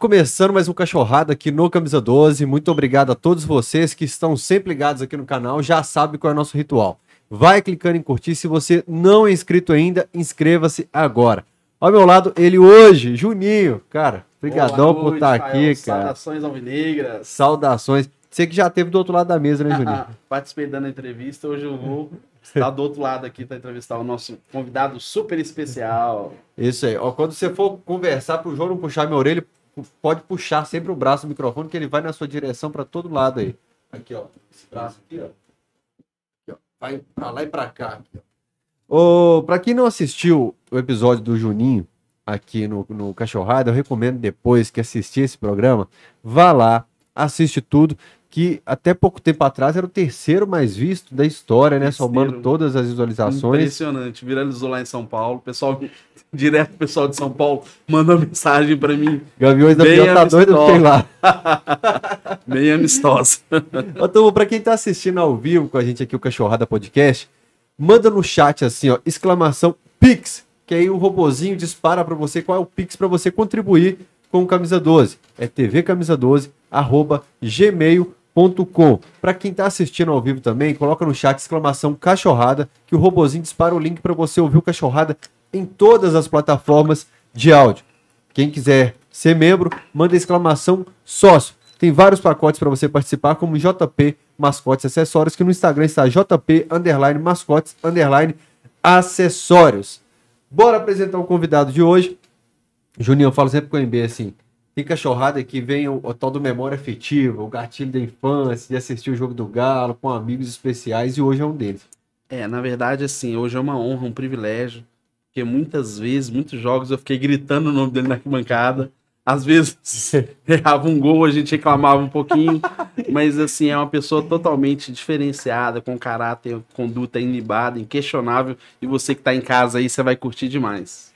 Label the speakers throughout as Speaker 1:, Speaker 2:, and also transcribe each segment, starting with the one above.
Speaker 1: Começando mais um Cachorrada aqui no Camisa 12. Muito obrigado a todos vocês que estão sempre ligados aqui no canal. Já sabe qual é o nosso ritual. Vai clicando em curtir. Se você não é inscrito ainda, inscreva-se agora. Ao meu lado, ele hoje, Juninho. Cara, brigadão por estar aqui, cara.
Speaker 2: Saudações alvinegras.
Speaker 1: Saudações. Você que já teve do outro lado da mesa, né, Juninho?
Speaker 2: Participei dando a entrevista. Hoje eu vou estar do outro lado aqui para entrevistar o nosso convidado super especial.
Speaker 1: Isso aí. Ó, quando você for conversar pro João não puxar minha orelha, pode puxar sempre o braço do microfone, que ele vai na sua direção para todo lado aí. Aqui, ó. Esse braço aqui, ó. Aqui, ó. Vai pra lá e pra cá. Aqui, ó. Pra quem não assistiu o episódio do Juninho aqui no, no Cachorrada, eu recomendo depois que assistir esse programa, vá lá, assiste tudo, que até pouco tempo atrás era o terceiro mais visto da história, né?
Speaker 2: Terceiro.
Speaker 1: Somando todas as visualizações.
Speaker 2: Impressionante. Viralizou lá em São Paulo. Pessoal, direto o pessoal de São Paulo manda mensagem para mim.
Speaker 1: Gaviões da Fiel tá doido, tem lá.
Speaker 2: Bem amistosa.
Speaker 1: Então, pra quem tá assistindo ao vivo com a gente aqui, o Cachorrada Podcast, manda no chat assim, ó, exclamação Pix, que aí o robozinho dispara pra você qual é o Pix pra você contribuir com o Camisa 12. É tvcamisa12, arroba gmail.com. Pra quem tá assistindo ao vivo também, coloca no chat exclamação Cachorrada, que o robozinho dispara o link pra você ouvir o Cachorrada em todas as plataformas de áudio. Quem quiser ser membro, manda exclamação sócio. Tem vários pacotes para você participar, como JP Mascotes Acessórios, que no Instagram está JP underline mascotes underline acessórios. Bora apresentar o convidado de hoje. Juninho, eu falo sempre com o MB assim: tem cachorrada que vem o, o tal do memória afetiva, o gatilho da infância, de assistir o jogo do Galo com amigos especiais, e hoje é um deles.
Speaker 2: É, na verdade, assim, hoje é uma honra, um privilégio, porque muitas vezes, muitos jogos, eu fiquei gritando o nome dele na arquibancada. Às vezes errava um gol, a gente reclamava um pouquinho, mas assim, é uma pessoa totalmente diferenciada, com caráter, conduta ilibada, inquestionável, e você que tá em casa aí, você vai curtir demais.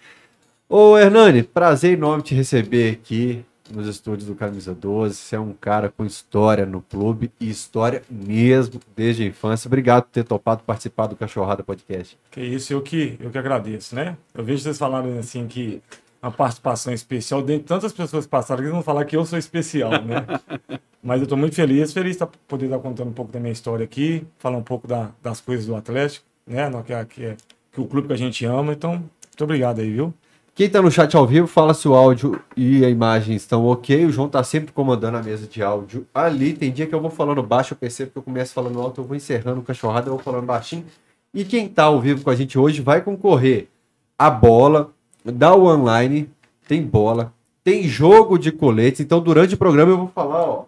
Speaker 1: Ô Hernani, prazer enorme te receber aqui nos estúdios do Camisa 12. Você é um cara com história no clube e história mesmo desde a infância. Obrigado por ter topado participar do Cachorrada Podcast.
Speaker 3: Que isso, eu que, eu que agradeço, né? Eu vejo vocês falarem assim que a participação especial, dentre tantas pessoas passaram, que eles vão falar que eu sou especial, né? Mas eu estou muito feliz, feliz de tá- poder estar contando um pouco da minha história aqui, falar um pouco da- das coisas do Atlético, né? Que, é, que, é, que o clube que a gente ama. Então, muito obrigado aí, viu?
Speaker 1: Quem tá no chat ao vivo, fala se o áudio e a imagem estão ok. O João tá sempre comandando a mesa de áudio ali. Tem dia que eu vou falando baixo, eu percebo que eu começo falando alto, eu vou encerrando o cachorrada, eu vou falando baixinho. E quem tá ao vivo com a gente hoje vai concorrer a bola da online. Tem bola, tem jogo de coletes. Então, durante o programa, eu vou falar, ó,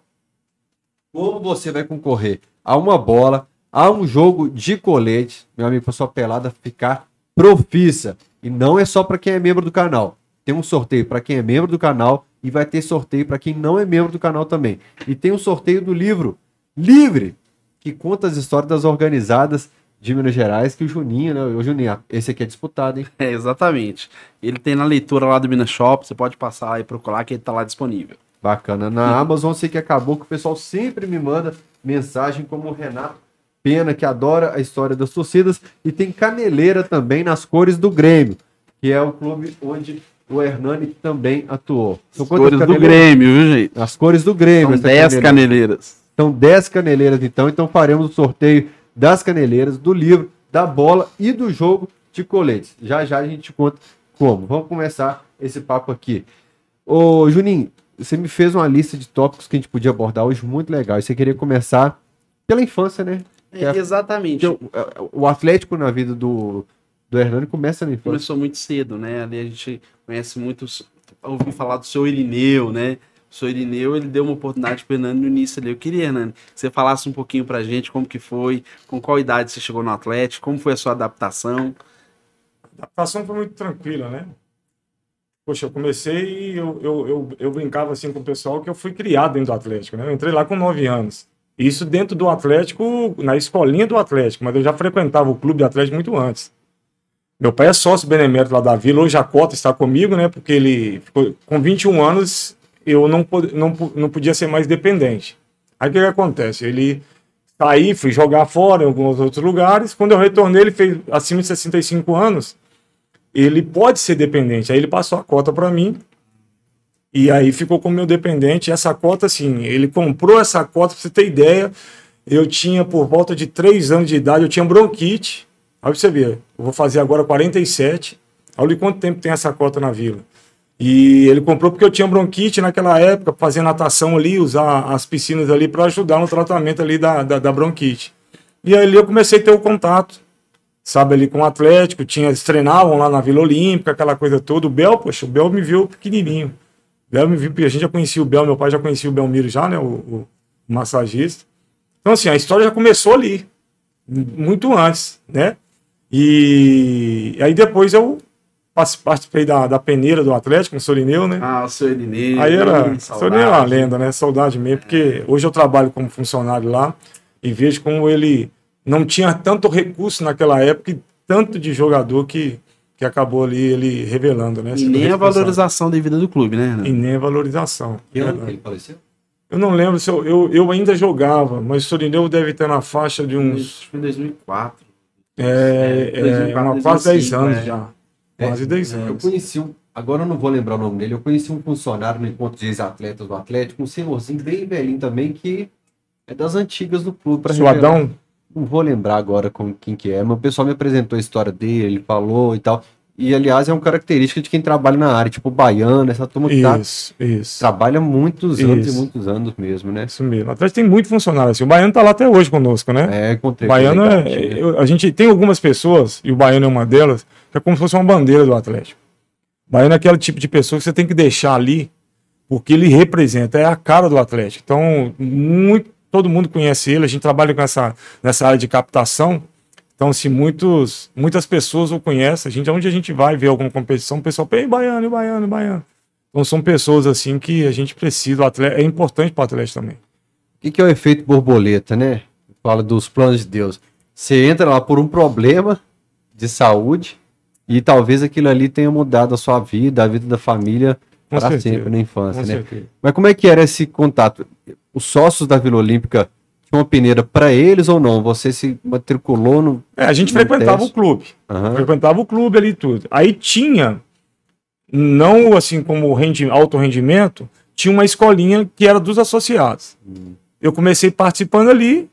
Speaker 1: como você vai concorrer a uma bola, a um jogo de colete, meu amigo, para sua pelada ficar profissa. E não é só para quem é membro do canal. Tem um sorteio para quem é membro do canal e vai ter sorteio para quem não é membro do canal também. E tem um sorteio do livro Livre, que conta as histórias das organizadas de Minas Gerais, que o Juninho, né? O Juninho, esse aqui é disputado, hein?
Speaker 2: É, exatamente. Ele tem na leitura lá do Minas Shop, você pode passar e procurar que ele tá lá disponível.
Speaker 1: Bacana. Na Amazon, sei que acabou que o pessoal sempre me manda mensagem, como o Renato Pena, que adora a história das torcidas, e tem Caneleira também nas cores do Grêmio, que é o clube onde o Hernani também atuou. São quantas
Speaker 2: Cores do? Grêmio, viu, gente?
Speaker 1: As cores do Grêmio.
Speaker 2: São
Speaker 1: essa
Speaker 2: 10
Speaker 1: caneleira.
Speaker 2: caneleiras.
Speaker 1: São 10 caneleiras, então. Então faremos o sorteio das caneleiras, do livro, da bola e do jogo de coletes. Já já a gente conta como. Vamos começar esse papo aqui. Ô, Juninho, você me fez uma lista de tópicos que a gente podia abordar hoje muito legal. E você queria começar pela infância, né?
Speaker 2: É, exatamente.
Speaker 1: Porque o, Atlético na vida do, do Hernani começa na infância.
Speaker 2: Começou muito cedo, né? Ali a gente conhece muitos. Ouvi falar do seu Irineu, né? O seu Irineu, ele deu uma oportunidade pro Hernani no início ali. Eu queria, Hernani, que você falasse um pouquinho pra gente como que foi, com qual idade você chegou no Atlético, como foi a sua adaptação.
Speaker 3: A adaptação foi muito tranquila, né? Poxa, eu comecei e eu, eu, eu, eu brincava assim com o pessoal que eu fui criado dentro do Atlético, né? Eu entrei lá com 9 anos. Isso dentro do Atlético, na escolinha do Atlético, mas eu já frequentava o clube do Atlético muito antes. Meu pai é sócio benemérito lá da Vila, hoje a cota está comigo, né? Porque ele ficou com 21 anos, eu não, não, não podia ser mais dependente. Aí o que, que acontece? Ele saí, fui jogar fora em alguns outros lugares. Quando eu retornei, ele fez acima de 65 anos. Ele pode ser dependente. Aí ele passou a cota para mim. E aí ficou como meu dependente. Essa cota, assim, ele comprou essa cota, pra você ter ideia. Eu tinha, por volta de 3 anos de idade, eu tinha bronquite. Aí você vê, eu vou fazer agora 47. Olha quanto tempo tem essa cota na vila. E ele comprou porque eu tinha bronquite naquela época, fazer natação ali, usar as piscinas ali para ajudar no tratamento ali da, da, da, bronquite. E aí eu comecei a ter o contato, sabe, ali com o Atlético, tinha, treinavam lá na Vila Olímpica, aquela coisa toda. O Bel, poxa, o Bel me viu pequenininho. Bel me viu, a gente já conhecia o Bel, meu pai já conhecia o Belmiro já, né, o, o massagista. Então, assim, a história já começou ali, muito antes, né? E aí depois eu participei da, da peneira do Atlético, no Sorineu, né?
Speaker 2: Ah, o seu Irineu.
Speaker 3: Aí era. Sorineu é uma lenda, né? Saudade mesmo, porque hoje eu trabalho como funcionário lá e vejo como ele não tinha tanto recurso naquela época e tanto de jogador que, que acabou ali ele revelando, né?
Speaker 2: E nem a valorização devida do clube, né?
Speaker 3: E nem a valorização.
Speaker 1: Que ele faleceu?
Speaker 3: Eu não lembro se eu, eu, eu ainda jogava, mas o Sorineu deve ter na faixa de uns.
Speaker 2: Acho que em 2004.
Speaker 3: É, é, 2004, uma quase 10 anos é. já. Quase 10
Speaker 1: É, Eu
Speaker 3: anos.
Speaker 1: conheci um, agora eu não vou lembrar o nome dele, eu conheci um funcionário no encontro de ex-atletas do Atlético, um senhorzinho bem velhinho também, que é das antigas do clube. pra revelar. Não vou lembrar agora com quem que é, mas o pessoal me apresentou a história dele, ele falou e tal. E, aliás, é uma característica de quem trabalha na área, tipo o baiano, essa turma que tá,
Speaker 3: Isso, isso.
Speaker 1: trabalha muitos anos
Speaker 3: Isso.
Speaker 1: e muitos anos mesmo, né?
Speaker 3: Isso mesmo. O Atlético tem muito funcionário assim. O Baiano tá lá até hoje conosco, né?
Speaker 1: É, encontrei.
Speaker 3: O Baiano
Speaker 1: ele,
Speaker 3: é. eu- a gente tem algumas pessoas, e o Baiano é uma delas, que é como se fosse uma bandeira do Atlético. O Baiano é aquele tipo de pessoa que você tem que deixar ali, porque ele representa, é a cara do Atlético. Então, muito, todo mundo conhece ele, a gente trabalha com essa, nessa área de captação. Então, assim, muitos, muitas pessoas o conhecem. A gente, onde a gente vai ver alguma competição, o pessoal, ei, Baiano, Baiano, Baiano. Então, são pessoas, assim, que a gente precisa, Atlético, é importante para o Atlético também.
Speaker 1: O que, que é o efeito borboleta, né? Fala dos planos de Deus. Você entra lá por um problema de saúde e talvez aquilo ali tenha mudado a sua vida, a vida da família para sempre na infância,
Speaker 3: Com
Speaker 1: né?
Speaker 3: certeza.
Speaker 1: Mas como é que era esse contato? Os sócios da Vila Olímpica tinham uma peneira para eles ou não? Você se matriculou no.
Speaker 3: É, a gente frequentava
Speaker 1: teste?
Speaker 3: o clube.
Speaker 1: Aham.
Speaker 3: Frequentava o clube ali e tudo. Aí tinha, não assim como rendi, alto rendimento, tinha uma escolinha que era dos associados. Eu comecei participando ali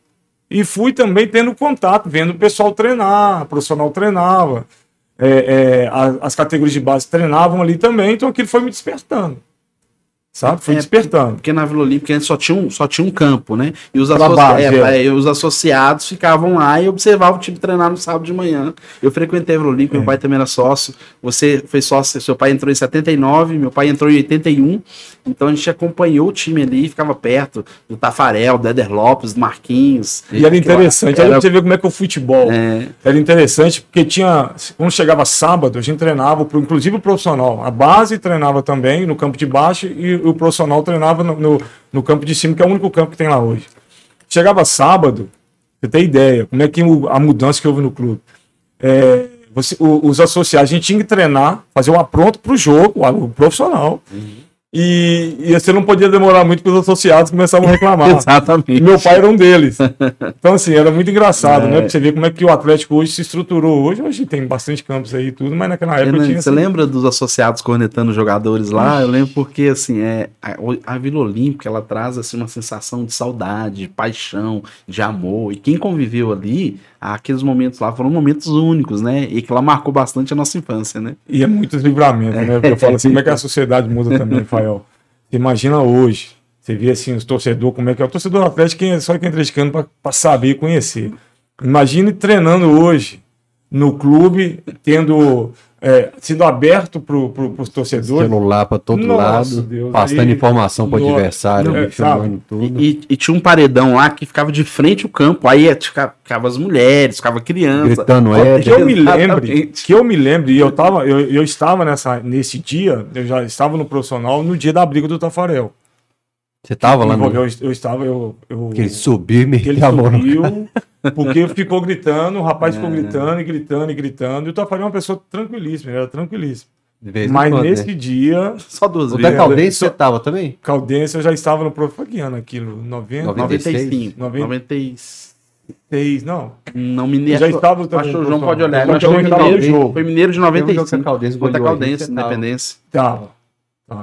Speaker 3: e fui também tendo contato, vendo o pessoal treinar, o profissional treinava, é, é, a- as categorias de base treinavam ali também, então aquilo foi me despertando. Sabe? Foi
Speaker 2: É,
Speaker 3: despertando.
Speaker 2: Porque na Vila Olímpica antes só tinha um, só tinha um campo, né? E os,
Speaker 3: Pra
Speaker 2: associ- é,
Speaker 3: é.
Speaker 2: é, os associados ficavam lá e observavam o time treinar no sábado de manhã. Eu frequentei a Vila Olímpica,
Speaker 3: É.
Speaker 2: meu pai também era sócio. Você foi sócio, seu pai entrou em 79, meu pai entrou em 81. Então a gente acompanhou o time ali, ficava perto do Tafarel, do Éder Lopes, do Marquinhos.
Speaker 3: E era interessante. Aí
Speaker 2: Era-
Speaker 3: você vê como é que é o futebol.
Speaker 2: É,
Speaker 3: Era interessante porque tinha. Quando chegava sábado, a gente treinava, inclusive o profissional. A base treinava também no campo de baixo e o profissional treinava no, no, no campo de cima, que é o único campo que tem lá hoje. Chegava sábado, você tem ideia, como é que a mudança que houve no clube. É, você- os associados, a gente tinha que treinar, fazer um apronto para o jogo, o, profissional. E, e você não podia demorar muito porque os associados começavam a reclamar. E
Speaker 2: exatamente.
Speaker 3: meu pai era um deles. Então, assim, era muito engraçado,
Speaker 2: É.
Speaker 3: né? Pra você ver como é que o Atlético hoje se estruturou. Hoje, hoje tem bastante campos aí e tudo, mas naquela época
Speaker 2: Renan,
Speaker 3: tinha.
Speaker 2: você
Speaker 3: assim,
Speaker 2: lembra dos associados cornetando jogadores lá? Eu lembro porque, assim, é, a, a Vila Olímpica, ela traz, assim, uma sensação de saudade, de paixão, de amor. E quem conviveu ali, aqueles momentos lá foram momentos únicos, né? E que ela marcou bastante a nossa infância, né?
Speaker 3: E é muitos livramentos, né? Porque eu falo assim, como é que a sociedade muda também, Rafael? Você imagina hoje, você vê assim, os torcedores, como é que é. O torcedor do Atlético é só quem é atleticano para saber e conhecer. Imagine treinando hoje no clube, tendo é, sido aberto para os torcedores.
Speaker 1: Celular para todo
Speaker 3: Nossa,
Speaker 1: lado,
Speaker 3: Deus,
Speaker 1: passando
Speaker 3: aí-
Speaker 1: informação para o adversário,
Speaker 3: é,
Speaker 1: filmando tudo.
Speaker 2: E, e tinha um paredão lá que ficava de frente ao campo. Aí é, fica- ficava as mulheres, ficava criança.
Speaker 1: Gritando
Speaker 3: Que
Speaker 1: Éder.
Speaker 3: eu me lembre, que eu me lembre, e eu, tava, eu, eu estava nessa, nesse dia, eu já estava no profissional no dia da briga do Tafarel.
Speaker 1: Você tava lá no.
Speaker 3: eu, eu estava, eu, eu
Speaker 1: Que ele subiu e
Speaker 3: que ele subiu, porque ficou gritando, o rapaz ficou
Speaker 2: É.
Speaker 3: gritando e gritando e gritando, e o Tafarel é uma pessoa tranquilíssima, ele era tranquilíssimo. Mas
Speaker 1: quando,
Speaker 3: nesse
Speaker 1: né?
Speaker 3: dia,
Speaker 2: Só duas
Speaker 1: O
Speaker 2: vezes.
Speaker 1: da Caldense você tava também?
Speaker 3: Caldense eu já estava no prof. Foi que ano aquilo? 90?
Speaker 2: 95.
Speaker 3: 90.
Speaker 2: 96.
Speaker 3: não.
Speaker 2: Não,
Speaker 3: Eu
Speaker 2: mineiro.
Speaker 3: já estava
Speaker 2: Acho
Speaker 3: também.
Speaker 2: que o
Speaker 3: no
Speaker 2: João pode olhar. Acho
Speaker 3: que
Speaker 2: foi
Speaker 3: estava no
Speaker 2: mineiro,
Speaker 3: jogo.
Speaker 2: foi mineiro de
Speaker 1: Teve um jogo que a
Speaker 2: 95.
Speaker 1: Caldense
Speaker 2: Contra a
Speaker 1: goleou a gente,
Speaker 2: Caldense,
Speaker 1: você tava.
Speaker 2: Independência.
Speaker 3: Tá. Tava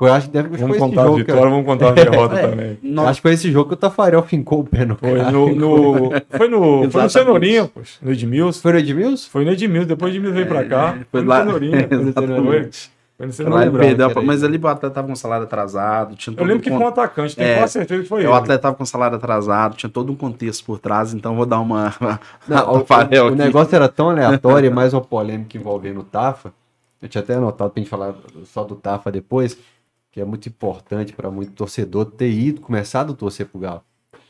Speaker 2: É.
Speaker 1: Eu acho que deve foi
Speaker 3: Vamos
Speaker 1: esse
Speaker 3: contar a
Speaker 1: jogo.
Speaker 3: vitória,
Speaker 1: cara.
Speaker 3: vamos contar a derrota
Speaker 2: É,
Speaker 3: também.
Speaker 1: Eu Acho que foi esse jogo que o Tafarel fincou o pé no
Speaker 3: Foi
Speaker 1: cara.
Speaker 3: no, no, foi no, foi no. Cenourinha, poxa, no Edmilson.
Speaker 1: Foi no Edmilson?
Speaker 3: Foi no Edmilson, depois o Edmilson veio pra cá.
Speaker 2: foi
Speaker 3: no
Speaker 2: lá-
Speaker 3: Cenourinha. Foi.
Speaker 2: Exatamente.
Speaker 3: Foi no
Speaker 2: Lá
Speaker 3: Cenourinha.
Speaker 1: lembrava
Speaker 2: perdeu,
Speaker 1: que
Speaker 2: mas ali o atleta tava com salário atrasado. Tinha
Speaker 3: Eu lembro
Speaker 2: um
Speaker 3: que foi um atacante, tenho
Speaker 2: É,
Speaker 3: quase certeza que foi
Speaker 2: É,
Speaker 3: ele.
Speaker 2: O atleta tava com salário atrasado, tinha todo um contexto por trás, então vou dar uma.
Speaker 1: Não, o, o negócio era tão aleatório, e mais uma polêmica envolvendo o Tafa. Eu tinha até anotado pra gente falar só do Tafa depois, que é muito importante pra muito torcedor ter ido, começado a torcer pro Galo.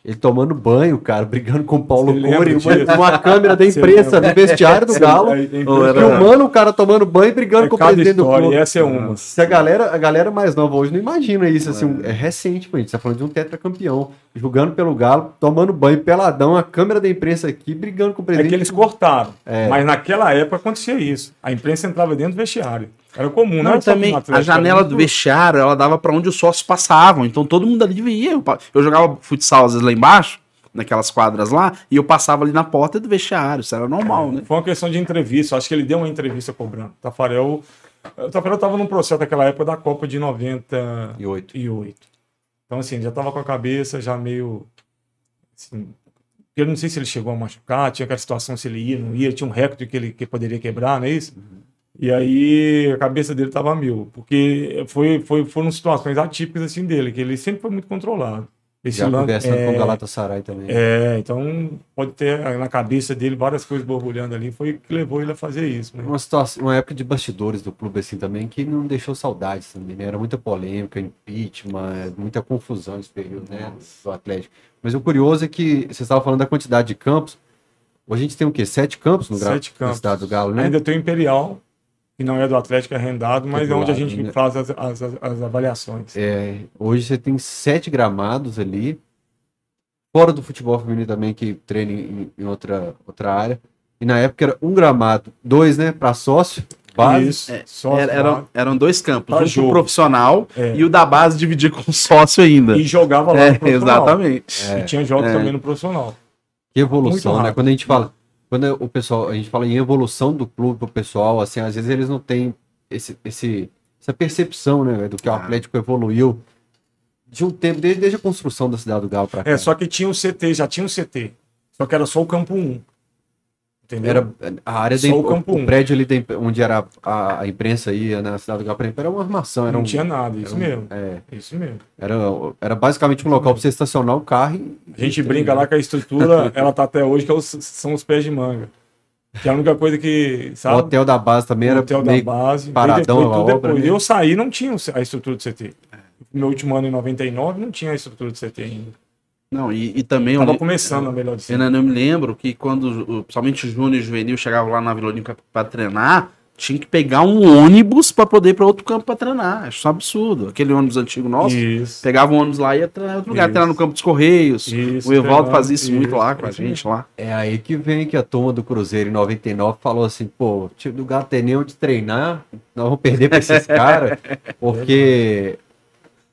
Speaker 1: Ele tomando banho, cara, brigando com o Paulo Cury, uma, câmera da imprensa no vestiário do Galo,
Speaker 3: É, é
Speaker 1: filmando o cara tomando banho e brigando
Speaker 3: É
Speaker 1: com o presidente do
Speaker 3: história,
Speaker 1: clube.
Speaker 3: e essa é uma.
Speaker 1: Se a galera, a galera mais nova hoje não imagina isso, assim, um- é recente, pô, a gente tá falando de um tetracampeão, jogando pelo Galo, tomando banho peladão, a câmera da imprensa aqui, brigando com o
Speaker 3: É
Speaker 1: presidente.
Speaker 3: que eles cortaram.
Speaker 1: É.
Speaker 3: Mas naquela época acontecia isso. A imprensa entrava dentro do vestiário. Era comum,
Speaker 2: Não,
Speaker 3: não, só
Speaker 2: também a janela do vestiário, ela dava pra onde os sócios passavam. Então todo mundo ali via. Eu, eu jogava futsal às vezes lá embaixo, naquelas quadras lá, e eu passava ali na porta do vestiário. Isso era normal, né?
Speaker 3: Foi uma questão de entrevista. Acho que ele deu uma entrevista cobrando. O Tafarel. O Tafarel estava num processo naquela época da Copa de 98.
Speaker 1: E oito.
Speaker 3: Então, assim, já estava com a cabeça já meio. Assim, eu não sei se ele chegou a machucar, tinha aquela situação se ele ia, não ia, tinha um recorde que ele que poderia quebrar, não é isso? E aí a cabeça dele estava mil, porque foi, foi, foram situações atípicas assim dele, que ele sempre foi muito controlado. Esse
Speaker 1: Já
Speaker 3: lance-
Speaker 1: conversando
Speaker 3: é,
Speaker 1: com o Galatasaray também.
Speaker 3: É, então pode ter na cabeça dele várias coisas borbulhando ali, foi o que levou ele a fazer isso. Né?
Speaker 1: Uma, situação, uma época de bastidores do clube assim também que não deixou saudades também, né? Era muita polêmica, impeachment, muita confusão esse período, né? Do Atlético. Mas o curioso é que você estava falando da quantidade de campos. Hoje a gente tem o quê? Sete campos no,
Speaker 3: Sete
Speaker 1: no
Speaker 3: campos.
Speaker 1: estado do Galo, né?
Speaker 3: Ainda tem o Imperial, que não é do Atlético, é rendado, mas é onde a gente
Speaker 1: né?
Speaker 3: faz as, as, as- avaliações.
Speaker 1: É, hoje você tem sete gramados ali. Fora do futebol feminino também, que treina em, em outra, outra área. E na época era um gramado, dois, né? Para sócio, base.
Speaker 3: Isso,
Speaker 2: É,
Speaker 3: só
Speaker 2: Era- eram, eram dois campos, um
Speaker 3: jogo.
Speaker 2: profissional
Speaker 3: É.
Speaker 2: e o da base dividia com o sócio ainda.
Speaker 3: E jogava lá
Speaker 2: É,
Speaker 3: no profissional.
Speaker 2: exatamente.
Speaker 3: E tinha jogos
Speaker 2: É.
Speaker 3: também no profissional.
Speaker 1: Que evolução, né? Quando a gente fala, quando o pessoal, a gente fala em evolução do clube pro pessoal, assim, às vezes eles não têm esse, esse, essa percepção, né, do que o
Speaker 2: Ah.
Speaker 1: Atlético evoluiu de um tempo, desde, desde a construção da cidade do Galo pra cá.
Speaker 3: É, só que tinha o CT, já tinha o CT. Só que era só o campo 1. Entendeu?
Speaker 1: Era a área da imp-
Speaker 3: o
Speaker 1: o, prédio ali imp- onde era a, a imprensa ia na cidade do exemplo, era uma armação, era
Speaker 3: não
Speaker 1: um,
Speaker 3: tinha nada, isso
Speaker 1: um-
Speaker 3: mesmo.
Speaker 1: é,
Speaker 3: Isso mesmo.
Speaker 1: era, era basicamente um local para você estacionar o carro e,
Speaker 3: A gente
Speaker 1: e
Speaker 3: brinca lá que a estrutura, ela tá até hoje, que é os- são os pés de manga. Que é a única coisa que,
Speaker 1: O
Speaker 3: sabe?
Speaker 1: hotel da base também era
Speaker 3: hotel da base.
Speaker 1: paradão
Speaker 3: depois,
Speaker 1: a obra,
Speaker 3: depois.
Speaker 1: né?
Speaker 3: Eu saí, não tinha a estrutura do CT. Meu último ano em 99 não tinha a estrutura do CT ainda.
Speaker 2: Não, e, e também eu,
Speaker 3: Tava
Speaker 2: le-
Speaker 3: começando a melhor
Speaker 2: eu,
Speaker 3: dizendo.
Speaker 2: não- eu me lembro que quando, principalmente o Júnior e o Juvenil chegavam lá na Vila Olímpica pra treinar, tinha que pegar um ônibus pra poder ir pra outro campo pra treinar. Acho isso um absurdo. Aquele ônibus antigo nosso,
Speaker 3: Isso.
Speaker 2: pegava um ônibus lá e ia treinar em outro lugar,
Speaker 3: Isso.
Speaker 2: treinar no campo dos Correios.
Speaker 3: Isso,
Speaker 2: o Evaldo fazia isso, muito lá com a
Speaker 3: isso
Speaker 2: gente lá.
Speaker 1: É aí que vem que a turma do Cruzeiro em 99 falou assim, pô, o time do Galo tem nem onde treinar, nós vamos perder pra esses caras, porque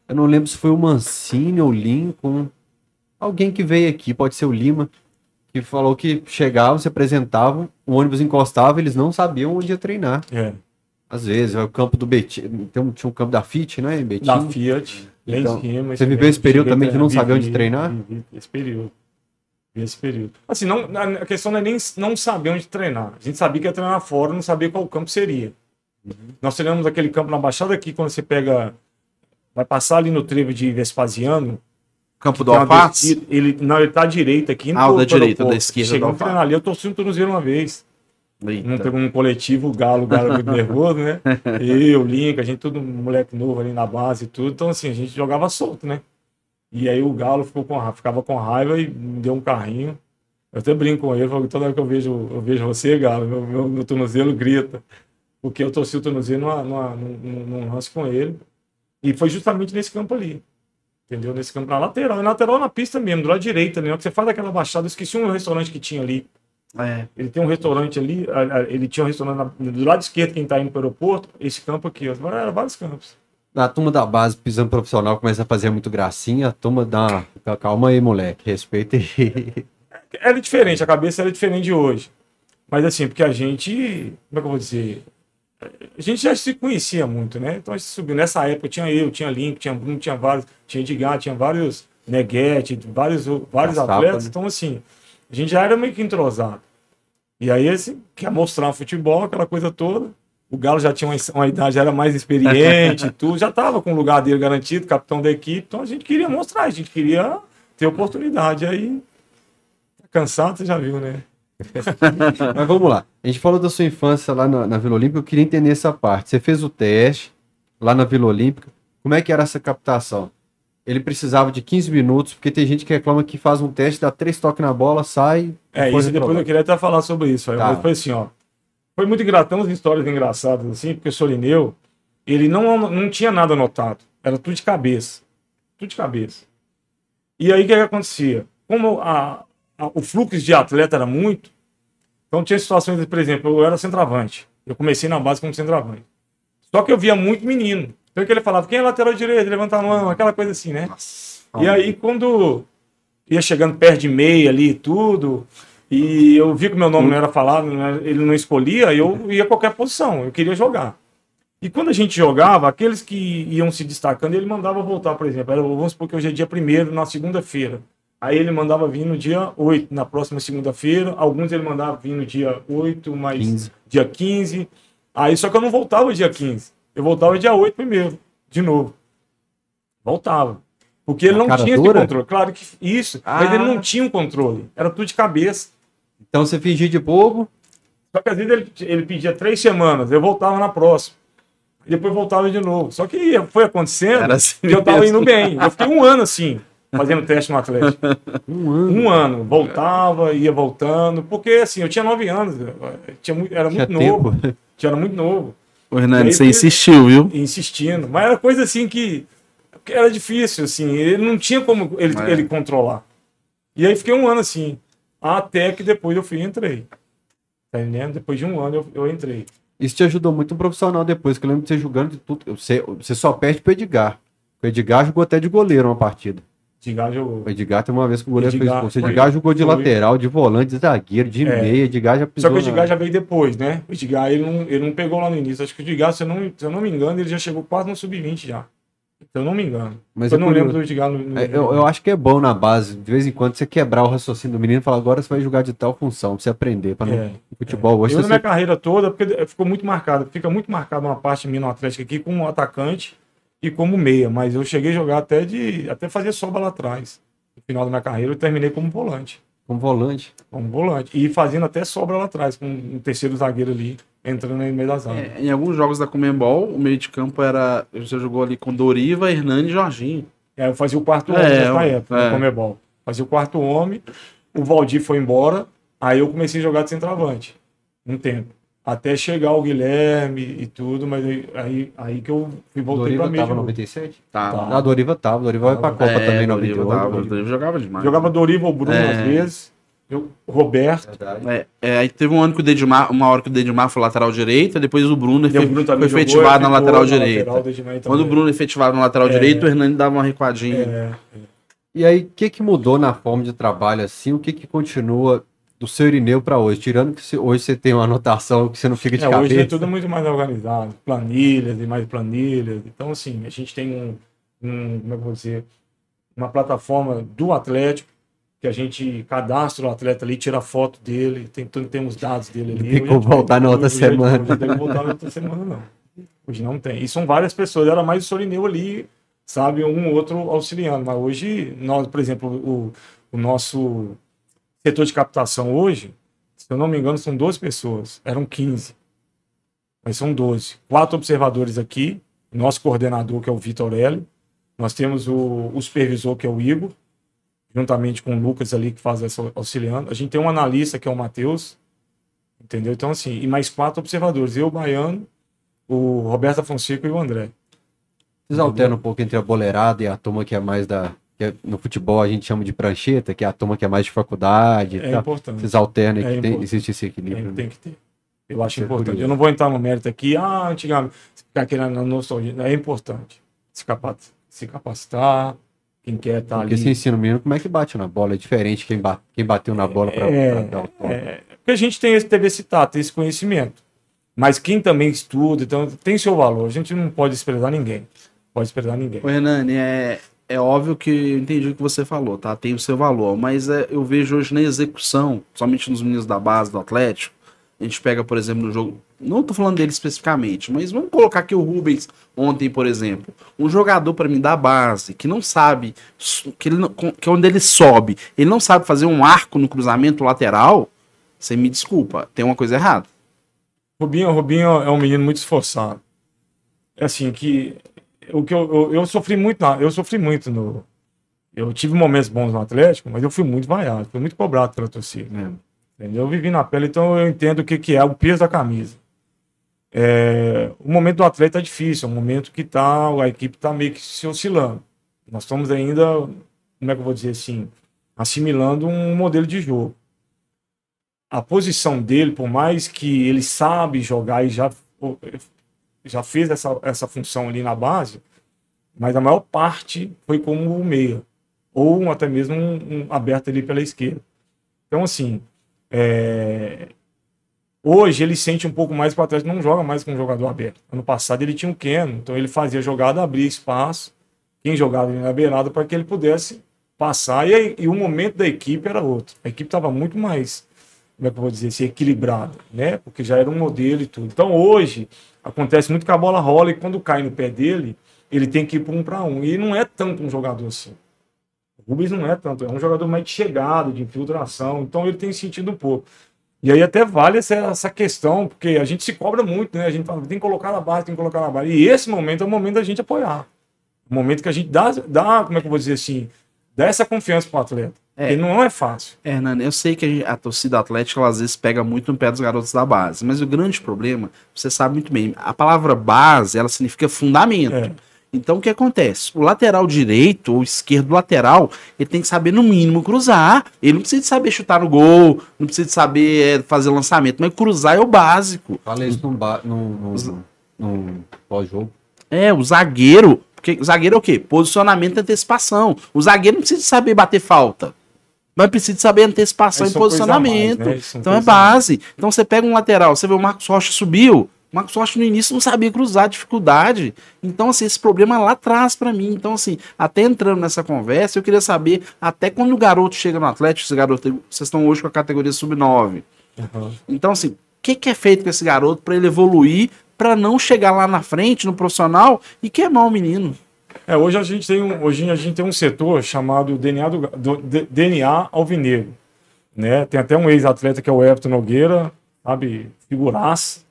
Speaker 1: eu não lembro se foi o Mancini ou o Lincoln, alguém que veio aqui, pode ser o Lima, que falou que chegavam, se apresentavam, o ônibus encostava, eles não sabiam onde ia treinar.
Speaker 3: É.
Speaker 1: Às vezes, é o campo do Betim, tinha um campo da Fit, né, em Betim?
Speaker 3: Da Fiat, lá
Speaker 1: Então,
Speaker 3: em cima.
Speaker 1: você viveu esse período também de não
Speaker 3: treinar,
Speaker 1: saber onde
Speaker 3: vivi,
Speaker 1: treinar?
Speaker 3: vivi Esse período. Vivi Esse período. Assim, não, a a questão não é nem não saber onde treinar. A gente sabia que ia treinar fora, não sabia qual campo seria.
Speaker 1: Uhum.
Speaker 3: Nós treinamos aquele campo na Baixada aqui, quando você pega. Vai passar ali no trevo de Vespasiano.
Speaker 2: Campo do Alface?
Speaker 3: descida- Ele, não, ele tá à direita aqui.
Speaker 2: Ah, o da direita, da esquerda Alface.
Speaker 3: treinar ali, eu torci um tornozelo uma vez.
Speaker 2: Eita.
Speaker 3: Num, num coletivo, o Galo, o Galo é muito nervoso, né? Eu, o Link, a gente tudo moleque novo ali na base e tudo. Então, assim, a gente jogava solto, né? E aí o Galo ficou com, ficava com raiva e me deu um carrinho. Eu até brinco com ele, falo toda hora que eu vejo, eu vejo você, Galo, meu, meu, meu tornozelo grita. Porque eu torci o tornozelo numa, numa, num, num- num lance com ele. E foi justamente nesse campo ali. Entendeu? Nesse campo na lateral. Na lateral na pista mesmo, do lado direito ali. Na que você faz aquela baixada, eu esqueci um restaurante que tinha ali.
Speaker 2: É.
Speaker 3: Ele tem um restaurante ali, ele tinha um restaurante na- do lado esquerdo, quem tá indo para o aeroporto, esse campo aqui, ó. Era vários campos.
Speaker 1: A turma da base pisando profissional começa a fazer muito gracinha, a turma dá uma... Calma aí, moleque, respeita aí.
Speaker 3: Era diferente, a cabeça era diferente de hoje. Mas assim, porque a gente, como é que eu vou dizer? A gente já se conhecia muito, né? Então a gente subiu. Nessa época tinha eu, tinha Link, tinha Bruno, tinha vários, tinha Edgar, tinha vários Neguete, vários, vários
Speaker 1: sapa,
Speaker 3: atletas.
Speaker 1: né?
Speaker 3: Então, assim, a gente já era meio que entrosado. E aí, esse quer mostrar futebol, aquela coisa toda. O Galo já tinha uma, uma idade, já era mais experiente tudo, já estava com o lugar dele garantido, capitão da equipe. Então a gente queria mostrar, a gente queria ter oportunidade. Aí, tá cansado, você já viu, né?
Speaker 1: Mas vamos lá. A gente falou da sua infância lá na, na Vila Olímpica, eu queria entender essa parte. Você fez o teste lá na Vila Olímpica. Como é que era essa captação? Ele precisava de 15 minutos, porque tem gente que reclama que faz um teste, dá três toques na bola, sai.
Speaker 3: É,
Speaker 1: depois
Speaker 3: isso depois eu
Speaker 1: reprova.
Speaker 3: queria até falar sobre isso.
Speaker 1: Tá.
Speaker 3: Mas foi assim, ó. Foi muito engraçado, umas histórias engraçadas, assim, porque o Solineu, ele não, não tinha nada anotado. Era tudo de cabeça. Tudo de cabeça. E aí o que, que acontecia? Como a- o fluxo de atleta era muito, então tinha situações, por exemplo, eu era centroavante. Eu comecei na base como centroavante. Só que eu via muito menino. Então que ele falava, quem é lateral direito? Levantar a mão, aquela coisa assim, né? E aí, quando ia chegando perto de meia ali e tudo, e eu vi que o meu nome não era falado, ele não escolhia, eu ia a qualquer posição, eu queria jogar. E quando a gente jogava, aqueles que iam se destacando, ele mandava voltar, por exemplo. Era, vamos supor que hoje é dia primeiro, na segunda-feira. Aí ele mandava vir no dia 8, na próxima segunda-feira. Alguns ele mandava vir no dia 8, mas
Speaker 1: 15.
Speaker 3: dia 15. Aí só que eu não voltava dia 15. Eu voltava dia 8 primeiro, de novo. Voltava. Porque ele não tinha
Speaker 1: dura?
Speaker 3: controle. Claro que isso. Mas
Speaker 1: Ah.
Speaker 3: ele não tinha um controle. Era tudo de cabeça.
Speaker 1: Então você fingia de bobo,
Speaker 3: Só que às vezes ele, ele pedia três semanas, eu voltava na próxima. E depois voltava de novo. Só que foi acontecendo
Speaker 2: Era assim
Speaker 3: que eu tava
Speaker 2: mesmo.
Speaker 3: indo bem. Eu fiquei um ano assim, fazendo teste no Atlético.
Speaker 1: um ano.
Speaker 3: Um ano. Voltava, ia voltando. Porque assim, eu tinha nove anos. tinha muito, era
Speaker 1: Tinha
Speaker 3: muito novo.
Speaker 1: tempo.
Speaker 3: Tinha, era muito novo.
Speaker 2: Ô, Hernani, você insistiu, viu?
Speaker 3: insistindo. Mas era coisa assim que, que era difícil, assim. Ele não tinha como ele,
Speaker 2: É.
Speaker 3: ele controlar. E aí fiquei um ano assim. Até que depois eu fui e entrei. Tá entendendo? Depois de um ano eu, eu entrei.
Speaker 1: Isso te ajudou muito no profissional depois, que eu lembro de você jogando de tudo. Você, você só perde pro Edgar. O Edgar jogou até de goleiro uma partida.
Speaker 3: Edgar jogou.
Speaker 1: O Edgar tem uma vez que o goleiro
Speaker 3: Edgar
Speaker 1: fez. O
Speaker 3: foi-
Speaker 1: Edgar jogou de
Speaker 3: foi.
Speaker 1: lateral, de volante, de zagueiro, de
Speaker 3: É.
Speaker 1: meia. Edgar já
Speaker 3: Só
Speaker 1: pisou.
Speaker 3: que o Edgar
Speaker 1: na-
Speaker 3: já veio depois, né? O Edgar ele não, ele não pegou lá no início. Acho que o Edgar, se eu não, se eu não me engano, ele já chegou quase no sub-20 já. Se eu não me engano.
Speaker 1: Mas
Speaker 3: eu
Speaker 1: é
Speaker 3: não
Speaker 1: curioso.
Speaker 3: lembro do Edgar no. no-
Speaker 1: É, Eu, eu acho que é bom na base, de vez em quando, você quebrar o raciocínio do menino e falar, agora você vai jogar de tal função, pra você aprender. Pra não...
Speaker 3: É,
Speaker 1: futebol hoje
Speaker 3: eu na minha carreira toda, porque ficou muito marcado, fica muito marcado uma parte minha no Atlético aqui como atacante e como meia, mas eu cheguei a jogar até de até fazer sobra lá atrás. No final da minha carreira eu terminei como volante,
Speaker 1: como volante.
Speaker 3: como volante e fazendo até sobra lá atrás com um terceiro zagueiro ali entrando no meio das áreas.
Speaker 2: É, em alguns jogos da Comembol, o meio de campo era. Você jogou ali com Doriva, Hernani e Jorginho.
Speaker 3: É, eu fazia o quarto
Speaker 2: É,
Speaker 3: homem nessa
Speaker 2: é.
Speaker 3: época, no Comebol. Fazia o quarto homem, o Valdir foi embora, aí eu comecei a jogar de centroavante, um tempo. Até chegar o Guilherme e tudo, mas aí, aí, que eu fui voltei
Speaker 1: Doriva
Speaker 3: pra meio.
Speaker 1: tava
Speaker 3: de
Speaker 1: em
Speaker 3: novo.
Speaker 1: 97?
Speaker 2: Tá.
Speaker 3: Tá.
Speaker 1: Ah, a Doriva tava. Doriva vai pra. Copa
Speaker 2: É,
Speaker 1: também em
Speaker 2: Doriva,
Speaker 1: 98.
Speaker 2: tava, Doriva jogava demais.
Speaker 3: Jogava Dorival o Bruno
Speaker 2: É.
Speaker 3: às vezes, eu, Roberto.
Speaker 2: É, é, aí teve um ano que o Dedimar, uma hora que o Dedimar foi lateral direita, depois o Bruno
Speaker 3: E o
Speaker 2: efe-
Speaker 3: Bruno
Speaker 2: foi
Speaker 3: jogou,
Speaker 2: efetivado na lateral
Speaker 3: na
Speaker 2: direita.
Speaker 3: lateral, o
Speaker 2: Quando o Bruno efetivado na lateral
Speaker 3: É.
Speaker 2: direita, o Hernani dava uma recuadinha.
Speaker 3: É,
Speaker 1: E aí, o que que mudou na forma de trabalho assim? O que que continua do seu Irineu pra hoje? Tirando que hoje você tem uma anotação que você não fica de
Speaker 3: É,
Speaker 1: cabeça.
Speaker 3: hoje é tudo muito mais organizado, planilhas e mais planilhas. Então, assim, a gente tem um, um como é que eu vou dizer, uma plataforma do Atlético, que a gente cadastra o atleta ali, tira foto dele, tem, tem os dados dele ali.
Speaker 1: Tem
Speaker 3: Hoje-
Speaker 1: voltar na outra
Speaker 3: hoje-
Speaker 1: semana.
Speaker 3: Hoje não tem como voltar na outra semana, não. Hoje não tem. E são várias pessoas, era mais o Solineu ali, sabe, um outro auxiliando. Mas hoje, nós, por exemplo, o, o nosso setor de captação hoje, se eu não me engano, são 12 pessoas. Eram 15. Mas são 12. Quatro observadores aqui, nosso coordenador, que é o Vitor Aurélio. Nós temos o, o supervisor, que é o Igor, juntamente com o Lucas ali, que faz essa auxiliando. A gente tem um analista, que é o Matheus. Entendeu? Então, assim, e mais quatro observadores. Eu, o Baiano, o Roberto Fonseca e o André.
Speaker 1: Vocês alternam um pouco entre a boleirada e a turma que é mais da. Que é- no futebol a gente chama de prancheta, que é a turma que é mais de faculdade.
Speaker 3: É
Speaker 1: tal.
Speaker 3: importante.
Speaker 1: Vocês alternam e
Speaker 3: É
Speaker 1: que tem, existe esse equilíbrio.
Speaker 3: Tem,
Speaker 1: né?
Speaker 3: tem que ter. Eu acho importante.
Speaker 1: curioso.
Speaker 3: Eu não vou entrar no mérito aqui, ah, antigamente, ficar querendo na nostalgia. É importante se, capa- se capacitar, quem quer estar
Speaker 1: Porque
Speaker 3: ali.
Speaker 1: se ensina o menino como é que bate na bola. É diferente quem, ba- quem bateu na bola pra,
Speaker 3: É,
Speaker 1: dar o toque.
Speaker 3: É, porque a gente tem esse, teve esse tato, esse conhecimento. Mas quem também estuda, então tem seu valor. A gente não pode desprezar ninguém. Pode desprezar ninguém.
Speaker 2: Ô, Hernani, é, é óbvio que eu entendi o que você falou, tá? Tem o seu valor, mas é, eu vejo hoje na execução, somente nos meninos da base do Atlético, a gente pega, por exemplo, no jogo. Não tô falando dele especificamente, mas vamos colocar aqui o Rubens ontem, por exemplo. Um jogador, para mim, da base, que não sabe, que, ele não, que é onde ele sobe, ele não sabe fazer um arco no cruzamento lateral, você me desculpa, tem uma coisa errada.
Speaker 3: Rubinho, Rubinho é um menino muito esforçado. É assim, que o que eu, eu, eu sofri muito, eu sofri muito no. Eu tive momentos bons no Atlético, mas eu fui muito vaiado, fui muito cobrado pela torcida.
Speaker 2: É.
Speaker 3: Entendeu? Eu vivi na pele, então eu entendo o que, que é o peso da camisa. É, o momento do atleta é difícil, é um momento que tá, a equipe está meio que se oscilando. Nós estamos ainda, como é que eu vou dizer assim, assimilando um modelo de jogo. A posição dele, por mais que ele sabe jogar e já, já fez essa, essa função ali na base, mas a maior parte foi como meia, ou até mesmo um, um aberto ali pela esquerda. Então, assim, é... Hoje ele sente um pouco mais para trás, não joga mais com um jogador aberto. Ano passado ele tinha um Keno, então ele fazia jogada, abria espaço, quem jogava ali na beirada para que ele pudesse passar. E, e, o momento da equipe era outro. A equipe estava muito mais, como é que eu vou dizer assim, equilibrada, né? Porque já era um modelo e tudo. Então hoje acontece muito que a bola rola e quando cai no pé dele, ele tem que ir para um para um. E não é tanto um jogador assim. O Rubens não é tanto, é um jogador mais de chegada, de infiltração, então ele tem sentido um pouco. E aí até vale essa, essa questão, porque a gente se cobra muito, né? A gente fala, tem que colocar na base, tem que colocar na base. E esse momento é o momento da gente apoiar. O momento que a gente dá, dá como é que eu vou dizer assim, dá essa confiança pro atleta. É. Porque não é fácil.
Speaker 2: É, Hernani, eu sei que a, gente, a, torcida atlética ela, às vezes pega muito no pé dos garotos da base, mas o grande problema, você sabe muito bem, a palavra base, ela significa fundamento. É. Então o que acontece? O lateral direito ou esquerdo lateral, ele tem que saber no mínimo cruzar. Ele não precisa saber chutar no gol, não precisa saber é, fazer lançamento, mas cruzar é o básico.
Speaker 1: Fala isso no, no, no, no pós-jogo.
Speaker 2: É, o zagueiro, porque o zagueiro é o quê? Posicionamento e antecipação. O zagueiro não precisa saber bater falta. Mas precisa saber antecipação e posicionamento. Mais, né? Então é base. Então você pega um lateral, você vê o Marcos Rocha subiu, Marcos Rocha no início não sabia cruzar, dificuldade. Então, assim, esse problema lá atrás para mim. Então, assim, até entrando nessa conversa, eu queria saber, até quando o garoto chega no Atlético, esse garoto, vocês estão hoje com a categoria sub-9. Uhum. Então, assim, o que, que é feito com esse garoto para ele evoluir, para não chegar lá na frente, no profissional, e queimar o menino?
Speaker 3: É, hoje a gente tem um, hoje a gente tem um setor chamado DNA, do, do, DNA Alvinegro. Né? Tem até um ex-atleta que é o Everton Nogueira, sabe, figuraça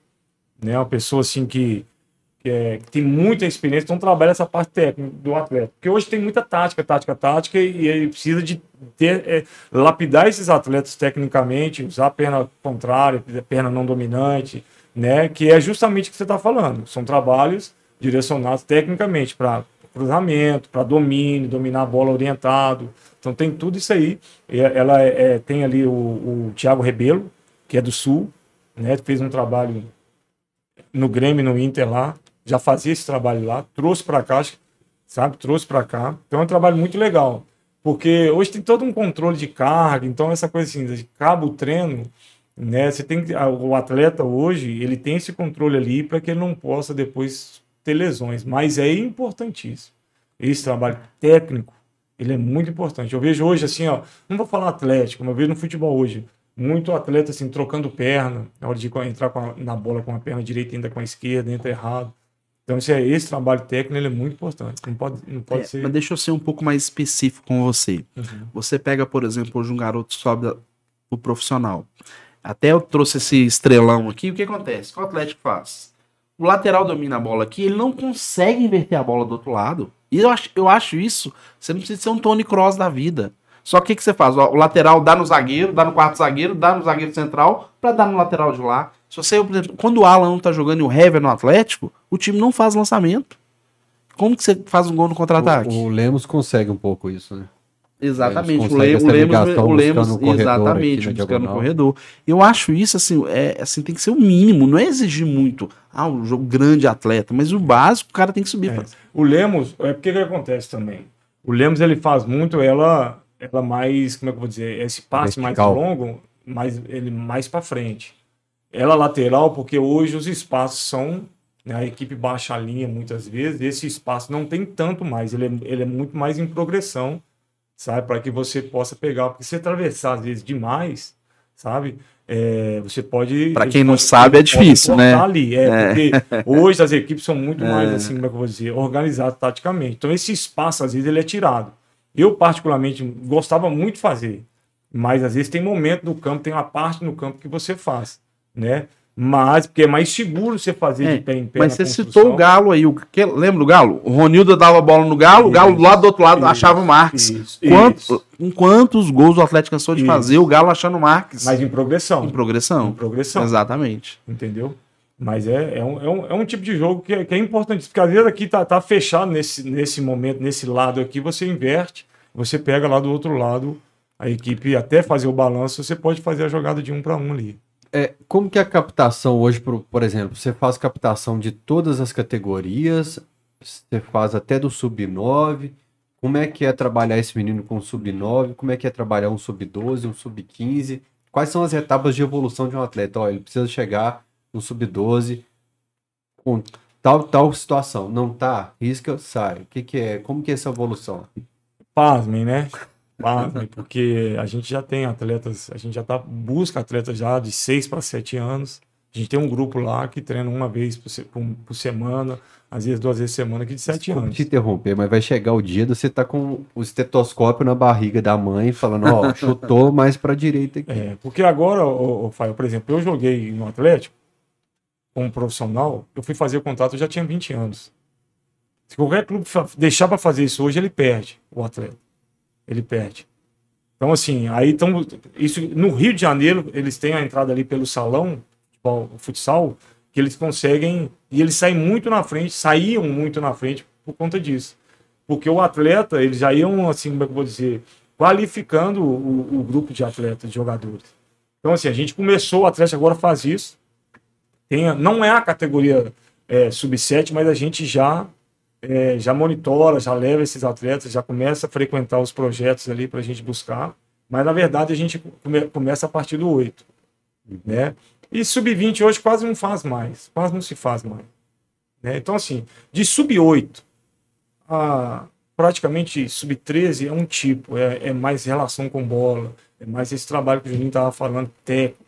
Speaker 3: né? Uma pessoa assim que, que, é, que tem muita experiência, então trabalha essa parte técnica do atleta. Porque hoje tem muita tática, tática, tática, e ele precisa de ter, é, lapidar esses atletas tecnicamente, usar a perna contrária, a perna não dominante, né? Que é justamente o que você está falando. São trabalhos direcionados tecnicamente para cruzamento, para domínio, dominar a bola orientado. Então tem tudo isso aí. Ela é, é, tem ali o, o Thiago Rebelo, que é do Sul, né? Fez um trabalho no Grêmio, no Inter lá, já fazia esse trabalho lá, trouxe para cá, sabe? Trouxe para cá. Então é um trabalho muito legal, porque hoje tem todo um controle de carga, então essa coisa assim, de cabo o treino, né? Você tem o atleta hoje, ele tem esse controle ali para que ele não possa depois ter lesões, mas é importantíssimo. Esse trabalho técnico, ele é muito importante. Eu vejo hoje assim, ó, não vou falar atlético, mas eu vejo no futebol hoje muito atleta assim trocando perna na hora de entrar a, na bola com a perna direita ainda com a esquerda entra errado então esse, é, esse trabalho técnico ele é muito importante não pode não pode é, ser
Speaker 2: mas deixa eu ser um pouco mais específico com você uhum. você pega por exemplo hoje um garoto sobe o profissional até eu trouxe esse estrelão aqui o que acontece o que o Atlético faz o lateral domina a bola aqui ele não consegue inverter a bola do outro lado e eu acho, eu acho isso você não precisa ser um Tony Cross da vida só que o que, você faz? O lateral dá no zagueiro, dá no quarto zagueiro, dá no zagueiro central, para dar no lateral de lá. Se você, exemplo, quando o Alan tá jogando e o Hever no Atlético, o time não faz lançamento. Como que você faz um gol no contra-ataque?
Speaker 1: O, o, Lemos consegue um pouco isso, né?
Speaker 2: Exatamente, o Lemos, o Lemos, o Lemos exatamente, buscando no corredor. Eu acho isso assim, é, assim, tem que ser o mínimo, não é exigir muito. Ah, um jogo grande atleta, mas o básico o cara tem que subir.
Speaker 3: É. O Lemos, é porque que acontece também. O Lemos ele faz muito ela ela mais, como é que eu vou dizer, esse passe mais longo, mais, ele mais para frente. Ela lateral, porque hoje os espaços são. né, a equipe baixa a linha muitas vezes, esse espaço não tem tanto mais, ele é, ele é muito mais em progressão, sabe? Para que você possa pegar, porque se atravessar às vezes demais, sabe? É, você pode. Eles
Speaker 2: quem não sabe, é difícil, né?
Speaker 3: Ali, é,
Speaker 2: É.
Speaker 3: porque hoje as equipes são muito mais,
Speaker 2: É.
Speaker 3: assim, como é que eu vou dizer, organizadas taticamente. Então esse espaço, às vezes, ele é tirado. Eu, particularmente, gostava muito de fazer. Mas às vezes tem momento no campo, tem uma parte no campo que você faz, né? Mas, porque é mais seguro você fazer
Speaker 2: É,
Speaker 3: de pé em pé.
Speaker 2: Mas você
Speaker 3: construção.
Speaker 2: citou o Galo aí. O que, lembra do Galo? O Ronildo dava bola no Galo, o Galo lá do outro lado
Speaker 3: isso,
Speaker 2: achava o Marques.
Speaker 3: Isso,
Speaker 2: Quanto,
Speaker 3: isso.
Speaker 2: em quantos gols o Atlético cansou de
Speaker 3: Isso.
Speaker 2: fazer o Galo achando o Marques?
Speaker 3: Mas em progressão.
Speaker 2: Em progressão.
Speaker 3: Em progressão.
Speaker 2: Exatamente.
Speaker 3: Entendeu? Mas é, é, um, é, um, é um tipo de jogo que é, que é importante. Porque às vezes aqui tá, tá fechado nesse, nesse momento, nesse lado aqui, você inverte, você pega lá do outro lado a equipe, até fazer o balanço, você pode fazer a jogada de um para um ali.
Speaker 1: É, como que é a captação hoje, por, por exemplo, você faz captação de todas as categorias, você faz até do sub-9, como é que é trabalhar esse menino com sub-9, como é que é trabalhar um sub-12, um sub-15, quais são as etapas de evolução de um atleta? Ó, ele precisa chegar no sub-12 com tal, tal situação, não tá, risca, sai. O que que é, como que é essa evolução?
Speaker 3: Pasmem, né? Pasmem, porque a gente já tem atletas, a gente já tá, busca atletas já de 6 para 7 anos. A gente tem um grupo lá que treina uma vez por, se- por- por semana, às vezes duas vezes por semana, que de 7
Speaker 1: Desculpa
Speaker 3: anos.
Speaker 1: te interromper, mas vai chegar o dia de você estar com o estetoscópio na barriga da mãe, falando, ó, chutou mais pra direita aqui.
Speaker 3: É, porque agora, ô, Fael, por exemplo, eu joguei no Atlético como profissional, eu fui fazer o contato, eu já tinha 20 anos. Se qualquer clube deixar para fazer isso hoje, ele perde o atleta. Ele perde. Então, assim, aí então, isso no Rio de Janeiro, eles têm a entrada ali pelo salão, tipo, futsal, que eles conseguem, e eles saem muito na frente, saíam muito na frente por conta disso. Porque o atleta, eles já iam, assim, como é que eu vou dizer, qualificando o, o grupo de atletas, de jogadores. Então, assim, a gente começou, o Atlético agora faz isso. Tem, não é a categoria é, sub-7, mas a gente já, é, já monitora, já leva esses atletas, já começa a frequentar os projetos ali para a gente buscar. Mas, na verdade, a gente come- começa a partir do 8. Né? E sub-20 hoje quase não faz mais, quase não se faz mais. né? Então, assim, de sub-8 a praticamente sub-13 é um tipo, é, é mais relação com bola, é mais esse trabalho que o Juninho estava falando, técnico.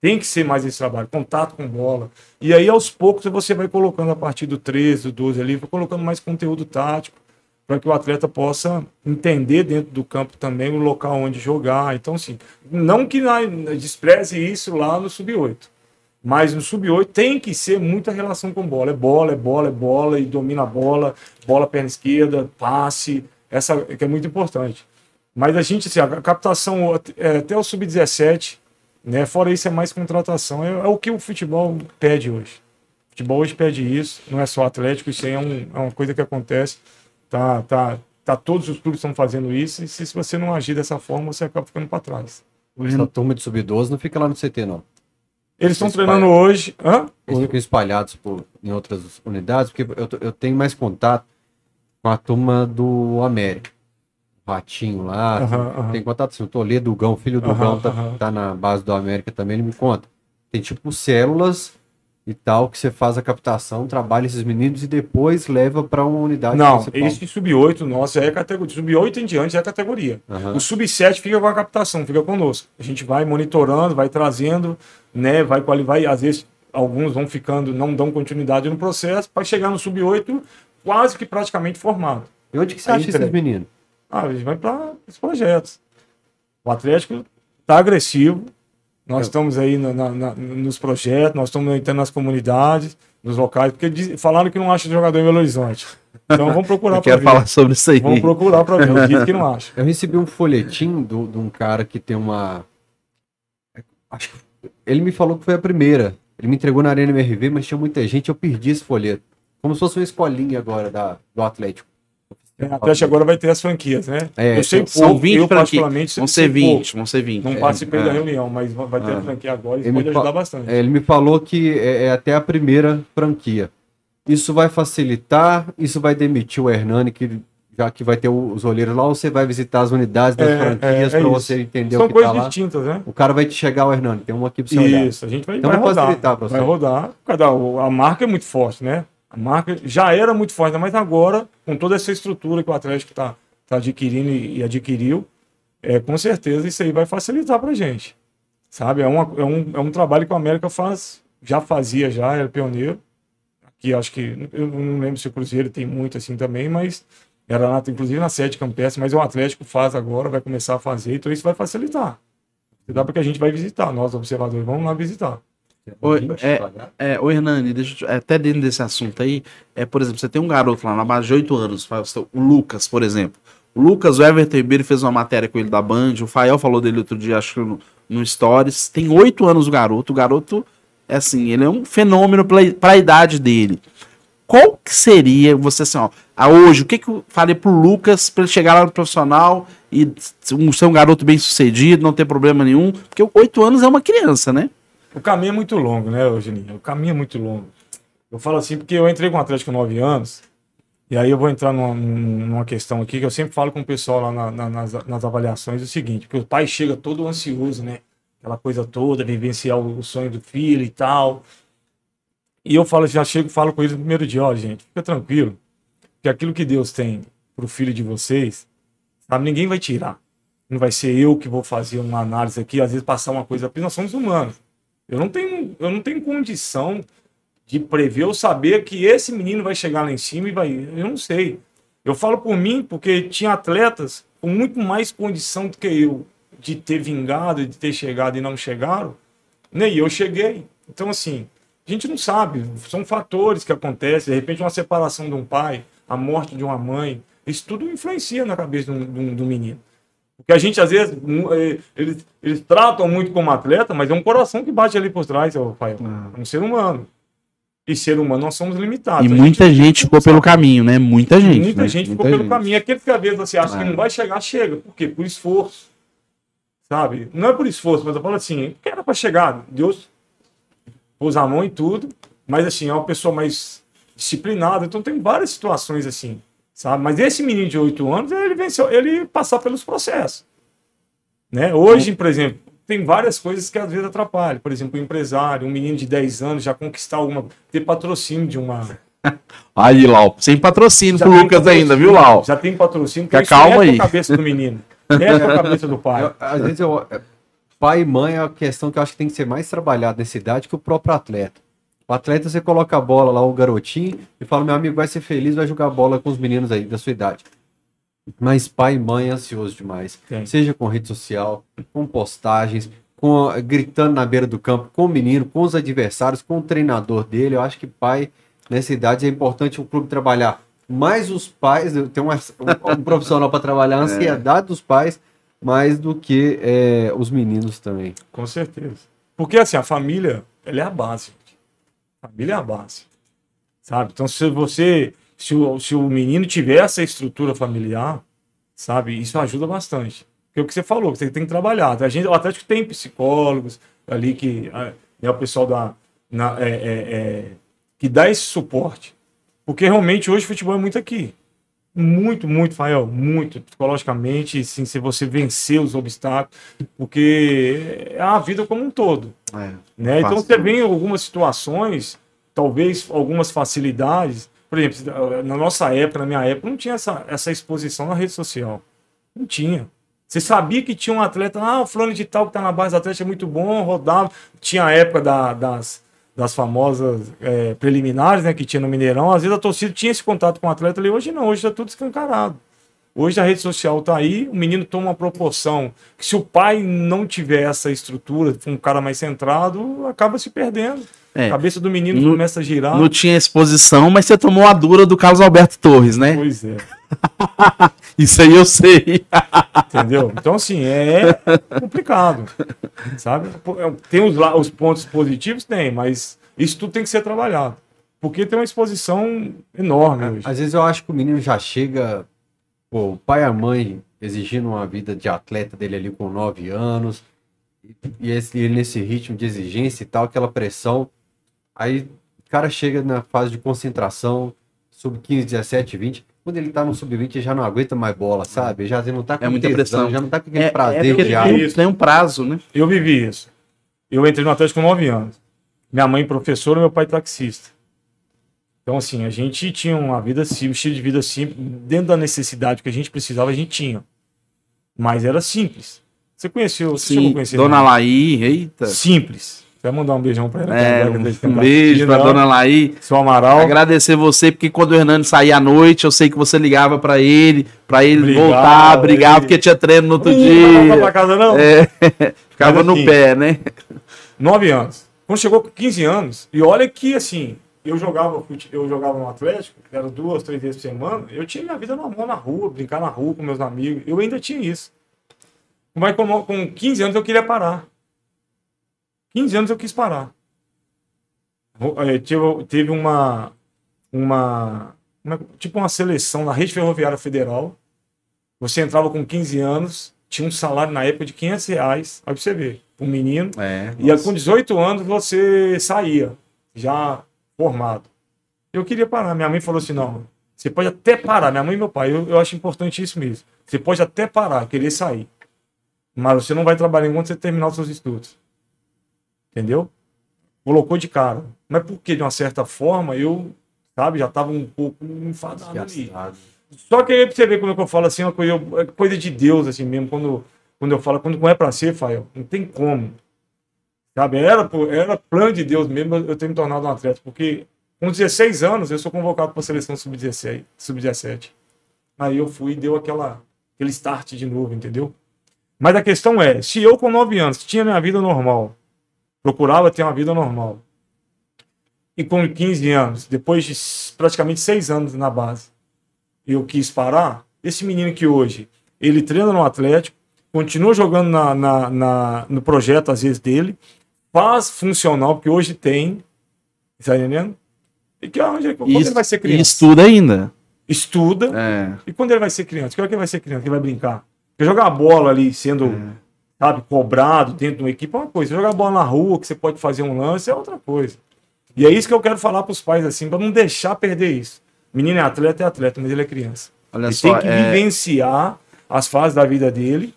Speaker 3: Tem que ser mais esse trabalho, contato com bola. E aí, aos poucos, você vai colocando a partir do 13, do 12 ali, vai colocando mais conteúdo tático, para que o atleta possa entender dentro do campo também o local onde jogar. Então, assim, não que despreze isso lá no sub-8. Mas no sub-8 tem que ser muita relação com bola. É bola, é bola, é bola, e domina a bola, bola perna esquerda, passe, essa que é muito importante. Mas a gente, assim, a captação é, até o sub-17, né? Fora isso, é mais contratação. É, é o que o futebol pede hoje. O futebol hoje pede isso, não é só Atlético, isso aí é, um- é uma coisa que acontece. Tá, tá, tá, todos os clubes estão fazendo isso, e se, se você não agir dessa forma, você acaba ficando para trás.
Speaker 1: Essa turma de sub-12 não fica lá no CT, não.
Speaker 3: Eles estão treinando hoje. Hã?
Speaker 1: Eles ficam espalhados por, em outras unidades, porque eu, eu tenho mais contato com a turma do América. Ratinho lá. Tem contato assim, o Toledo, o Gão, filho do Gão, tá, tá na base do América também, ele me conta. Tem tipo células e tal, que você faz a captação, trabalha esses meninos e depois leva para uma unidade
Speaker 3: Não, esse sub-8 nosso é categoria. Sub-8 em diante é categoria.
Speaker 1: Aham.
Speaker 3: O sub-7 fica com a captação, fica conosco. A gente vai monitorando, vai trazendo, né? Vai, quali- vai às vezes alguns vão ficando, não dão continuidade no processo, para chegar no sub-8 quase que praticamente formado.
Speaker 1: E onde que você
Speaker 3: Aí
Speaker 1: acha esses meninos?
Speaker 3: Ah, a gente vai para os projetos. O Atlético está agressivo. Nós estamos aí na- na- na- nos projetos, nós estamos entrando nas comunidades, nos locais, porque diz- falaram que não acha jogador em Belo Horizonte. Então vamos procurar para
Speaker 2: quero
Speaker 3: ver.
Speaker 2: falar sobre isso aí.
Speaker 3: Vamos procurar para ver. Eu disse que não acha.
Speaker 1: Eu recebi um folhetim do- de um cara que tem uma. Acho que ele me falou que foi a primeira. Ele me entregou na Arena MRV, mas tinha muita gente, eu perdi esse folheto. Como se fosse uma escolinha agora da, do Atlético.
Speaker 3: É, A Atlético agora vai ter as franquias, né?
Speaker 1: É,
Speaker 3: eu sei
Speaker 2: São
Speaker 3: pouco,
Speaker 2: 20
Speaker 3: eu particularmente
Speaker 2: Vão ser
Speaker 3: pouco.
Speaker 2: 20, vão ser 20.
Speaker 3: Não
Speaker 2: É,
Speaker 3: participei
Speaker 2: é.
Speaker 3: da reunião, mas vai ter a franquia agora, isso
Speaker 1: me
Speaker 3: pode ajudar bastante.
Speaker 1: É, ele me falou que é, é até a primeira franquia. Isso vai facilitar, isso vai demitir o Hernani, que já que vai ter os olheiros lá, ou você vai visitar as unidades das
Speaker 3: É,
Speaker 1: franquias
Speaker 3: é, é
Speaker 1: para
Speaker 3: isso.
Speaker 1: você entender
Speaker 3: São
Speaker 1: o que
Speaker 3: coisas
Speaker 1: tá lá?
Speaker 3: distintas, né?
Speaker 1: O cara vai te chegar, o Hernani, tem um aqui pra você olhar.
Speaker 3: Isso, a gente vai,
Speaker 1: Então
Speaker 3: vai
Speaker 1: vai
Speaker 3: rodar.
Speaker 1: facilitar
Speaker 3: Vai rodar. Cada, a marca é muito forte, né? A marca já era muito forte, mas agora, com toda essa estrutura que o Atlético está tá adquirindo e, e adquiriu, é, com certeza isso aí vai facilitar pra gente. Sabe? É, uma, é, um, é um trabalho que o América faz, já fazia, já, era pioneiro. Aqui acho que, eu não lembro se o Cruzeiro tem muito assim também, mas era na, inclusive na sede campestre, mas o Atlético faz agora, vai começar a fazer, então isso vai facilitar. Dá porque a gente vai visitar, nós observadores vamos lá visitar.
Speaker 2: Oi,
Speaker 1: 20
Speaker 2: é-. É, ô Hernani, deixa eu até dentro desse assunto aí, é, por exemplo, você tem um garoto lá na base de 8 anos, o Lucas, por exemplo. O Lucas, o Everton Ribeiro fez uma matéria com ele da Band, o Fael falou dele outro dia, acho que no, no Stories. Tem 8 anos o garoto, o garoto, é assim, ele é um fenômeno para a idade dele. Qual que seria, você assim, ó, a hoje, o que que eu falei pro Lucas para ele chegar lá no profissional e um- ser um garoto bem sucedido, não ter problema nenhum? Porque 8 anos é uma criança, né?
Speaker 3: O caminho é muito longo, né, Eugeninho? O caminho é muito longo. Eu falo assim porque eu entrei com o Atlético com 9 anos, e aí eu vou entrar numa, numa questão aqui que eu sempre falo com o pessoal lá na- na- nas, nas avaliações: é o seguinte, porque o pai chega todo ansioso, né? Aquela coisa toda, vivenciar o, sonho do filho e tal. E eu falo, já chego falo com eles no primeiro dia: olha, gente, fica tranquilo, que aquilo que Deus tem pro filho de vocês, sabe, ninguém vai tirar. Não vai ser eu que vou fazer uma análise aqui, às vezes passar uma coisa, porque nós somos humanos. Eu não tenho, eu não tenho condição de prever ou saber que esse menino vai chegar lá em cima e vai. Eu não sei. Eu falo por mim porque tinha atletas com muito mais condição do que eu de ter vingado, de ter chegado e não chegaram, né? E eu cheguei. Então, assim, a gente não sabe. São fatores que acontecem. De repente, uma separação de um pai, a morte de uma mãe, isso tudo influencia na cabeça um menino. Porque a gente, às vezes, eh, eles, eles tratam muito como atleta, mas é um coração que bate ali por trás, Rafael. É um ser humano. E ser humano nós somos limitados.
Speaker 2: E
Speaker 3: A
Speaker 2: muita
Speaker 3: gente-
Speaker 2: gente ficou pelo caminho, né? Muita gente.
Speaker 3: Muita
Speaker 2: né?
Speaker 3: gente ficou
Speaker 2: Muita
Speaker 3: pelo
Speaker 2: gente.
Speaker 3: caminho. Aquele que às vezes você acha que não vai chegar, chega. Por quê? Por esforço. Sabe? Não é por esforço, mas eu falo assim, que era para chegar. Deus pôs a mão em tudo, mas assim, é uma pessoa mais disciplinada. Então tem várias situações assim, sabe? Mas esse menino de 8 anos, ele venceu, ele passar pelos processos. Né? Hoje, por exemplo, tem várias coisas que às vezes atrapalham. Por exemplo, o empresário, um menino de 10 anos já conquistar alguma. ter patrocínio de uma.
Speaker 2: Aí, Lau, sem patrocínio
Speaker 3: Já
Speaker 2: pro Lucas
Speaker 3: patrocínio,
Speaker 2: ainda, viu, Lau?
Speaker 3: Já tem patrocínio,
Speaker 2: Fica
Speaker 3: isso
Speaker 2: calma aí.
Speaker 3: a cabeça do menino. Mexe a cabeça do pai.
Speaker 1: Eu- às vezes eu. Pai e mãe é a questão que eu acho que tem que ser mais trabalhada nessa idade que o próprio atleta. O atleta, você coloca a bola lá, o garotinho, e fala: meu amigo vai ser feliz, vai jogar bola com os meninos aí da sua idade. Mas pai e mãe é ansioso demais.
Speaker 3: Tem.
Speaker 1: Seja com rede social, com postagens, com gritando na beira do campo, com o menino, com os adversários, com o treinador dele. Eu acho que pai, nessa idade, é importante o clube trabalhar mais os pais, eu tenho um, um- um profissional para trabalhar a ansiedade dos pais, mais do que é, os meninos também.
Speaker 3: Com certeza. Porque assim, a família, ela é a base. Família é a base. Sabe? Então, se você. Se o, se o menino tiver essa estrutura familiar, sabe, isso ajuda bastante. Porque é o que você falou, você tem que trabalhar. A gente, o Atlético tem psicólogos ali que é o pessoal da, na- é, é, é, que dá esse suporte. Porque realmente hoje o futebol é muito aqui. Muito, muito, Fael, muito, psicologicamente, sim, se você vencer os obstáculos, porque é a vida como um todo.
Speaker 2: É.
Speaker 3: Né? Então você vê em algumas situações, talvez algumas facilidades. Por exemplo, na nossa época, na minha época, não tinha essa, essa exposição na rede social. Não tinha. Você sabia que tinha um atleta, ah, o fulano de tal que tá na base do Atlético é muito bom, rodava. Tinha a época da- das, das famosas é, preliminares, né, que tinha no Mineirão. Às vezes a torcida tinha esse contato com o atleta ali, hoje não, hoje tá tudo escancarado. Hoje a rede social tá aí, o menino toma uma proporção que se o pai não tiver essa estrutura, um cara mais centrado, acaba se perdendo.
Speaker 2: É.
Speaker 3: A cabeça do menino
Speaker 2: No-
Speaker 3: começa a girar.
Speaker 2: Não tinha exposição, mas você tomou a dura do Carlos Alberto Torres, né?
Speaker 3: Pois é,
Speaker 2: Isso aí eu sei.
Speaker 3: entendeu? Então, assim, é complicado, sabe? Tem os, os pontos positivos? Tem, mas isso tudo tem que ser trabalhado. Porque tem uma exposição enorme hoje.
Speaker 1: Às vezes eu acho que o menino já chega, pô, o pai e a mãe exigindo uma vida de atleta dele ali com 9 anos, e esse, ele nesse ritmo de exigência e tal, aquela pressão. Aí o cara chega na fase de concentração, sub 15, 17, 20, quando ele tá no sub-20, ele já não aguenta mais bola, sabe? Já não tá com
Speaker 2: É muita
Speaker 1: tesão,
Speaker 2: pressão.
Speaker 1: já não tá com aquele
Speaker 2: É,
Speaker 1: prazer
Speaker 2: é
Speaker 1: diário.
Speaker 2: tem, tem um prazo, né?
Speaker 3: Eu vivi isso. Eu entrei no Atlético com 9 anos. Minha mãe professora, meu pai taxista. Então, assim, a gente tinha uma vida simples, um estilo de vida simples, dentro da necessidade que a gente precisava, a gente tinha. Mas era simples. Você conheceu, você chegou a
Speaker 2: Sim,
Speaker 3: conhecer?
Speaker 2: Dona
Speaker 3: né?
Speaker 2: Laí, eita.
Speaker 3: Simples. Vai mandar um beijão pra ela.
Speaker 2: É, um, beijo pra
Speaker 3: assistindo,
Speaker 2: Dona Laí.
Speaker 3: Seu Amaral.
Speaker 2: Agradecer você, porque quando o Hernani saía à noite, eu sei que você ligava pra ele, pra ele voltar, brigava,
Speaker 3: ele-
Speaker 2: porque tinha treino no outro
Speaker 3: Ih, não pra
Speaker 2: dia.
Speaker 3: casa, não?
Speaker 2: É, ficava
Speaker 3: Mas
Speaker 2: no
Speaker 3: assim,
Speaker 2: pé, né?
Speaker 3: 9 anos. Quando chegou com 15 anos, e olha que assim, eu jogava, eu jogava no Atlético, era duas, três vezes por semana, eu tinha minha vida normal na rua, brincar na rua com meus amigos, eu ainda tinha isso. Mas com, com 15 anos eu queria parar. 15 anos eu quis parar. Eh, Teve, uma, uma, uma- tipo uma seleção na Rede Ferroviária Federal. Você entrava com 15 anos, tinha um salário na época de 500 reais, pra você ver, um menino.
Speaker 2: É,
Speaker 3: E aí, com 18 anos você saía, já formado. Eu queria parar. Minha mãe falou assim: não, você pode até parar. Minha mãe e meu pai, eu, eu acho importante isso mesmo. Você pode até parar, querer sair. Mas você não vai trabalhar enquanto você terminar os seus estudos. Entendeu? Colocou de cara. Mas porque, de uma certa forma, eu, sabe, já estava um pouco enfadado ali. Só que aí pra você ver como é que eu falo assim, uma coisa, é coisa de Deus, assim mesmo, quando, quando eu falo, quando não é pra ser, Fael, não tem como. Sabe? Era, era plano de Deus mesmo eu ter me tornado um atleta, porque com 16 anos eu sou convocado para a seleção sub-17. Sub-17. Aí eu fui e deu aquela, aquele start de novo, entendeu? Mas a questão é, se eu com 9 anos tinha minha vida normal, procurava ter uma vida normal, e com 15 anos, depois de praticamente 6 anos na base, eu quis parar, esse menino que hoje, ele treina no Atlético, continua jogando na, na- na- no projeto, às vezes, dele, faz funcional, porque hoje tem, tá entendendo? E que onde, quando
Speaker 2: E,
Speaker 3: ele vai ser criança?
Speaker 2: estuda ainda.
Speaker 3: Estuda,
Speaker 2: É.
Speaker 3: e quando ele vai ser criança? Que hora que ele vai ser criança? Que ele vai brincar? Porque jogar a bola ali, sendo, sabe, cobrado dentro de uma equipe é uma coisa. Jogar bola na rua, que você pode fazer um lance, é outra coisa. E é isso que eu quero falar para os pais, assim, para não deixar perder isso. Menino é atleta, é atleta, mas ele é criança.
Speaker 2: Olha
Speaker 3: Ele
Speaker 2: só,
Speaker 3: tem que
Speaker 2: é,
Speaker 3: vivenciar as fases da vida dele,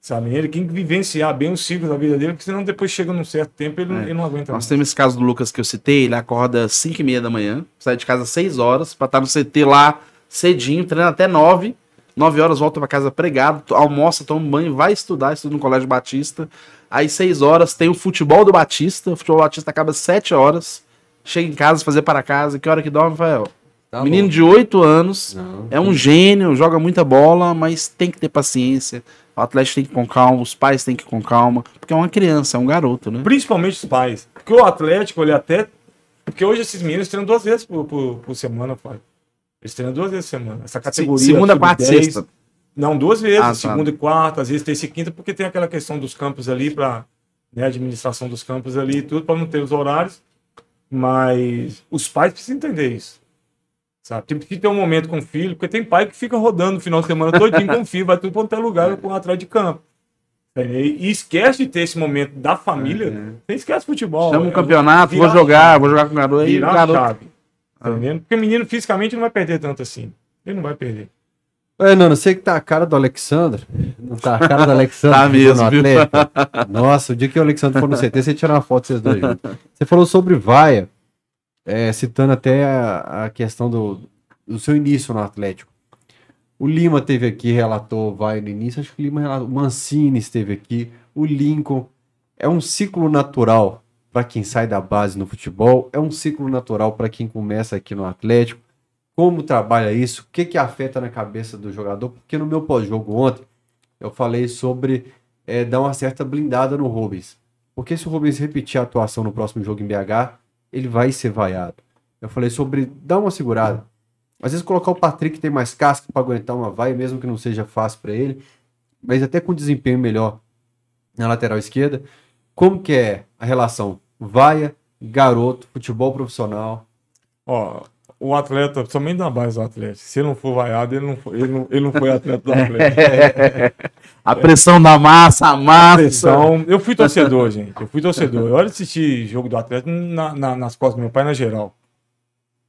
Speaker 3: sabe? Ele tem que vivenciar bem os ciclos da vida dele, porque senão depois chega num certo tempo ele, não-
Speaker 2: É.
Speaker 3: ele não aguenta
Speaker 2: nós
Speaker 3: mais.
Speaker 2: temos esse caso do Lucas que eu citei, ele acorda às 5 e meia da manhã, sai de casa às 6 horas, pra estar no CT lá cedinho, treina até 9, 9 horas volta pra casa pregado, almoça, toma um banho, vai estudar, estuda no Colégio Batista, aí 6 horas tem o futebol do Batista, o futebol do Batista acaba às 7 horas, chega em casa, fazer para casa, que hora que dorme, Rafael?
Speaker 1: Tá
Speaker 2: Menino
Speaker 1: louco.
Speaker 2: de 8 anos,
Speaker 1: Não.
Speaker 2: é um gênio, joga muita bola, mas tem que ter paciência. O Atlético tem que ir com calma, os pais têm que ir com calma, porque é uma criança, é um garoto, né?
Speaker 3: Principalmente os pais. Porque o Atlético, ele até. Porque hoje esses meninos treinam duas vezes por, por, por semana, pai. Eles treinam duas vezes por semana. Essa categoria.
Speaker 2: Segunda, quarta e
Speaker 3: sub-10,
Speaker 2: sexta.
Speaker 3: Não, duas vezes.
Speaker 2: Ah, tá.
Speaker 3: segunda e quarta, às vezes terça e quinta, porque tem aquela questão dos campos ali, para né, administração dos campos ali e tudo, para não ter os horários. Mas os pais precisam entender isso. Sabe? Tem que ter um momento com o filho, porque tem pai que fica rodando no final de semana todinho com o filho, vai tudo quanto é lugar com atrás de campo. E esquece de ter esse momento da família. Você esquece futebol.
Speaker 2: Chama um
Speaker 3: É,
Speaker 2: campeonato, vou jogar, vou jogar com o garoto. Aí,
Speaker 3: Virar a
Speaker 2: garoto
Speaker 3: chave. Tá entendendo? Porque o menino fisicamente não vai perder tanto assim. Ele não vai perder.
Speaker 1: É, Nano, você que tá a cara do Alexandre. Não tá a cara do Alexandre
Speaker 2: Tá mesmo,
Speaker 1: no
Speaker 2: viu?
Speaker 1: Atlético? Nossa, o dia que o Alexandre for no CT, você tirar uma foto vocês dois juntos. Você falou sobre vaia, é, citando até a, a questão do, do seu início no Atlético. O Lima teve aqui, relatou vaia no início, acho que o Lima relatou, o Mancini esteve aqui, o Lincoln. É um ciclo natural para quem sai da base no futebol, é um ciclo natural para quem começa aqui no Atlético como trabalha isso, o que, que afeta na cabeça do jogador, porque no meu pós-jogo ontem eu falei sobre é, dar uma certa blindada no Rubens. Porque se o Rubens repetir a atuação no próximo jogo em BH, ele vai ser vaiado. Eu falei sobre dar uma segurada. Às vezes colocar o Patrick tem mais casca para aguentar uma vaia, mesmo que não seja fácil para ele, mas até com desempenho melhor na lateral esquerda. Como que é a relação vaia, garoto, futebol profissional?
Speaker 3: Ó, o atleta, somente na base do Atlético. Se ele não for vaiado, ele não foi, ele não, ele não foi atleta do Atlético.
Speaker 2: A pressão da massa, a massa.
Speaker 3: Então, eu fui torcedor, gente. Eu fui torcedor. Eu assistir jogo do Atlético na- na- nas costas do meu pai na geral.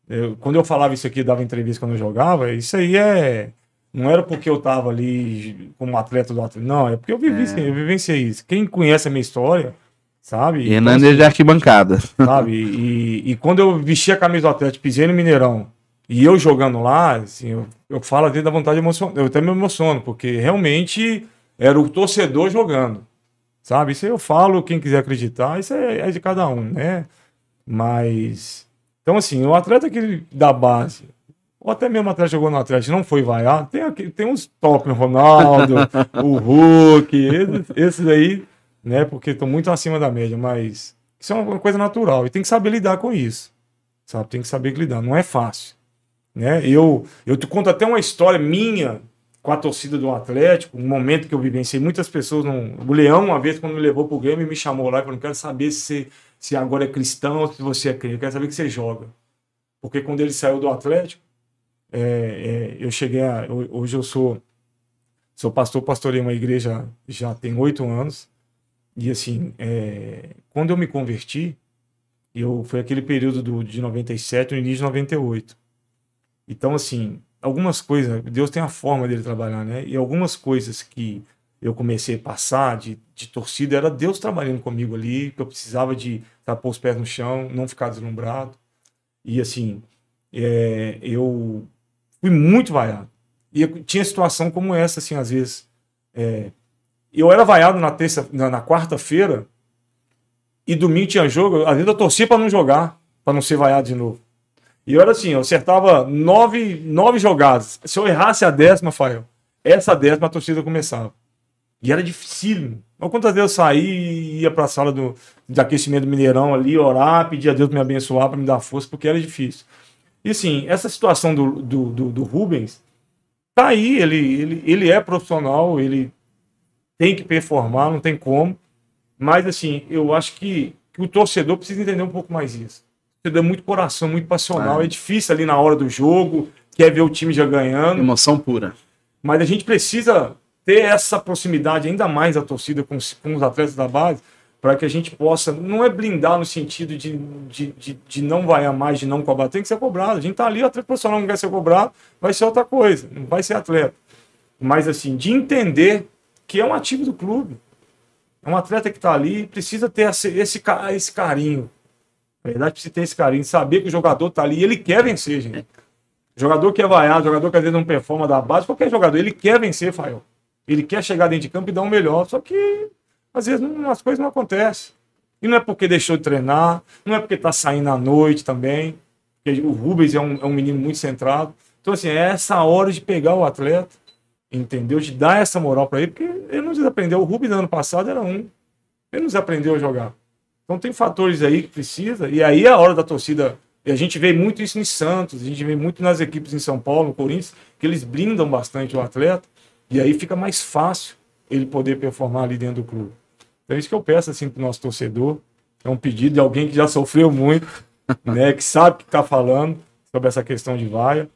Speaker 3: eu- quando eu falava isso aqui, dava entrevista quando eu jogava, isso aí é. Não era porque eu tava ali como atleta do atleta. Não, é porque eu vivi,
Speaker 2: É.
Speaker 3: eu vivenciei isso. Quem conhece a minha história, sabe? Então,
Speaker 2: Hernandes de arquibancada.
Speaker 3: sabe? E, e quando eu vesti a camisa do Atlético, pisei no Mineirão, e eu jogando lá, assim, eu, eu falo vezes da vontade de emocionar, eu até me emociono, porque realmente era o torcedor jogando, sabe? Isso aí eu falo, quem quiser acreditar, isso é, é de cada um, né? Mas, então assim, o atleta que da base, ou até mesmo o atleta que jogou no Atlético, não foi vaiado, tem, aqui, tem uns top, o Ronaldo, o Hulk, esses, esses aí, né? Porque estão muito acima da média, mas isso é uma coisa natural e tem que saber lidar com isso, sabe? Tem que saber lidar, não é fácil, né? Eu eu te conto até uma história minha com a torcida do Atlético, um momento que eu vivenciei, muitas pessoas não, o Leão uma vez quando me levou pro game me chamou lá e falou, não quero saber se se agora é cristão ou se você é crente, eu quero saber que você joga. Porque quando ele saiu do Atlético, é, é, eu cheguei a, ho- hoje eu sou sou pastor, pastorei uma igreja já tem oito anos e assim, é, quando eu me converti, eu foi aquele período do, de 97, no início de 98. Então, assim, algumas coisas, Deus tem a forma dele trabalhar, né? E algumas coisas que eu comecei a passar de, de torcida era Deus trabalhando comigo ali, que eu precisava de pôr os pés no chão, não ficar deslumbrado. E assim, é, eu fui muito vaiado. E tinha situação como essa, assim, às vezes. É, eu era vaiado na terça, na, na quarta-feira, e domingo tinha jogo. Às vezes eu torcia para não jogar, para não ser vaiado de novo. E eu era assim, eu acertava nove, nove jogadas. Se eu errasse a décima, Fael, essa décima a torcida começava. E era dificílimo. Mas quantas vezes eu saí e ia para a sala do, de aquecimento do Mineirão ali, orar, pedir a Deus me abençoar, para me dar força, porque era difícil. E assim, essa situação do, do, do, do Rubens, tá aí, ele, ele, ele é profissional, ele tem que performar, não tem como. Mas assim, eu acho que, que o torcedor precisa entender um pouco mais isso. O torcedor é muito coração, muito passional,
Speaker 2: É.
Speaker 3: é difícil ali na hora do jogo, quer ver o time já ganhando.
Speaker 2: Emoção pura.
Speaker 3: Mas a gente precisa ter essa proximidade ainda mais da torcida com, os- com os atletas da base, para que a gente possa, não é blindar no sentido de, de, de, de não vaiar mais, de não cobrar, tem que ser cobrado. A gente tá ali, o atleta profissional não quer ser cobrado, vai ser outra coisa, não vai ser atleta. Mas assim, de entender que é um ativo do clube. É um atleta que está ali, precisa ter esse, esse, esse carinho. Na verdade, precisa ter esse carinho, saber que o jogador está ali ele quer vencer, gente. Jogador que é vaiado, jogador que às vezes não performa da base, qualquer jogador, ele quer vencer, Fael. Ele quer chegar dentro de campo e dar o melhor. Só que às vezes não- as coisas não acontecem. E não é porque deixou de treinar, não é porque está saindo à noite também. O Rubens é um, é um menino muito centrado. Então, assim, é essa hora de pegar o atleta, entendeu? De dar essa moral para ele, porque ele não desaprendeu. O Rubens no ano passado era um. Ele não desaprendeu a jogar. Então tem fatores aí que precisa, e aí é a hora da torcida. E a gente vê muito isso em Santos, a gente vê muito nas equipes em São Paulo, no Corinthians, que eles blindam bastante o atleta, e aí fica mais fácil ele poder performar ali dentro do clube. Então é isso que eu peço assim para o nosso torcedor. É um pedido de alguém que já sofreu muito, né, que sabe o que está falando sobre essa questão de vaia.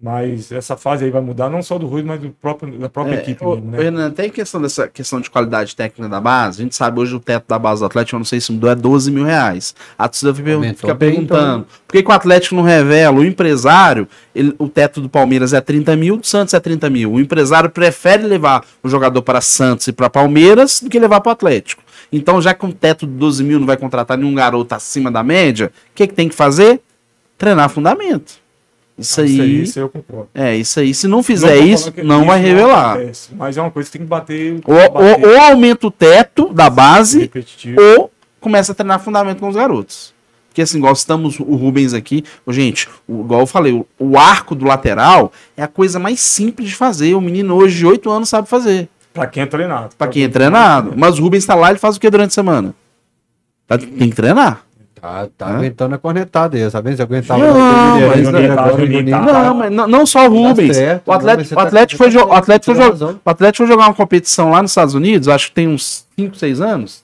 Speaker 3: Mas essa fase aí vai mudar não só do Rui, mas do próprio, da própria
Speaker 2: É,
Speaker 3: equipe
Speaker 2: ô,
Speaker 3: mesmo, né?
Speaker 2: Renan, tem questão dessa questão de qualidade técnica da base. A gente sabe hoje o teto da base do Atlético, eu não sei se mudou, é 12 mil reais. A torcida fica,
Speaker 1: bem,
Speaker 2: perguntando: por que, que o Atlético não revela? O empresário, ele- o teto do Palmeiras é 30 mil, do Santos é 30 mil. O empresário prefere levar o jogador para Santos e para Palmeiras do que levar para o Atlético. Então, já que um teto de 12 mil não vai contratar nenhum garoto acima da média, o que, que tem que fazer? Treinar fundamento. Isso aí.
Speaker 3: isso aí, isso aí eu concordo.
Speaker 2: É, isso aí. Se não
Speaker 3: Não
Speaker 2: fizer
Speaker 3: tô
Speaker 2: isso, não vai
Speaker 3: isso
Speaker 2: revelar.
Speaker 3: acontece, mas é uma coisa que tem que bater.
Speaker 2: Ou,
Speaker 3: bater
Speaker 2: ou, ou aumenta o teto da base, ou começa a treinar fundamento com os garotos. Porque assim, igual estamos o Rubens aqui, gente, o- igual eu falei, o, o arco do lateral é a coisa mais simples de fazer. O menino hoje de 8 anos sabe fazer.
Speaker 3: Pra quem é treinado.
Speaker 2: Pra quem é treinado. Mas o Rubens tá lá, ele faz o que durante a semana? Tá- tem que treinar.
Speaker 1: Tá, tá
Speaker 2: Hã?
Speaker 1: aguentando a cornetada aí, tá vendo? Você aguentava
Speaker 2: Não,
Speaker 3: mas tá, tá.
Speaker 2: Não, mas não, não só o Rubens.
Speaker 1: certo,
Speaker 2: o Atlético, o
Speaker 1: tá-
Speaker 2: Atlético foi,
Speaker 1: tá
Speaker 2: o Atlético foi,
Speaker 1: razão.
Speaker 2: o Atlético foi jogar uma competição lá nos Estados Unidos, acho que tem uns 5, 6 anos.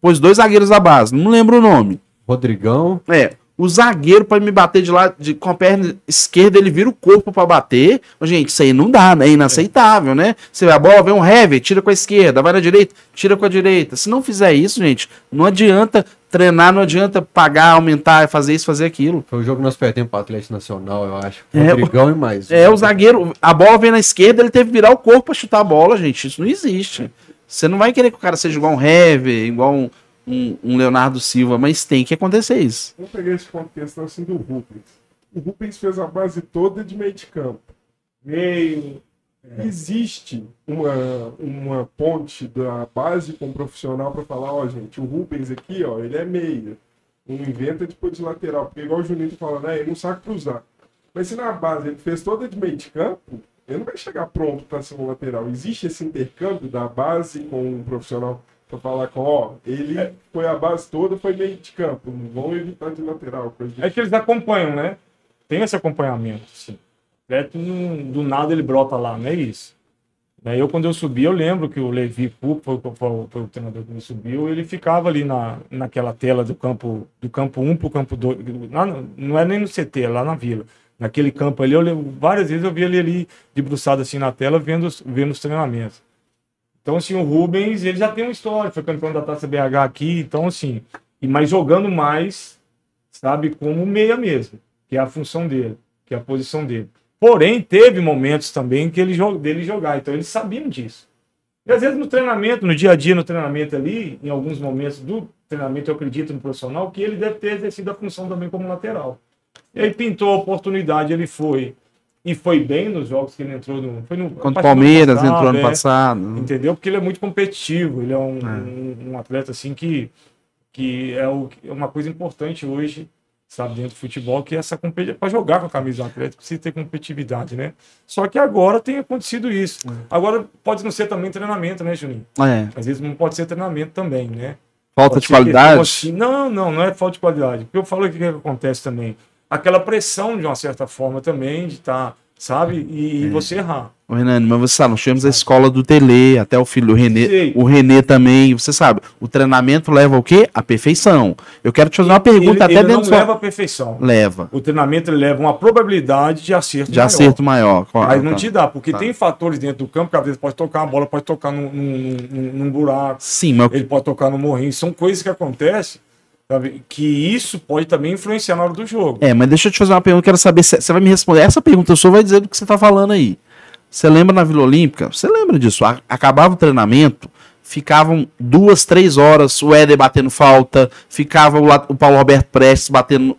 Speaker 2: Pôs dois zagueiros da base, não lembro o nome.
Speaker 1: Rodrigão,
Speaker 2: É, o zagueiro pode me bater de lá de, com a perna esquerda, ele vira o corpo pra bater. Gente, isso aí não dá, né? É inaceitável, né? Você vê a bola, vem um heavy, tira com a esquerda, vai na direita, tira com a direita. Se não fizer isso, gente, não adianta Treinar não adianta pagar, aumentar, fazer isso, fazer aquilo.
Speaker 1: Foi o jogo que nós perdemos para o Atlético Nacional, eu acho.
Speaker 2: É,
Speaker 1: Rodrigão e mais.
Speaker 2: É, o zagueiro, a bola vem na esquerda, ele teve que virar o corpo pra chutar a bola, gente. Isso não existe. Você não vai querer que o cara seja igual um Hever, igual um, um, um Leonardo Silva, mas tem que acontecer isso.
Speaker 4: Vamos pegar esse ponto de questão assim do Rubens. O Rubens fez a base toda de meio de campo. Meio. Existe uma, uma ponte da base com o profissional para falar, ó, gente, o Rubens aqui, ó, ele é meia. Não inventa depois de lateral, porque igual o Juninho falando, né, ele não sabe cruzar. Mas se na base ele fez toda de meio de campo, ele não vai chegar pronto para ser um lateral. Existe esse intercâmbio da base com o profissional para falar com, ó, ele foi a base toda, foi meio de campo, não vão evitar de lateral. Coisa do
Speaker 3: É que eles acompanham, né? Tem esse acompanhamento, sim. Não- Do nada ele brota lá, não é isso. Né, Eu, quando eu subi, eu lembro que o Levi Cup, foi, foi foi o treinador que me subiu, ele ficava ali na, naquela tela do campo do campo 1 para o campo 2. lá no- não é nem no CT, é lá na vila. Naquele campo ali, eu várias vezes eu vi ele ali debruçado assim na tela, vendo, vendo os treinamentos. Então, assim, o Rubens, ele já tem uma história, foi campeão da Taça BH aqui, então, assim, e mas jogando mais, sabe, como meia mesmo, que é a função dele, que é a posição dele. Porém, teve momentos também que ele dele jogar, então eles sabiam disso. E às vezes no treinamento, no dia a dia, no treinamento ali, em alguns momentos do treinamento, eu acredito no profissional, que ele deve ter exercido a função também como lateral. E aí pintou a oportunidade, ele foi. E foi bem nos jogos que ele entrou no. Foi no
Speaker 2: Contra o Palmeiras,
Speaker 3: passada,
Speaker 2: entrou ano
Speaker 3: é.
Speaker 2: passado.
Speaker 3: Entendeu? Porque ele é muito competitivo, ele é um,
Speaker 2: É.
Speaker 3: um, um atleta assim que, que é, o, é uma coisa importante hoje, sabe, dentro do futebol, que é essa competição. Para jogar com a camisa do atleta, precisa ter competitividade, né? Só que agora tem acontecido isso. Agora pode não ser também treinamento, né, Juninho?
Speaker 2: É.
Speaker 3: Às vezes não pode ser treinamento também, né?
Speaker 2: Falta
Speaker 3: Pode
Speaker 2: de qualidade.
Speaker 3: assim- Não, não, não é falta de qualidade. Porque eu falo que o que acontece também. Aquela pressão, de uma certa forma, também, de estar, sabe? E, e
Speaker 2: É.
Speaker 3: você errar.
Speaker 2: Ô, Renan, mas você sabe, nós tivemos a escola do Tele, até o filho do Renê,
Speaker 3: Sei.
Speaker 2: o Renê também, você sabe, o treinamento leva o quê? A perfeição. Eu quero te fazer uma pergunta
Speaker 3: ele,
Speaker 2: até
Speaker 3: ele
Speaker 2: dentro
Speaker 3: não
Speaker 2: do seu-
Speaker 3: leva à perfeição.
Speaker 2: Leva.
Speaker 3: O treinamento ele leva uma probabilidade de acerto
Speaker 2: De
Speaker 3: maior.
Speaker 2: acerto maior.
Speaker 3: Mas não
Speaker 2: Tá.
Speaker 3: te dá, porque
Speaker 2: Tá.
Speaker 3: tem fatores dentro do campo que às vezes pode tocar a bola, pode tocar num, num, num- num buraco,
Speaker 2: Sim, mas
Speaker 3: ele pode tocar no morrinho. São coisas que acontecem, sabe? Que isso pode também influenciar na hora do jogo.
Speaker 2: É, mas deixa eu te fazer uma pergunta, eu quero saber se você vai me responder. Essa pergunta só vai dizer do que você tá falando aí. Você lembra na Vila Olímpica? Você lembra disso? Acabava o treinamento, ficavam duas, três horas o Éder batendo falta, ficava o, Paulo Roberto Prestes batendo,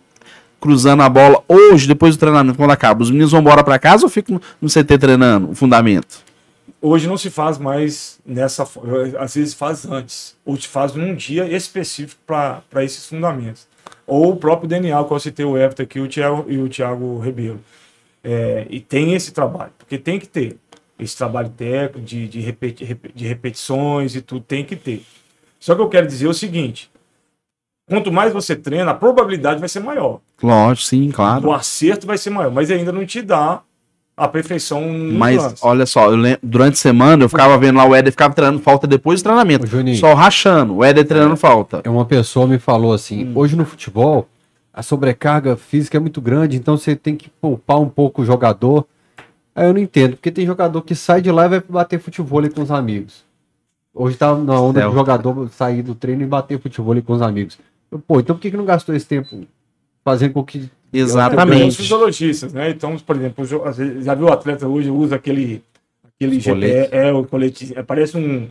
Speaker 2: cruzando a bola. Hoje, depois do treinamento, quando acaba, os meninos vão embora pra casa ou ficam no CT treinando o fundamento?
Speaker 3: Hoje não se faz mais nessa às vezes faz antes, ou te faz num dia específico para esses fundamentos. Ou o próprio DNA, que eu citei o Everton aqui o Thiago, e o Thiago Ribeiro. É, e tem esse trabalho, porque tem que ter esse trabalho técnico de, de, repeti- rep- de repetições e tudo, tem que ter. Só que eu quero dizer o seguinte: quanto mais você treina, a probabilidade vai ser maior.
Speaker 2: Lógico, sim, claro.
Speaker 3: O acerto vai ser maior, mas ainda não te dá a perfeição
Speaker 2: Mas
Speaker 3: lance.
Speaker 2: olha só, eu lem- durante a semana eu ficava vendo lá o Éder ficava treinando falta depois do treinamento.
Speaker 1: Ô, Juninho.
Speaker 2: Só rachando, o Éder treinando falta.
Speaker 1: É uma pessoa me falou assim,
Speaker 3: Hum.
Speaker 1: hoje no futebol a sobrecarga física é muito grande, então você tem que poupar um pouco o jogador. Aí eu não entendo, porque tem jogador que sai de lá e vai bater futebol com os amigos. Hoje tá na onda do jogador sair do treino e bater futebol com os amigos. Eu, Pô, então por que, que não gastou esse tempo fazendo com que
Speaker 2: Exatamente.
Speaker 3: fisiologistas, né? Então, por exemplo, já viu o atleta hoje usa aquele aquele
Speaker 1: Os coletes.
Speaker 3: GP, é o colete, é, parece um,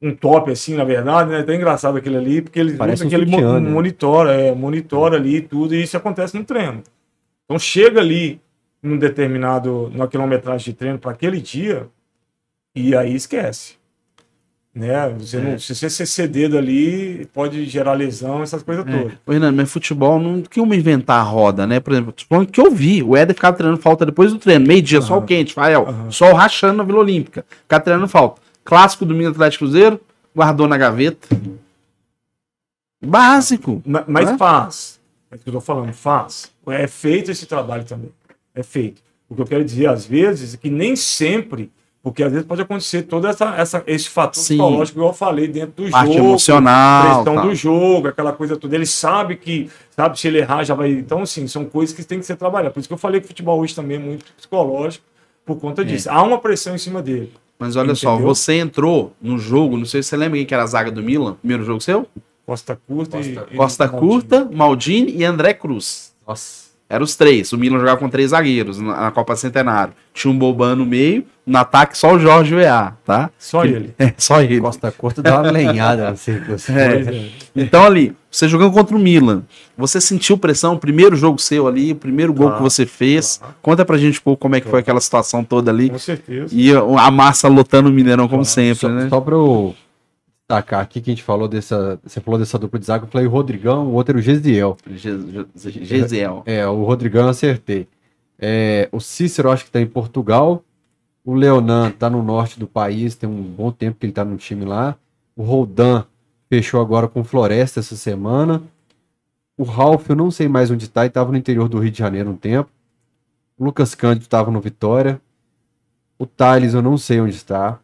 Speaker 3: um top assim, na verdade, né? É até engraçado aquele ali, porque ele
Speaker 1: Parece um
Speaker 3: aquele mo-
Speaker 1: né?
Speaker 3: monitora, é, monitora ali tudo, e isso acontece no treino. Então, chega ali num determinado, numa quilometragem de treino para aquele dia, e aí esquece. Né? Você
Speaker 1: É.
Speaker 3: não, se você se ceder dali, pode gerar lesão, essas coisas todas.
Speaker 2: Ô, Renan, mas futebol não tem como inventar a roda, né? Por exemplo, que eu vi, o Éder ficava treinando falta depois do treino, meio-dia, sol
Speaker 3: Aham.
Speaker 2: quente, Fael,
Speaker 3: Aham.
Speaker 2: sol rachando na Vila Olímpica, ficava treinando falta. Clássico domingo Atlético Cruzeiro, guardou na gaveta. Básico.
Speaker 3: Ma- Mas
Speaker 2: Hã?
Speaker 3: faz. É isso que eu tô falando, faz. É feito esse trabalho também. É feito. O que eu quero dizer, às vezes, é que nem sempre, porque às vezes pode acontecer todo essa, essa, esse fator
Speaker 2: Sim.
Speaker 3: psicológico que eu falei dentro do
Speaker 2: Parte
Speaker 3: jogo.
Speaker 2: emocional.
Speaker 3: Pressão
Speaker 2: tal.
Speaker 3: do jogo, aquela coisa toda. Ele sabe que, sabe, se ele errar, já vai. Então, assim, são coisas que tem que ser trabalhadas. Por isso que eu falei que o futebol hoje também é muito psicológico por conta disso. Há uma pressão em cima dele.
Speaker 2: Mas olha só,
Speaker 3: Entendeu?
Speaker 2: você entrou no jogo, não sei se você lembra quem que era a zaga do Milan, primeiro jogo seu?
Speaker 3: Costa Curta e-
Speaker 1: Costa-
Speaker 3: e.
Speaker 2: Costa
Speaker 3: Maldini.
Speaker 2: Curta, Maldini e André Cruz.
Speaker 1: Nossa.
Speaker 2: Eram os três. O Milan jogava com três zagueiros na, na Copa Centenário. Tinha um Boban no meio, no ataque só o Jorge VA, tá?
Speaker 3: Só ele.
Speaker 2: É, só ele.
Speaker 1: Costa Curta dá uma lenhada assim.
Speaker 2: É.
Speaker 3: Pois é.
Speaker 2: Então ali, você jogando contra o Milan, você sentiu pressão, o primeiro jogo seu ali, o primeiro gol que você fez.
Speaker 3: claro.
Speaker 2: Conta pra gente um pouco como é que foi aquela situação toda ali.
Speaker 3: Com certeza.
Speaker 2: E a massa lotando o Mineirão como
Speaker 3: Claro.
Speaker 2: sempre,
Speaker 1: Só,
Speaker 2: né?
Speaker 1: só pra eu destacar aqui que a gente falou dessa. Você falou dessa dupla de zaga, eu falei o Rodrigão, o outro era o Gesiel.
Speaker 2: Ge- Ge- Gesiel.
Speaker 1: É, o Rodrigão acertei. É, o Cícero acho que tá em Portugal. O Leonan tá no norte do país, tem um bom tempo que ele tá no time lá. O Roldan fechou agora com Floresta essa semana. O Ralf, eu não sei mais onde tá, e tava no interior do Rio de Janeiro um tempo. O Lucas Cândido tava no Vitória. O Thales, eu não sei onde está.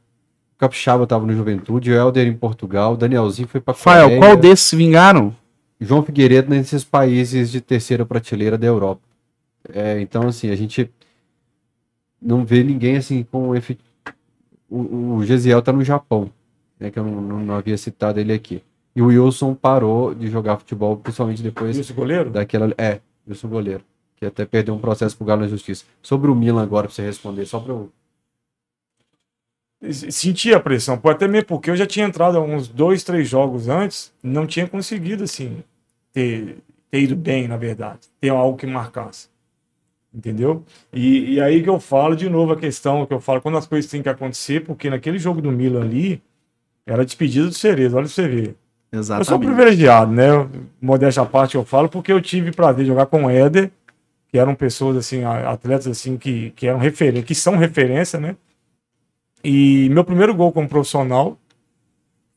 Speaker 1: O Capixaba tava no Juventude. O Helder em Portugal. O Danielzinho foi pra
Speaker 2: Rafael,
Speaker 1: Coreia.
Speaker 2: qual desses vingaram?
Speaker 1: João Figueiredo nesses países de terceira prateleira da Europa. É, então, assim, a gente não vê ninguém assim com efe... o, o Gesiel tá no Japão, né, que eu não, não- não havia citado ele aqui. E o Wilson parou de jogar futebol, principalmente depois
Speaker 3: Isso, goleiro?
Speaker 1: daquela. É, Wilson goleiro. Que até perdeu um processo pro Galo na Justiça. Sobre o Milan agora, pra você responder, só pra eu.
Speaker 3: Senti a pressão, até mesmo porque eu já tinha entrado uns dois, três jogos antes, não tinha conseguido, assim, ter, ter ido bem, na verdade, ter algo que marcasse. Entendeu? E, e aí que eu falo de novo a questão que eu falo quando as coisas têm que acontecer, porque naquele jogo do Milan ali, era despedida do Cerezo, olha pra você ver. Eu sou
Speaker 2: Exatamente.
Speaker 3: privilegiado, né? Modéstia à parte eu falo, porque eu tive prazer de jogar com o Éder, que eram pessoas assim, atletas assim que, que eram referência, que são referência, né? E meu primeiro gol como profissional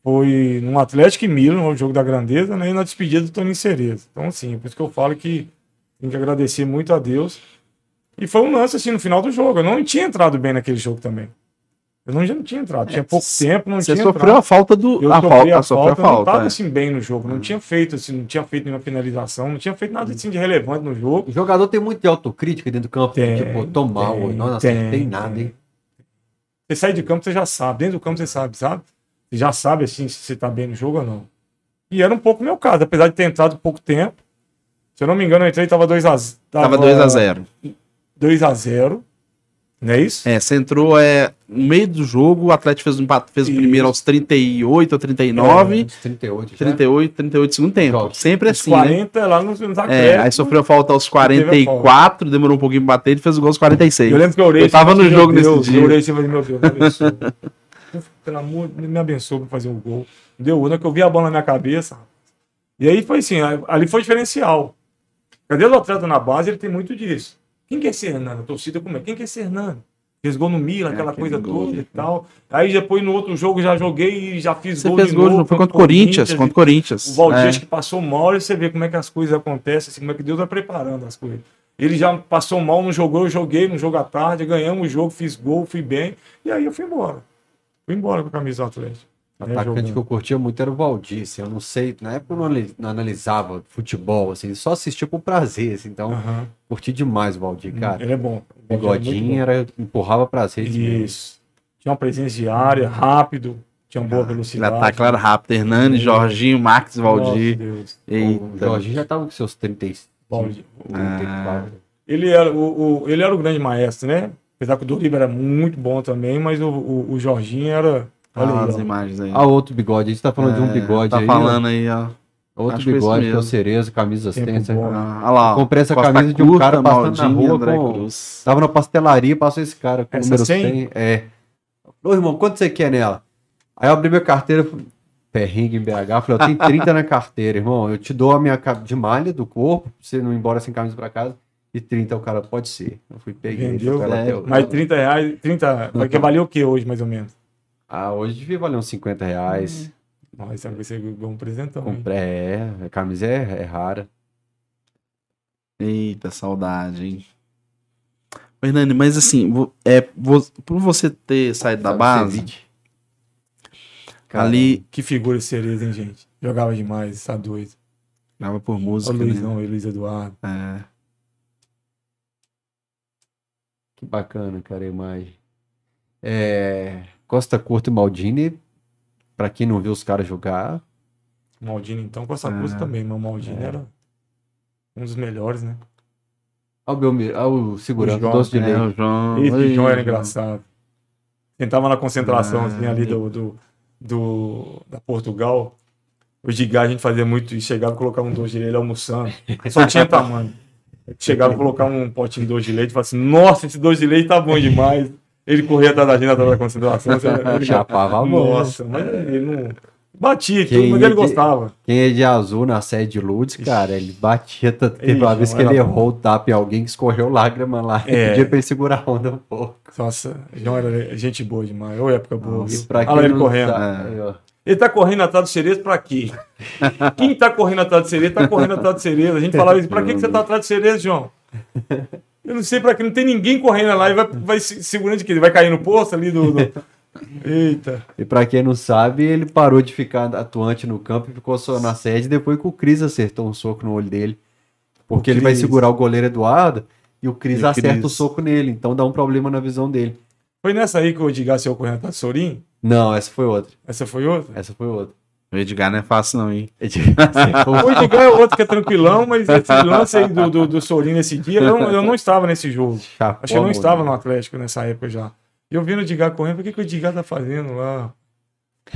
Speaker 3: foi num Atlético e Milan, no jogo da grandeza, né? E na despedida do Toninho Cerezo. Então, assim, por isso que eu falo que tem que agradecer muito a Deus. E foi um lance assim no final do jogo. Eu não tinha entrado bem naquele jogo também. Eu não, já não tinha entrado. Tinha pouco
Speaker 2: c-
Speaker 3: tempo, não
Speaker 2: Você
Speaker 3: tinha
Speaker 2: sofreu
Speaker 3: entrado.
Speaker 2: a falta do.
Speaker 3: Eu
Speaker 2: a
Speaker 3: sofri
Speaker 2: falta,
Speaker 3: a
Speaker 2: sofreu
Speaker 3: falta,
Speaker 2: a
Speaker 3: eu não
Speaker 2: falta.
Speaker 3: tava
Speaker 2: é.
Speaker 3: assim bem no jogo, não tinha feito assim, não tinha feito nenhuma finalização, não tinha feito nada assim de relevante no jogo.
Speaker 1: O jogador tem muita autocrítica dentro do campo.
Speaker 3: Tem,
Speaker 1: tipo, tô mal,
Speaker 3: tem,
Speaker 1: não
Speaker 3: tem,
Speaker 1: acertei nada,
Speaker 3: tem.
Speaker 1: hein?
Speaker 3: Você sai de campo, você já sabe, dentro do campo você sabe, sabe? Você já sabe assim se você tá bem no jogo ou não. E era um pouco o meu caso, apesar de ter entrado pouco tempo. Se eu não me engano, eu entrei tava 2 a
Speaker 2: Tava 2x0.
Speaker 3: 2 a 0. Não é isso?
Speaker 2: É, você entrou é, no meio do jogo, o Atlético fez o empate, fez o primeiro aos 38 ou 39,
Speaker 1: Uns 38 já.
Speaker 2: 38, 38 segundo tempo.
Speaker 1: Jogos.
Speaker 2: Sempre
Speaker 3: Os
Speaker 2: assim, né?
Speaker 3: 40 lá nos, nos
Speaker 2: É, aí sofreu falta aos
Speaker 3: teve a
Speaker 2: 44, demorou um pouquinho pra bater, ele fez o gol aos 46.
Speaker 3: Eu lembro que eu orei.
Speaker 2: Eu tava
Speaker 3: assim,
Speaker 2: no jogo nesse
Speaker 3: Deus,
Speaker 2: dia.
Speaker 3: Eu orei falei, meu Deus, me abençoe. Pelo amor, me abençoe pra fazer um gol. Deu uma que eu vi a bola na minha cabeça. E aí foi assim, ali foi diferencial. Cadê o atleta na base? Ele tem muito disso. Quem quer ser Hernando? A torcida como é? Quem quer ser Hernando? Fez gol no Milan,
Speaker 2: É,
Speaker 3: aquela coisa
Speaker 2: gol,
Speaker 3: toda e tal. Aí depois no outro jogo já joguei e já fiz
Speaker 2: Você
Speaker 3: gol
Speaker 2: fez
Speaker 3: de
Speaker 2: gol,
Speaker 3: novo.
Speaker 2: foi contra o Corinthians, contra o Corinthians.
Speaker 3: o Valdir
Speaker 2: É.
Speaker 3: que passou mal e você vê como é que as coisas acontecem, assim, como é que Deus vai preparando as coisas. Ele já passou mal, não jogou, eu joguei no jogo à tarde, ganhamos o jogo, fiz gol, fui bem, e aí eu fui embora. Fui embora com a camisa do Atlético. Né,
Speaker 1: Atacante que eu curtia muito era o Valdir, assim, eu não sei, na época eu não anali- não analisava futebol, assim, só assistia por prazer, assim, então
Speaker 3: Aham.
Speaker 1: curti demais o Valdir, cara.
Speaker 3: Ele é bom. O é
Speaker 1: Bigodinho era, empurrava pras redes mesmo.
Speaker 3: Isso. Tinha uma presença diária, rápido, tinha uma boa
Speaker 2: Ele
Speaker 3: velocidade.
Speaker 2: lá era rápido. Hernani, Jorginho, Marques, Valdir.
Speaker 1: O. Jorginho já tava com seus 35,
Speaker 3: Valdir.
Speaker 1: 34.
Speaker 3: Ele era o, o- ele era o grande maestro, né? Apesar que o Doriva era muito bom também, mas o, o, o Jorginho era. Olha
Speaker 2: Ah,
Speaker 3: aí,
Speaker 2: as
Speaker 3: ó.
Speaker 2: imagens aí.
Speaker 1: Ah, outro bigode, a gente tá falando de um
Speaker 2: É,
Speaker 1: bigode
Speaker 2: Tá
Speaker 1: aí,
Speaker 2: falando aí, ó.
Speaker 1: outro
Speaker 2: acho
Speaker 1: bigode que é o. Cerezo, camisa assistência.
Speaker 2: Ah, olha lá. ó.
Speaker 1: Comprei essa
Speaker 2: Costa
Speaker 1: camisa de um
Speaker 2: Curta,
Speaker 1: cara passando na rua
Speaker 2: André
Speaker 1: com-
Speaker 2: Cruz.
Speaker 1: Tava na pastelaria, passou esse cara com o
Speaker 3: Essa
Speaker 1: número
Speaker 3: 100?
Speaker 1: 100. É. Ô, irmão, quanto você quer nela? Aí eu abri minha carteira, perrengue em BH, falei, eu tenho 30 na carteira, irmão, eu te dou a minha de malha do corpo, pra você não ir embora sem camisa pra casa, e 30 o cara, pode ser. Eu fui, peguei.
Speaker 3: Vendeu,
Speaker 2: é.
Speaker 3: Mas 30 reais, 30. Vai que valia o que hoje, mais ou menos?
Speaker 1: Ah, hoje devia valer uns 50 reais.
Speaker 3: Mas vai ser um presentão.
Speaker 1: Comprei, é, a camisa é, é rara.
Speaker 2: Eita, saudade, hein? Hernani, mas assim, é, por você ter saído da base.
Speaker 1: Cara,
Speaker 2: ali.
Speaker 3: Que figura Cerezo, hein, gente? Jogava demais, tá doido.
Speaker 2: Grava por música.
Speaker 3: o Luiz,
Speaker 2: né?
Speaker 3: não, o Luiz Eduardo.
Speaker 2: É.
Speaker 1: Que bacana, cara, a imagem. É, Costa Curta e Maldini, pra quem não viu os caras jogar,
Speaker 3: Maldini, então, Costa Cruz
Speaker 2: Ah.
Speaker 3: também, mas o Maldini
Speaker 1: É.
Speaker 3: era um dos melhores, né?
Speaker 1: Olha o, Belmiro, olha o segurança,
Speaker 3: O João,
Speaker 1: doce de
Speaker 2: É,
Speaker 1: leite.
Speaker 2: o João.
Speaker 3: Esse
Speaker 2: Oi,
Speaker 3: João era engraçado. Tentava na concentração,
Speaker 2: Ah,
Speaker 3: assim, ali do, do, do- da Portugal. O Gigar, a gente fazia muito isso. Chegava e colocava um doce de leite almoçando. Só tinha tamanho. Chegava e colocava um potinho de doce de leite e falava assim: Nossa, esse doce de leite tá bom demais. Ele corria atrás da gente atrás da concentração. Ele
Speaker 1: Chapava a mão.
Speaker 3: Nossa, mas ele não. Batia,
Speaker 1: Quem
Speaker 3: tudo, mas ele
Speaker 1: de-
Speaker 3: gostava.
Speaker 1: Quem é de azul na sede de Lourdes, cara, ele batia. tanto- Teve uma vez que ele errou o tapa em alguém que escorreu lágrima lá.
Speaker 3: É.
Speaker 1: Pedia pra ele segurar a onda um pouco.
Speaker 3: Nossa, João era gente boa demais. Ô, época boa.
Speaker 1: Pra
Speaker 3: Olha ele correndo.
Speaker 1: ó.
Speaker 3: Ele tá correndo atrás do cerezo pra quê? Quem tá correndo atrás do cerezo, tá correndo atrás do cerezo. A gente falava isso, pra que, que você tá atrás do cerezo, João? Eu não sei pra que, não tem ninguém correndo lá e vai, vai se- segurando de quê? Ele vai cair no poço ali do... do- Eita.
Speaker 1: E pra quem não sabe, ele parou de ficar atuante no campo e ficou só na sede depois que o Cris acertou um soco no olho dele. Porque
Speaker 3: O
Speaker 1: ele vai segurar o goleiro Eduardo e o Cris
Speaker 2: o
Speaker 1: acerta o
Speaker 2: Cris.
Speaker 1: soco nele. Então dá um problema na visão dele.
Speaker 3: Foi nessa aí que o Edgar saiu correndo atrás do Sorim?
Speaker 1: Não, essa foi outra.
Speaker 3: Essa foi outra?
Speaker 1: Essa foi outra.
Speaker 2: O Edgar não é fácil, não, hein?
Speaker 1: O
Speaker 3: Edgar é outro que é tranquilão, mas esse lance aí do, do, do Sorim nesse dia, eu, não- eu não estava nesse jogo.
Speaker 1: chapou
Speaker 3: Acho que eu não
Speaker 1: mão
Speaker 3: estava no Atlético nessa época já. E eu vendo o Edgar correndo, o que, que o Edgar tá fazendo lá?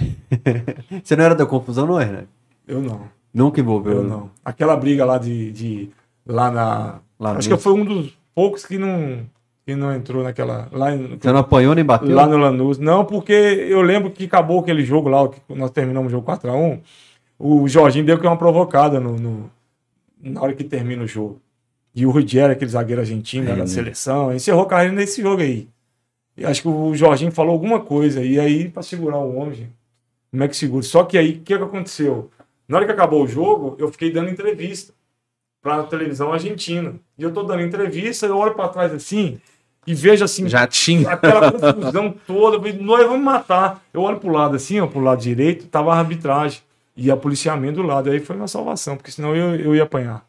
Speaker 1: Você não era da confusão, não, Renan?
Speaker 3: Eu não.
Speaker 1: Nunca envolveu.
Speaker 3: Eu não. Aquela briga lá de. de lá na.
Speaker 1: Lá
Speaker 3: acho
Speaker 1: no-
Speaker 3: que foi um dos poucos que não, que não entrou naquela. Lá,
Speaker 1: Você não apanhou nem bateu?
Speaker 3: lá no Lanús. Não, porque eu lembro que acabou aquele jogo lá, que nós terminamos o jogo 4x1. O Jorginho deu que uma provocada no, no- na hora que termina o jogo. E o Rudier, aquele zagueiro argentino
Speaker 1: É,
Speaker 3: da seleção, encerrou a carreira nesse jogo aí. E acho que o Jorginho falou alguma coisa. E aí, pra segurar o homem, gente, como é que segura? Só que aí, o que, que aconteceu? Na hora que acabou o jogo, eu fiquei dando entrevista pra televisão argentina. E eu tô dando entrevista, eu olho pra trás assim e vejo assim,
Speaker 2: Já tinha.
Speaker 3: aquela confusão toda, eu falei, nós vamos matar. Eu olho pro lado assim, ó, pro lado direito, tava a arbitragem e a policiamento do lado. Aí foi uma salvação, porque senão eu, eu ia apanhar.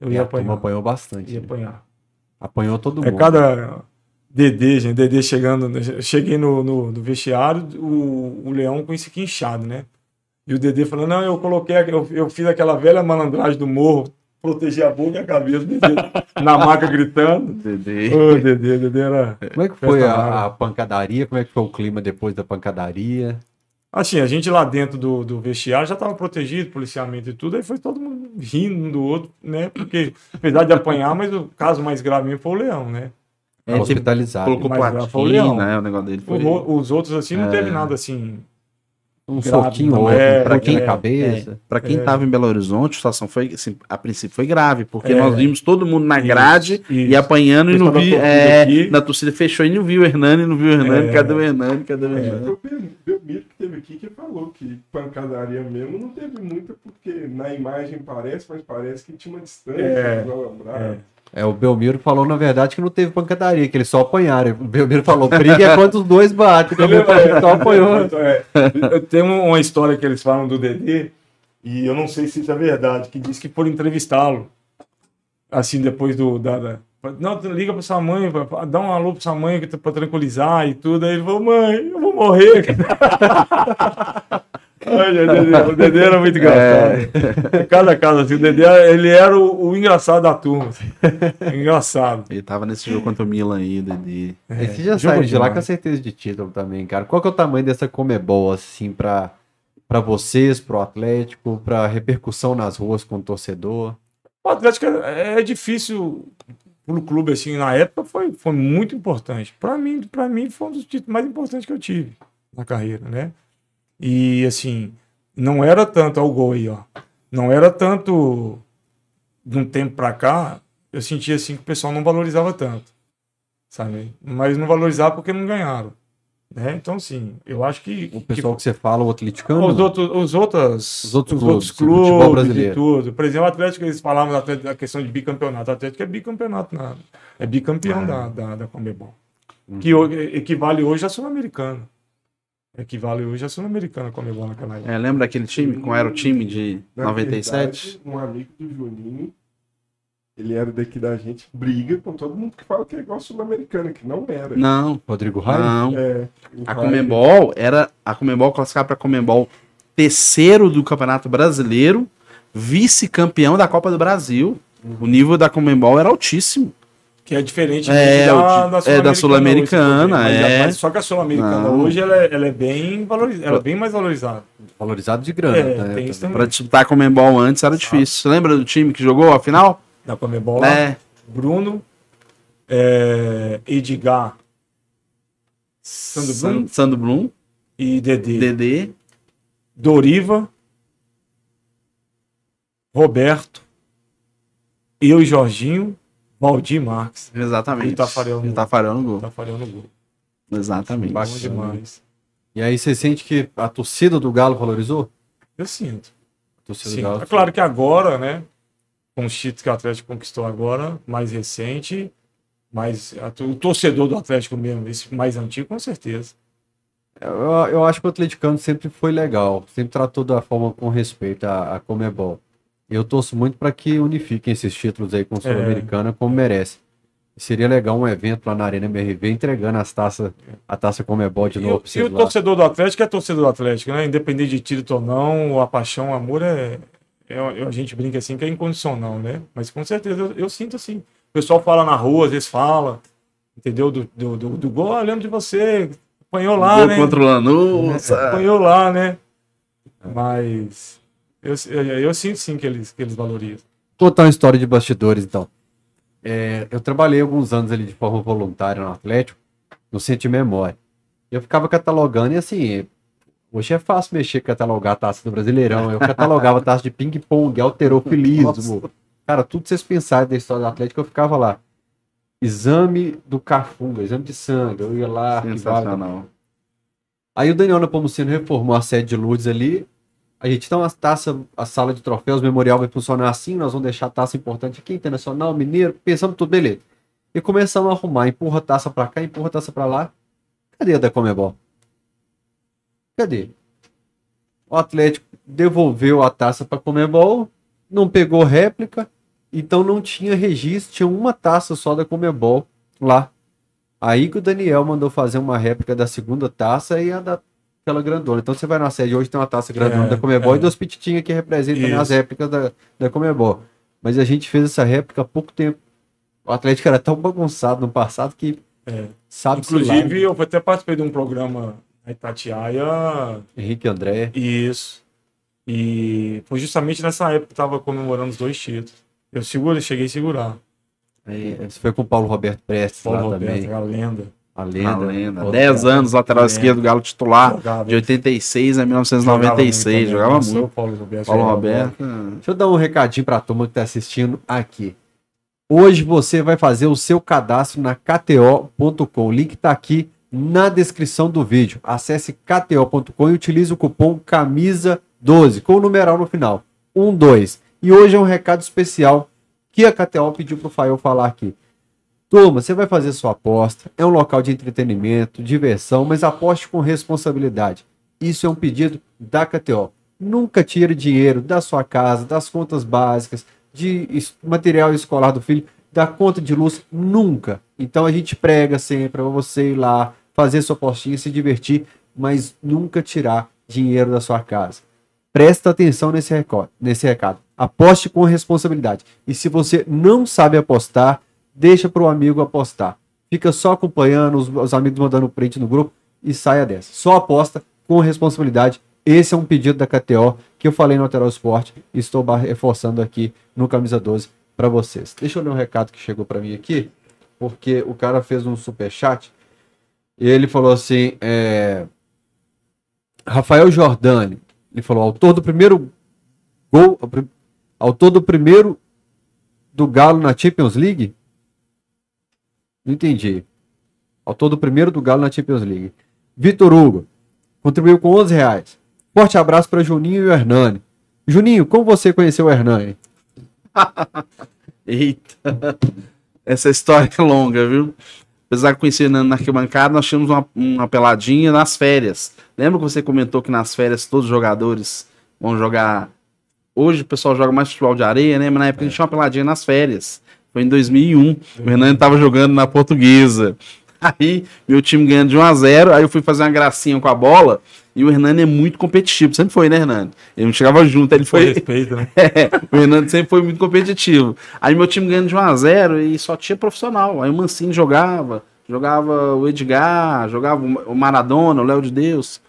Speaker 3: Eu
Speaker 1: E
Speaker 3: ia
Speaker 1: a turma
Speaker 3: apanhar.
Speaker 1: apanhou bastante.
Speaker 3: Ia apanhar.
Speaker 1: Apanhou todo
Speaker 3: É
Speaker 1: mundo.
Speaker 3: cada Dedê, gente, Dedê chegando, eu cheguei no, no, no vestiário, o, o Leão com isso aqui inchado, né? E o Dedê falando, não, eu coloquei, eu, eu fiz aquela velha malandragem do morro, proteger a boca e a cabeça, o Dedê na maca gritando.
Speaker 2: Dedê.
Speaker 3: Ô, Dedê, Dedê era...
Speaker 1: Como é que foi a, a pancadaria? Como é que foi o clima depois da pancadaria?
Speaker 3: Assim, a gente lá dentro do, do vestiário já estava protegido, policiamento e tudo, aí foi todo mundo rindo um do outro, né? Porque, apesar de apanhar, mas o caso mais grave foi o Leão, né?
Speaker 2: É,
Speaker 1: Hospitalizado.
Speaker 2: colocou
Speaker 3: o
Speaker 2: platina,
Speaker 3: Leão.
Speaker 2: né? O negócio dele
Speaker 3: O
Speaker 2: foi.
Speaker 3: ro- os outros, assim, não
Speaker 2: É.
Speaker 3: teve nada assim.
Speaker 1: Um
Speaker 3: grave,
Speaker 1: soquinho
Speaker 3: não
Speaker 1: ou outro,
Speaker 3: é,
Speaker 1: um pouquinho
Speaker 3: é,
Speaker 1: cabeça.
Speaker 2: Pra quem
Speaker 3: É.
Speaker 2: tava em Belo Horizonte, a situação foi, assim, a princípio foi grave, porque
Speaker 3: É.
Speaker 2: nós vimos todo mundo na
Speaker 3: Isso,
Speaker 2: grade e
Speaker 3: isso.
Speaker 2: apanhando e não
Speaker 3: Pessoal da
Speaker 2: vi.
Speaker 3: torcida
Speaker 2: é,
Speaker 3: aqui.
Speaker 2: na torcida fechou e não viu o Hernani, não viu o Hernani,
Speaker 3: É.
Speaker 2: cadê o Hernani, cadê o Hernani?
Speaker 4: Foi o Bel- Belmiro que teve aqui que falou que pancadaria mesmo não teve muita, porque na imagem parece, mas parece que tinha uma distância.
Speaker 3: É,
Speaker 4: não.
Speaker 3: É.
Speaker 1: É, o Belmiro falou, na verdade, que não teve pancadaria, que eles só apanharam. O Belmiro falou, briga é quando os dois batem. Falou que só apanhou.
Speaker 3: É, eu tenho uma história que eles falam do Dedê, e eu não sei se isso é verdade, que diz que foram entrevistá-lo, assim, depois do... Da, da- não, liga pra sua mãe, dá um alô pra sua mãe pra tranquilizar e tudo. Aí ele falou, mãe, eu vou morrer. Ai, meu Deus, o Dedê era muito engraçado. Cada caso assim, o Dedê, ele era o, o engraçado da turma. assim. Engraçado.
Speaker 2: Ele tava nesse jogo contra o Milan aí, Dedê.
Speaker 1: Esse já saiu de lá com a certeza de título também, cara. Qual que é o tamanho dessa Comebol, assim, pra, pra vocês, pro Atlético, pra repercussão nas ruas com o torcedor?
Speaker 3: O Atlético é, é difícil pro clube, assim, na época foi, foi muito importante. Para mim, para mim foi um dos títulos mais importantes que eu tive na carreira, né? E assim, não era tanto ao gol aí, ó. Não era tanto de um tempo pra cá, eu sentia assim que o pessoal não valorizava tanto. Sabe? Mas não valorizava porque não ganharam. Né? Então, assim, eu acho que.
Speaker 1: O
Speaker 3: que
Speaker 1: pessoal que você fala, o atleticano,
Speaker 3: os outros, os outros,
Speaker 1: Os outros
Speaker 3: os
Speaker 1: clubes, o futebol
Speaker 3: clubes
Speaker 1: brasileiro.
Speaker 3: tudo. Por exemplo, o Atlético, eles falavam da, questão de bicampeonato. O Atlético é bicampeonato, na, é bicampeão da, da, da Comebol. Que ho- equivale hoje a Sul-Americana. Equivale hoje a Sul-Americana a Comebol naquela época.
Speaker 2: É, lembra daquele time? Como era o time de
Speaker 4: Na
Speaker 2: 97?
Speaker 4: verdade, um amigo do Juninho, ele era daqui da gente, briga com todo mundo que fala que é igual sul-americana, que não era.
Speaker 2: Não,
Speaker 1: Rodrigo Raio.
Speaker 2: não.
Speaker 4: É,
Speaker 2: A
Speaker 4: Raio-
Speaker 2: Comembol era. A Comembol classificava pra Comembol terceiro do Campeonato Brasileiro, vice-campeão da Copa do Brasil. O nível da Comembol era altíssimo.
Speaker 3: Que é diferente
Speaker 2: É,
Speaker 3: da,
Speaker 2: o de- é, da Sul-Americana,
Speaker 3: mas-
Speaker 2: é.
Speaker 3: mas Só que a Sul-Americana hoje ela é, ela é bem valorizada, ela é bem mais valorizada.
Speaker 1: Valorizado de grana.
Speaker 3: É,
Speaker 1: né?
Speaker 3: tem isso
Speaker 2: Pra disputar a Comembol antes era difícil. Você lembra do time que jogou a final?
Speaker 3: Da Comebol lá,
Speaker 2: É.
Speaker 3: Bruno, é, Edgar, Sandro
Speaker 2: San- Sandro Blum,
Speaker 3: e Dedê.
Speaker 2: Dedê.
Speaker 3: Doriva, Roberto, eu e Jorginho, Valdir Marques.
Speaker 2: Exatamente.
Speaker 3: E Tafarel no
Speaker 2: o Tafarel no gol.
Speaker 3: Tafarel no gol.
Speaker 2: Exatamente.
Speaker 3: Bom
Speaker 1: Bacana.
Speaker 3: demais.
Speaker 1: E aí você sente que a torcida do Galo valorizou?
Speaker 3: Eu sinto.
Speaker 1: A torcida
Speaker 3: Sim.
Speaker 1: do Galo.
Speaker 3: É claro que agora, né? Com os títulos que o Atlético conquistou agora, mais recente, mas a- o torcedor do Atlético mesmo, esse mais antigo, com certeza.
Speaker 1: Eu, eu acho que o atleticano sempre foi legal, sempre tratou da forma com respeito à, à Comebol. Eu torço muito para que unifiquem esses títulos aí com a Sul-Americana como merece. Seria legal um evento lá na Arena MRV entregando as taças, a taça Comebol de
Speaker 3: E,
Speaker 1: novo
Speaker 3: o- e
Speaker 1: vocês
Speaker 3: o
Speaker 1: lá.
Speaker 3: torcedor do Atlético é torcedor do Atlético, né? Independente de título ou não, a paixão, o amor é, é- é- A gente brinca assim que é incondicional, né? Mas com certeza eu, eu sinto assim. O pessoal fala na rua, às vezes fala, entendeu? Do, do, do, do gol, ah, lembro de você, apanhou lá,
Speaker 2: gol
Speaker 3: né?
Speaker 2: contra o Lanús.
Speaker 3: Apanhou lá, né? Mas eu, eu, eu sinto sim que eles, que eles valorizam.
Speaker 1: Vou contar uma história de bastidores, então. É, eu trabalhei alguns anos ali de forma voluntária no Atlético, no Centro de Memória. Eu ficava catalogando e assim, hoje é fácil mexer, catalogar a taça do Brasileirão. Eu catalogava a taça de ping-pong, alterofilismo. Cara, tudo que vocês pensarem da história do Atlético, eu ficava lá. Exame do Cafunga, exame de sangue. Eu ia lá, arquivava.
Speaker 2: Sensacional.
Speaker 1: Aí o Daniel Napomuceno reformou a sede de Lourdes ali. A gente tem uma taça, a sala de troféus, memorial vai funcionar assim, nós vamos deixar a taça importante aqui, internacional, mineiro, pensamos tudo, beleza. E começamos a arrumar, empurra a taça pra cá, empurra a taça pra lá. Cadê a da Comebol? Cadê? O Atlético devolveu a taça pra Comebol, não pegou réplica, então não tinha registro, tinha uma taça só da Comebol lá. Aí que o Daniel mandou fazer uma réplica da segunda taça e a daquela grandona. Então você vai na sede hoje tem uma taça grandona
Speaker 3: É,
Speaker 1: da Comebol
Speaker 3: é.
Speaker 1: e duas pititinhas que representam as réplicas da, da Comebol. Mas a gente fez essa réplica há pouco tempo. O Atlético era tão bagunçado no passado que
Speaker 3: É.
Speaker 1: sabe
Speaker 3: Inclusive, eu até participei de um programa na Itatiaia
Speaker 1: Henrique André.
Speaker 3: Isso. E foi justamente nessa época que estava comemorando os dois títulos. Eu segurei, cheguei a segurar.
Speaker 1: É, Você foi com o Paulo Roberto Prestes
Speaker 3: Paulo
Speaker 1: lá
Speaker 3: Roberto,
Speaker 1: também.
Speaker 3: a lenda.
Speaker 1: A lenda.
Speaker 2: A lenda.
Speaker 1: Outro
Speaker 2: 10
Speaker 1: cara.
Speaker 2: anos, lateral esquerdo, Galo titular.
Speaker 3: Jogava.
Speaker 2: De 86 a
Speaker 3: Jogava
Speaker 2: 1996.
Speaker 3: muito
Speaker 2: Jogava
Speaker 3: também. Nossa,
Speaker 2: muito.
Speaker 3: o Paulo Roberto.
Speaker 2: Paulo
Speaker 3: jogava
Speaker 2: Roberto.
Speaker 1: Deixa eu dar um recadinho pra turma que tá assistindo aqui. Hoje você vai fazer o seu cadastro na KTO.com. O link tá aqui na descrição do vídeo. Acesse KTO.com e utilize o cupom CAMISA12 com o numeral no final. 12. E hoje é um recado especial que a KTO pediu pro Fael falar aqui. Turma, você vai fazer sua aposta. É um local de entretenimento, diversão, mas aposte com responsabilidade. Isso é um pedido da KTO. Nunca tire dinheiro da sua casa, das contas básicas, de material escolar do filho, da conta de luz, nunca. Então a gente prega sempre para você ir lá, fazer sua apostinha, se divertir, mas nunca tirar dinheiro da sua casa. Presta atenção nesse recado, nesse recado. Aposte com responsabilidade. E se você não sabe apostar, deixa para o amigo apostar. Fica só acompanhando, os, os amigos mandando print no grupo e saia dessa. Só aposta com responsabilidade. Esse é um pedido da KTO que eu falei no Lateral Esporte e estou reforçando aqui no Camisa 12 para vocês. Deixa eu ler um recado que chegou para mim aqui, porque o cara fez um super chat e ele falou assim: é, Rafael Jordani, ele falou, autor do primeiro gol, autor do primeiro do Galo na Champions League? Não entendi. Autor do primeiro do Galo na Champions League. Vitor Hugo, contribuiu com 11 reais. Forte abraço para Juninho e o Hernani. Juninho, como você conheceu o Hernani?
Speaker 2: Eita. Essa história é longa, viu? Apesar de conhecer na na arquibancada, nós tínhamos uma, uma peladinha nas férias. Lembra que você comentou que nas férias todos os jogadores vão jogar. Hoje o pessoal joga mais futebol de areia, né? Mas na época a gente tinha uma peladinha nas férias. Foi em 2001. O Hernani tava jogando na portuguesa. Aí, meu time ganhando de 1 a 0 Aí eu fui fazer uma gracinha com a bola. E o Hernani é muito competitivo, sempre foi, né, Hernani? Ele não chegava junto, ele
Speaker 3: Com
Speaker 2: foi.
Speaker 3: respeito, né?
Speaker 2: É, o Hernani sempre foi muito competitivo. Aí meu time ganhando de 1x0 e só tinha profissional. Aí o Mancini jogava, jogava o Edgar, jogava o Maradona, o Léo de Deus.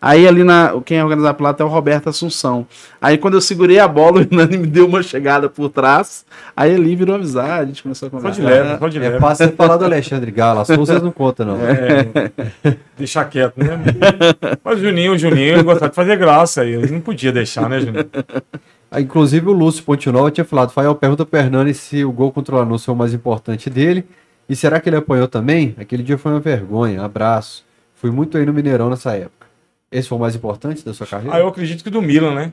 Speaker 2: Aí ali na. Quem organiza a plata é o Roberto Assunção. Aí quando eu segurei a bola, o Hernani me deu uma chegada por trás. Aí ali virou amizade, a gente começou a conversar.
Speaker 3: de leve, só de
Speaker 1: É
Speaker 3: leve.
Speaker 1: fácil falar do Alexandre Gala, as vocês não contam, não.
Speaker 3: É, deixar quieto, né? Mas o Juninho, o Juninho, ele gostava de fazer graça aí. Ele não podia deixar, né, Juninho?
Speaker 1: Ah, Inclusive o Lúcio Pontinol tinha falado, Fael pergunta pro Hernani se o gol contra o Lanús foi o mais importante dele. E será que ele apanhou também? Aquele dia foi uma vergonha, abraço. Fui muito aí no Mineirão nessa época. Esse foi o mais importante da sua carreira?
Speaker 3: Ah, eu acredito que do Milan, né?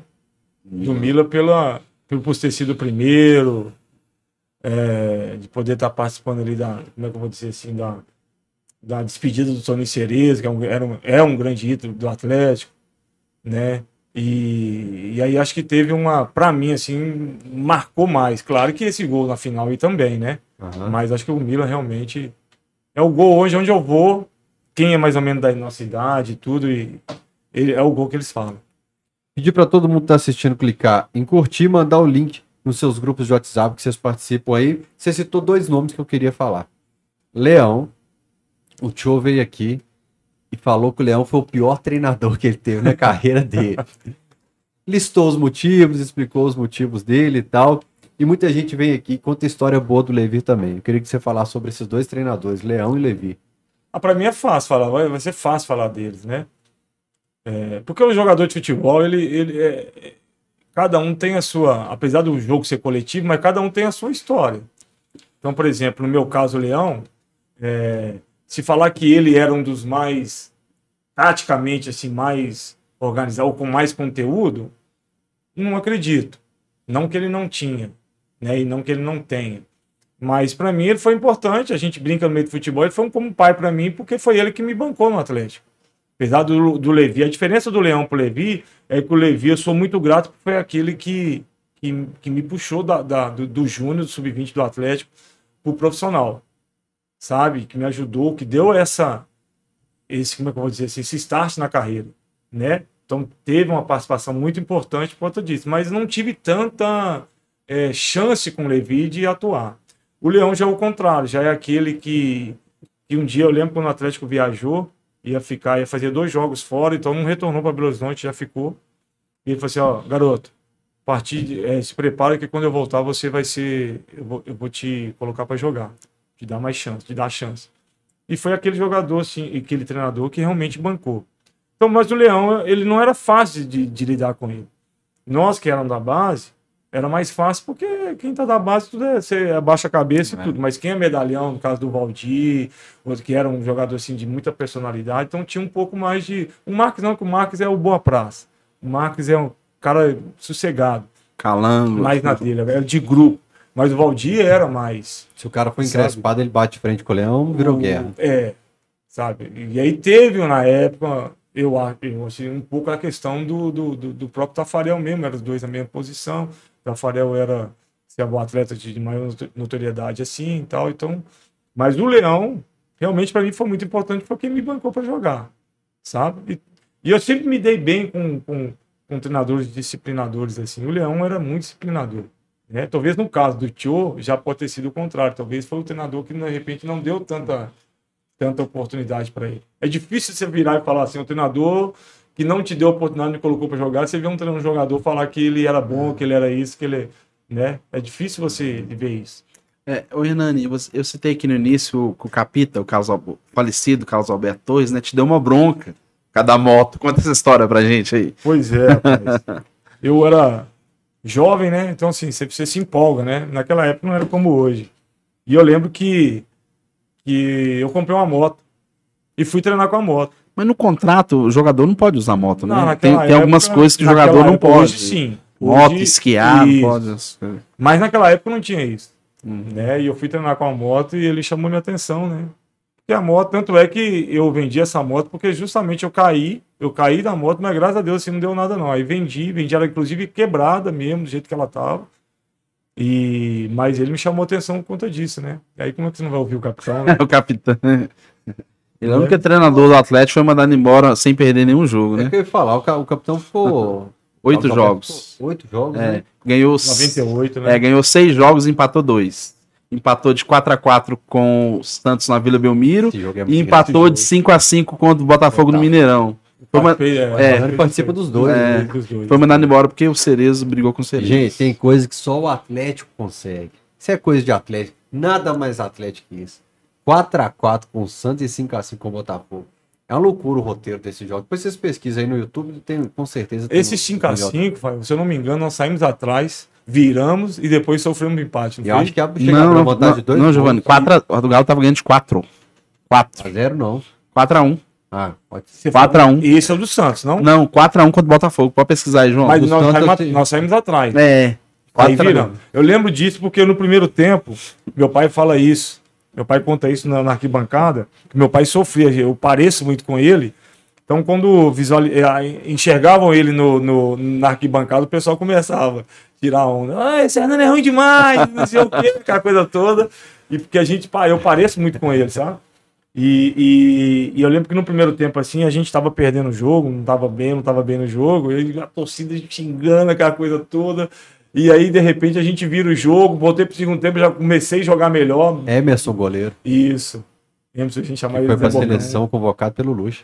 Speaker 3: Do Milan pela, pelo por ter sido o primeiro, é, de poder estar participando ali da, como é que eu vou dizer assim, da, da despedida do Tony Cerezo, que é um, era um, é um grande ídolo do Atlético, né? E, e aí acho que teve uma, pra mim, assim, marcou mais. Claro que esse gol na final aí também, né?
Speaker 1: Aham.
Speaker 3: Mas acho que o Milan realmente é o gol hoje onde eu vou. Quem é mais ou menos da nossa idade e tudo, e ele, é o gol que eles falam.
Speaker 1: Pedir para todo mundo que tá assistindo clicar em curtir e mandar o link nos seus grupos de WhatsApp que vocês participam aí. Você citou dois nomes que eu queria falar. Leão, o Tio veio aqui e falou que o Leão foi o pior treinador que ele teve na carreira dele. Listou os motivos, explicou os motivos dele e tal. E muita gente vem aqui e conta história boa do Levi também. Eu queria que você falasse sobre esses dois treinadores, Leão e Levi.
Speaker 3: Ah, pra mim é fácil falar, vai, vai ser fácil falar deles, né? É, porque o jogador de futebol, ele, ele é, é- cada um tem a sua, apesar do jogo ser coletivo, mas cada um tem a sua história. Então, por exemplo, no meu caso, o Leão, é, se falar que ele era um dos mais, taticamente, assim, mais organizado, com mais conteúdo, não acredito. Não que ele não tinha, né? E não que ele não tenha. Mas para mim ele foi importante. A gente brinca no meio do futebol. Ele foi um, como pai para mim, porque foi ele que me bancou no Atlético. Apesar do, do Levi, a diferença do Leão pro Levi é que o Levi, eu sou muito grato, porque foi aquele que, que, que me puxou da, da- do, do Júnior, do Sub-20 do Atlético, pro profissional. Sabe? Que me ajudou, que deu essa. Esse, como é que eu vou dizer assim, esse start na carreira, né? Então teve uma participação muito importante por conta disso. Mas não tive tanta é, chance com o Levi de atuar. O Leão já é o contrário, já é aquele que, que um dia eu lembro quando o Atlético viajou, ia ficar, ia fazer dois jogos fora, então não retornou para Belo Horizonte, já ficou. E ele falou assim: ó, garoto, partir é, se prepara que quando eu voltar você vai ser, eu vou, eu vou te colocar para jogar, te dar mais chance, te dar chance. E foi aquele jogador, assim, aquele treinador que realmente bancou. Então, mas o Leão, ele não era fácil de, de lidar com ele. Nós que éramos da base, era mais fácil porque quem tá da base tudo é, você abaixa a cabeça e
Speaker 2: É.
Speaker 3: tudo. Mas quem é medalhão, no caso do Valdir, outro que era um jogador assim de muita personalidade, então tinha um pouco mais de. O Marques não, que o Marques é o boa praça. O Marques é um cara sossegado,
Speaker 2: Calango.
Speaker 3: mais na dele, era de grupo. Mas o Valdir era mais.
Speaker 1: Se o cara for encrespado, ele bate frente com o Leão, virou
Speaker 3: o-
Speaker 1: guerra.
Speaker 3: É, sabe? E aí teve na época, eu acho, achei um pouco a questão do, do, do, do próprio Tafarel mesmo, eram os dois na mesma posição. O Tafarel era ser um atleta de maior noto- notoriedade assim e tal, então. Mas o Leão, realmente para mim foi muito importante porque me bancou para jogar, sabe? E, e eu sempre me dei bem com, com, com treinadores disciplinadores assim. O Leão era muito disciplinador. Né? Talvez no caso do Tio já pode ter sido o contrário. Talvez foi o treinador que de repente não deu tanta, tanta oportunidade para ele. É difícil você virar e falar assim, o treinador que não te deu oportunidade e colocou para jogar, você vê um, um jogador falar que ele era bom, que ele era isso, que ele, né? É difícil você ver isso.
Speaker 2: É, ô Hernani, eu citei aqui no início que o Capita, o Carlos o falecido Carlos Alberto Torres, né, te deu uma bronca. Cada moto. Conta essa história pra gente aí.
Speaker 3: Pois é, rapaz. eu era jovem, né? Então, assim, você, você se empolga, né? Naquela época não era como hoje. E eu lembro que, que eu comprei uma moto e fui treinar com a moto.
Speaker 2: Mas no contrato, o jogador não pode usar moto, né?
Speaker 3: Não,
Speaker 2: tem,
Speaker 3: naquela
Speaker 2: tem algumas
Speaker 3: época-
Speaker 2: coisas que o jogador não
Speaker 3: época,
Speaker 2: pode.
Speaker 3: Hoje sim.
Speaker 2: Moto,
Speaker 3: Hoje-
Speaker 2: esquiar, não
Speaker 3: Isso.
Speaker 2: pode.
Speaker 3: Mas naquela época não tinha isso.
Speaker 2: Uhum.
Speaker 3: Né? E eu fui treinar com a moto e ele chamou minha atenção, né? Porque a moto, tanto é que eu vendi essa moto porque justamente eu caí, eu caí da moto, mas graças a Deus assim, não deu nada não. Aí vendi, vendi ela inclusive quebrada mesmo, do jeito que ela tava. E mas ele me chamou atenção por conta disso, né? E aí como é que você não vai ouvir o capitão, né?
Speaker 2: o capitão. Ele é o único treinador do Atlético foi mandado embora sem perder nenhum jogo,
Speaker 1: É
Speaker 2: né?
Speaker 1: que eu ia falar, o, ca- o capitão ficou.
Speaker 2: Oito jogos.
Speaker 1: Oito jogos,
Speaker 2: É,
Speaker 1: né?
Speaker 2: ganhou,
Speaker 3: 98, né?
Speaker 2: é, ganhou seis jogos e empatou dois. Empatou de 4 a 4 com o Santos na Vila Belmiro
Speaker 1: é
Speaker 2: e empatou de
Speaker 3: jogo.
Speaker 2: 5 a 5 contra o Botafogo no. Mineirão. Foi, ma-
Speaker 3: Fez-
Speaker 2: é,
Speaker 1: Ele participa dos dois,
Speaker 2: É.
Speaker 1: né?
Speaker 3: dos dois.
Speaker 2: foi mandado embora porque o Cerezo brigou com o Cerezo.
Speaker 1: Gente, tem coisa que só o Atlético consegue. Isso é coisa de Atlético. Nada mais Atlético que isso. 4x4 com o Santos e 5x5 com o Botafogo. É uma loucura o roteiro desse jogo. Depois vocês pesquisam aí no YouTube, tem, com certeza. tem
Speaker 3: Esse
Speaker 1: um-
Speaker 3: 5x5, Fábio, se eu não me engano, nós saímos atrás, viramos e depois sofremos um empate. Não
Speaker 1: Eu
Speaker 3: foi?
Speaker 1: acho que a
Speaker 2: Não, não, não,
Speaker 1: de dois
Speaker 2: não Giovanni.
Speaker 1: pontos.
Speaker 2: 4 a, o Galo tava ganhando de 4. 4.
Speaker 1: A zero não.
Speaker 2: 4 a 1
Speaker 1: Ah, pode ser.
Speaker 3: Você
Speaker 2: 4 a 1
Speaker 3: E esse é o do Santos, não?
Speaker 2: Não, 4 a 1 contra o Botafogo. Pode pesquisar aí, João.
Speaker 3: Mas nós
Speaker 1: Santos
Speaker 3: saímos, nós saímos atrás.
Speaker 2: É.
Speaker 3: Aí
Speaker 2: 4 a
Speaker 3: viramos. Eu lembro disso porque no primeiro tempo, meu pai fala isso. Meu pai conta isso na, na arquibancada, que meu pai sofria, eu pareço muito com ele. Então, quando visual, eh, enxergavam ele no, no- na arquibancada, o pessoal começava a tirar onda. Ah, esse Hernando é ruim demais, não sei o quê, aquela coisa toda. E porque a gente, eu pareço muito com ele, sabe? E, e- e eu lembro que no primeiro tempo, assim, a gente tava perdendo o jogo, não tava bem, não tava bem no jogo, e a torcida xingando aquela coisa toda. E aí, de repente, a gente vira o jogo, voltei pro segundo tempo, já comecei a jogar melhor.
Speaker 1: Emerson, goleiro.
Speaker 3: Isso. Emerson, a gente
Speaker 1: Que
Speaker 3: chamava ele
Speaker 1: foi
Speaker 3: de
Speaker 1: pra seleção convocado pelo Luxa.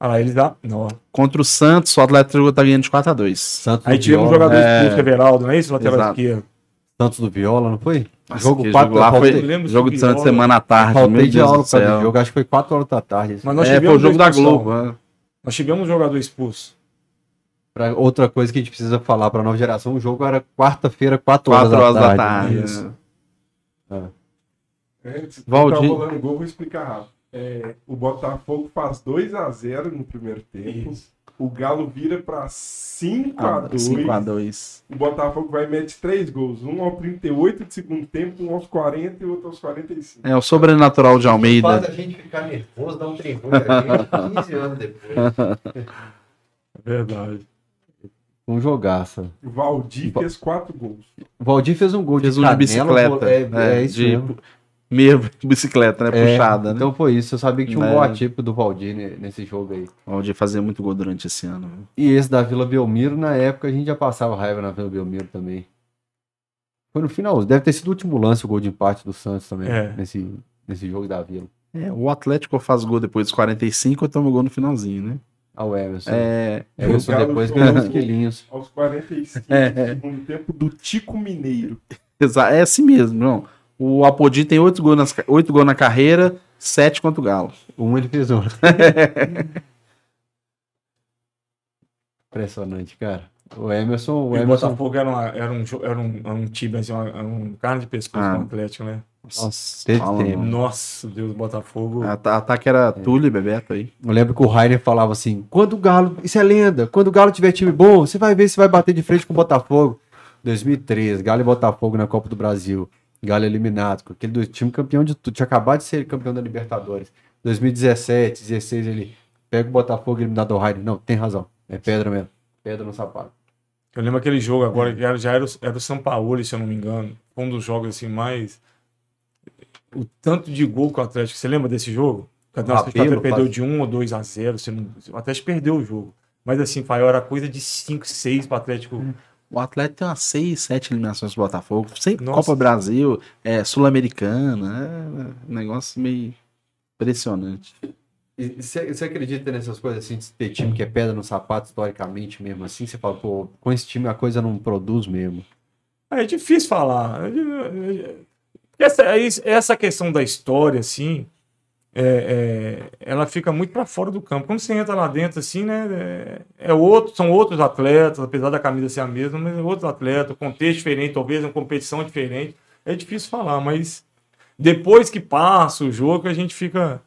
Speaker 3: Ah, lá, eles dá. Não.
Speaker 2: Contra o Santos, o Atlético tá ganhando de 4 a 2
Speaker 1: Santos
Speaker 3: Aí
Speaker 1: do
Speaker 3: tivemos um
Speaker 1: Viola.
Speaker 3: jogador
Speaker 2: É.
Speaker 3: expulso, Everaldo, não é isso? Lateral
Speaker 2: Exato.
Speaker 3: esquerdo.
Speaker 1: Santos do Viola, não foi?
Speaker 2: Nossa,
Speaker 1: jogo
Speaker 2: que
Speaker 1: 4
Speaker 2: jogo lá foi
Speaker 3: lembro
Speaker 2: jogo
Speaker 3: do
Speaker 2: de Santos semana à tarde.
Speaker 1: faltei de aula
Speaker 2: do
Speaker 1: do
Speaker 2: céu.
Speaker 1: jogo. Acho que foi 4 horas da tarde.
Speaker 3: Mas nós
Speaker 2: É, foi o
Speaker 3: tivemos
Speaker 2: jogo da. Globo. é.
Speaker 3: Nós tivemos um jogador expulso.
Speaker 1: Pra outra coisa que a gente precisa falar pra nova geração, o jogo era quarta-feira, 4 horas,
Speaker 2: 4 horas
Speaker 1: da
Speaker 2: da
Speaker 1: tarde.
Speaker 2: tarde.
Speaker 3: Isso.
Speaker 4: Antes,
Speaker 2: Valdir-
Speaker 4: tá rolando gol, vou explicar rápido. É, o Botafogo faz 2 a 0 no primeiro tempo.
Speaker 3: Isso.
Speaker 4: O Galo vira pra 5 a
Speaker 2: Ah,
Speaker 4: 2
Speaker 2: 5 a 2
Speaker 4: O Botafogo vai e mete 3 gols. Um ao 38 de segundo tempo, um aos 40 e outro aos 45.
Speaker 2: É o sobrenatural de
Speaker 1: Faz
Speaker 2: Almeida.
Speaker 1: a gente ficar nervoso, dá um tremor aqui, 15 anos depois.
Speaker 3: Verdade.
Speaker 1: Um jogaço.
Speaker 4: O Valdir fez 4 gols.
Speaker 1: O Valdir fez um gol
Speaker 2: Fez
Speaker 1: de
Speaker 2: um de
Speaker 1: canela,
Speaker 2: bicicleta.
Speaker 1: É, é isso
Speaker 2: de
Speaker 1: mesmo.
Speaker 2: meia bicicleta, né?
Speaker 1: É,
Speaker 2: Puxada, né?
Speaker 1: Então foi isso. Eu sabia que tinha um
Speaker 2: É.
Speaker 1: gol atípico do Valdir ne- nesse jogo aí.
Speaker 2: O Valdir fazia muito gol durante esse ano. viu?
Speaker 1: E esse da Vila Belmiro, na época, a gente já passava raiva na Vila Belmiro também. Foi no final. Deve ter sido o último lance, o gol de empate do Santos também,
Speaker 3: É.
Speaker 1: nesse, nesse jogo da Vila.
Speaker 2: É, o Atlético faz gol depois dos 45 e toma gol no finalzinho, né?
Speaker 1: Ao Emerson.
Speaker 2: É,
Speaker 4: O Galo
Speaker 1: depois ganhou uns quilinhos.
Speaker 4: Aos 45
Speaker 2: É,
Speaker 4: do
Speaker 2: é.
Speaker 4: segundo tempo do Tico Mineiro.
Speaker 2: é assim mesmo, não. O Apodi tem 8 gols, nas, 8 gols na carreira, 7 contra o Galo.
Speaker 1: Um ele fez um. Impressionante, cara. O Emerson, o
Speaker 3: O
Speaker 1: Emerson.
Speaker 3: Botafogo era, uma- era um, era um, era um time, assim, uma- era um carne de pescoço
Speaker 2: Ah.
Speaker 3: com o Atlético, né?
Speaker 1: Nossa, teve
Speaker 2: Fala,
Speaker 1: tempo.
Speaker 3: Nossa, Deus, Botafogo.
Speaker 2: A- a- Ataque era Túlio e Bebeto aí.
Speaker 1: Eu lembro que o Rainer falava assim: quando o Galo, isso é lenda, quando o Galo tiver time bom, você vai ver se vai bater de frente com o Botafogo. 2013, Galo e Botafogo na Copa do Brasil. Galo eliminado, com aquele do time campeão de tudo. Tinha acabado de ser campeão da Libertadores. 2017, 16, ele pega o Botafogo eliminado do Rainer. Não, tem razão. É pedra mesmo. Pedra no sapato.
Speaker 3: Eu lembro aquele jogo agora, que era, já era, o- era o São Paulo, se eu não me engano. Foi um dos jogos assim mais. O tanto de gol que o Atlético. Você lembra desse jogo? O Atlético até perdeu
Speaker 1: quase.
Speaker 3: de 1 ou 2 a 0. Você não, o Atlético perdeu o jogo. Mas assim, Fael, era coisa de 5, 6 para o Atlético.
Speaker 2: O Atlético tem umas 6, 7 eliminações do Botafogo. Sempre
Speaker 3: Nossa.
Speaker 2: Copa Brasil, é, Sul-Americana. É um negócio meio impressionante.
Speaker 1: Você você acredita nessas coisas assim, de ter time que é pedra no sapato historicamente mesmo assim? Você fala, pô, com esse time a coisa não produz mesmo.
Speaker 3: É difícil falar. Essa, essa questão da história, assim, é, é, ela fica muito para fora do campo. Quando você entra lá dentro, assim, né? É, é outro, são outros atletas, apesar da camisa ser a mesma, mas é outros atletas, contexto diferente, talvez uma competição diferente. É difícil falar, mas depois que passa o jogo, a gente fica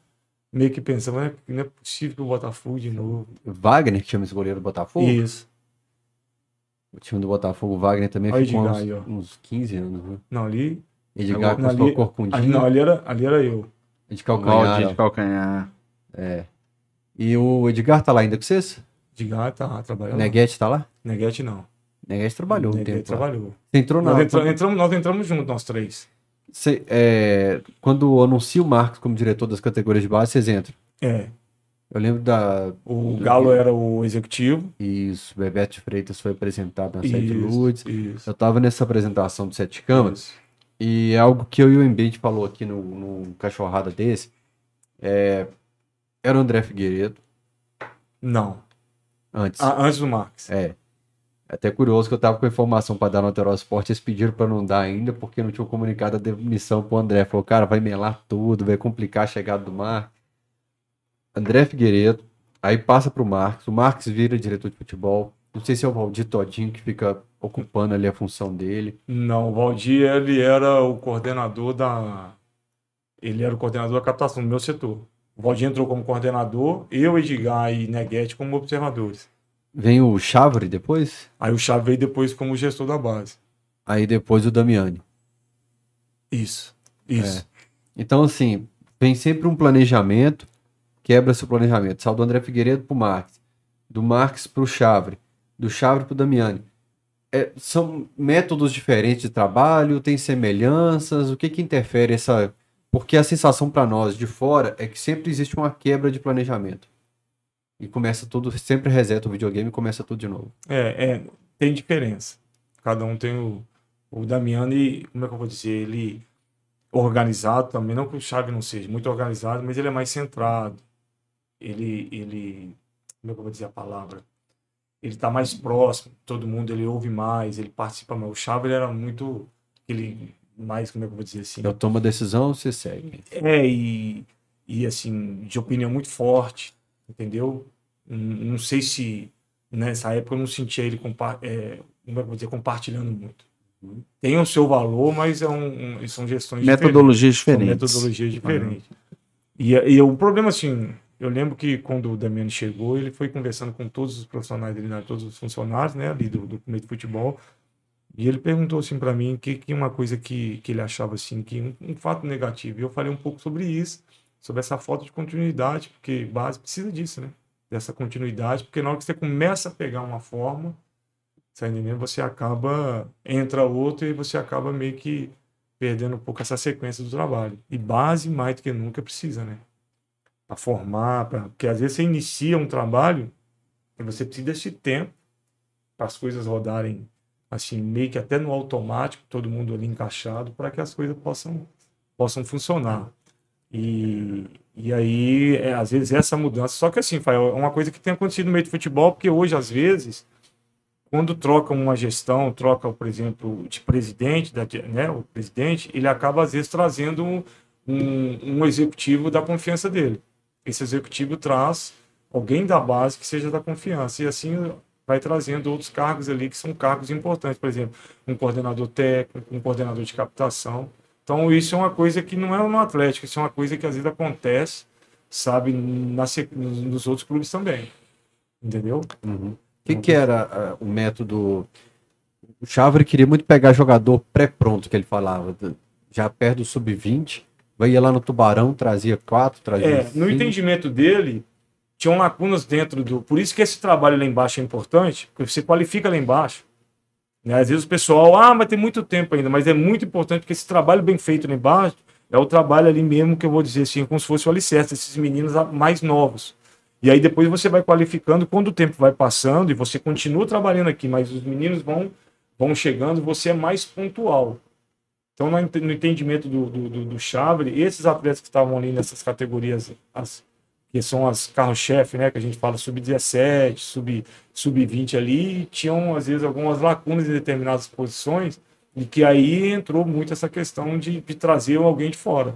Speaker 3: meio que pensando, "Não é- não é possível que o Botafogo de novo.
Speaker 1: Wagner, que chama esse goleiro do Botafogo.
Speaker 3: Isso.
Speaker 1: O time do Botafogo, o Wagner também
Speaker 3: o
Speaker 1: ficou uns,
Speaker 3: aí,
Speaker 1: uns 15 anos, né?
Speaker 3: Não, ali.
Speaker 1: Edgar
Speaker 3: Não,
Speaker 1: custou
Speaker 3: ali-
Speaker 1: corcundinho,
Speaker 3: não, ali era, ali era eu.
Speaker 1: de calcanhar.
Speaker 2: Valdir de calcanhar.
Speaker 1: E o Edgar tá lá ainda com vocês?
Speaker 3: Gato, tá trabalhando.
Speaker 1: Neguete tá lá?
Speaker 3: Neguete não.
Speaker 1: Neguete trabalhou um
Speaker 3: Neguete
Speaker 1: tempo lá.
Speaker 3: trabalhou.
Speaker 1: Você entrou na...
Speaker 3: Nós, entra- entramos, nós entramos juntos, nós três.
Speaker 1: cê, é, quando anuncia o Marcos como diretor das categorias de base, vocês entram.
Speaker 3: É.
Speaker 1: Eu lembro da.
Speaker 3: O Galo era o executivo.
Speaker 1: Isso, Bebeto Freitas foi apresentado na Sete
Speaker 3: Isso,
Speaker 1: Ludes.
Speaker 3: isso.
Speaker 1: Eu tava nessa apresentação do Sete Câmaras. E é algo que eu e o Embate falou aqui no, no cachorrada desse. É, era o André Figueiredo
Speaker 3: Não.
Speaker 1: antes.
Speaker 3: Ah, antes do Marques.
Speaker 1: É. É Até curioso que eu tava com a informação para dar no Esporte, eles pediram para não dar ainda, porque não tinham comunicado a demissão pro André. Falou, cara, vai melar tudo, vai complicar a chegada do Marcos. André Figueiredo, aí passa pro Marcos, o Marcos vira diretor de futebol. Não sei se é o Valdir Todinho que fica ocupando ali a função dele.
Speaker 3: Não, o Valdir, ele era o coordenador da... Ele era o coordenador da captação do meu setor. O Valdir entrou como coordenador, eu, Edgar e Neguete como observadores.
Speaker 1: Vem o Chavre depois,
Speaker 3: Aí o Chave veio depois como gestor da base.
Speaker 1: aí depois o Damiani.
Speaker 3: Isso, isso.
Speaker 1: Então, assim, vem sempre um planejamento, quebra-se o planejamento. Sai do André Figueiredo pro Marques, do Marques pro Chavre, do Chavre pro Damiani. É, são métodos diferentes de trabalho, tem semelhanças, o que que interfere essa... Porque a sensação para nós de fora é que sempre existe uma quebra de planejamento. E começa tudo, sempre reseta o videogame e começa tudo de novo.
Speaker 3: É, é, tem diferença. Cada um tem o. O Damiani, como é que eu vou dizer? Ele organizado também, não que o Chave não seja muito organizado, mas ele é mais centrado. Ele, ele, como é que eu vou dizer a palavra? Ele tá mais próximo, todo mundo, ele ouve mais, ele participa mais. O Chave ele era muito, ele mais, como é que eu vou dizer assim?
Speaker 1: Eu tomo a decisão, você segue.
Speaker 3: É, e, e assim, de opinião muito forte, entendeu? Não, não sei se nessa época eu não sentia ele compa é, é dizer, compartilhando muito. Tem o seu valor, mas é um, um- são gestões
Speaker 2: Metodologias
Speaker 3: diferentes.
Speaker 2: Diferentes.
Speaker 3: metodologias diferentes. E, e o problema, assim, eu lembro que quando o Damiano chegou, ele foi conversando com todos os profissionais dele, né, todos os funcionários, né, ali do, do meio de futebol, e ele perguntou, assim, para mim, que, que uma coisa que, que ele achava, assim, que um, um fato negativo. E eu falei um pouco sobre isso, sobre essa falta de continuidade, porque base precisa disso, né? Dessa continuidade, porque na hora que você começa a pegar uma forma, tá entendendo? Você acaba, entra outro e você acaba meio que perdendo um pouco essa sequência do trabalho. E base, mais do que nunca, precisa, né? Para formar, pra... porque às vezes você inicia um trabalho e você precisa desse tempo para as coisas rodarem assim, meio que até no automático, todo mundo ali encaixado, para que as coisas possam, possam funcionar. E, e aí, é, às vezes, essa mudança. Só que assim, é uma coisa que tem acontecido no meio do futebol, porque hoje, às vezes, quando troca uma gestão, troca, por exemplo, de presidente, da, né, o presidente, ele acaba, às vezes, trazendo um, um executivo da confiança dele. Esse executivo traz alguém da base que seja da confiança. E assim vai trazendo outros cargos ali que são cargos importantes, por exemplo, um coordenador técnico, um coordenador de captação. Então, isso é uma coisa que não é no Atlético, isso é uma coisa que às vezes acontece, sabe, na, nos outros clubes também. Entendeu?
Speaker 1: O que, que era ah, o método? O Chavre queria muito pegar jogador pré-pronto, que ele falava, já perto do sub-20, vai ia lá no Tubarão, trazia quatro, trazia
Speaker 3: É, no
Speaker 1: cinco.
Speaker 3: entendimento dele, tinham lacunas dentro do. Por isso que esse trabalho lá embaixo é importante, porque você qualifica lá embaixo. Né? Às vezes o pessoal, ah, mas tem muito tempo ainda, mas é muito importante porque esse trabalho bem feito lá embaixo é o trabalho ali mesmo que eu vou dizer assim, como se fosse o alicerce desses meninos mais novos. E aí depois você vai qualificando, quando o tempo vai passando e você continua trabalhando aqui, mas os meninos vão, vão chegando, você é mais pontual. Então, no ent- no entendimento do, do, do, do Chavre, esses atletas que estavam ali nessas categorias, as, que são as carro-chefe, né, que a gente fala sub-17, sub- sub-20 ali, tinham, às vezes, algumas lacunas em determinadas posições, e que aí entrou muito essa questão de, de trazer alguém de fora.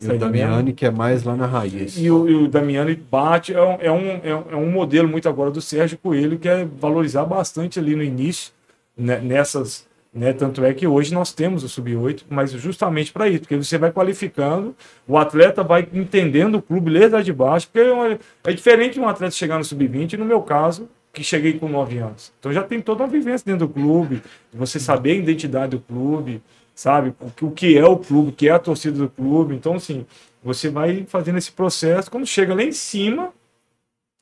Speaker 1: E o? Damiani, que é mais lá na raiz.
Speaker 3: E o, e o Damiano bate, é um, é, um, é um- é um modelo muito agora do Sérgio Coelho, que é valorizar bastante ali no início, né, nessas. Né, tanto é que hoje nós temos o Sub-8, mas justamente para isso, porque você vai qualificando, o atleta vai entendendo o clube lá de baixo, porque é, uma- é diferente de um atleta chegar no Sub-20, no meu caso, que cheguei com 9 anos. Então já tem toda uma vivência dentro do clube, você saber a identidade do clube, sabe? O que é o clube, o que é a torcida do clube. Então, assim, você vai fazendo esse processo. Quando chega lá em cima,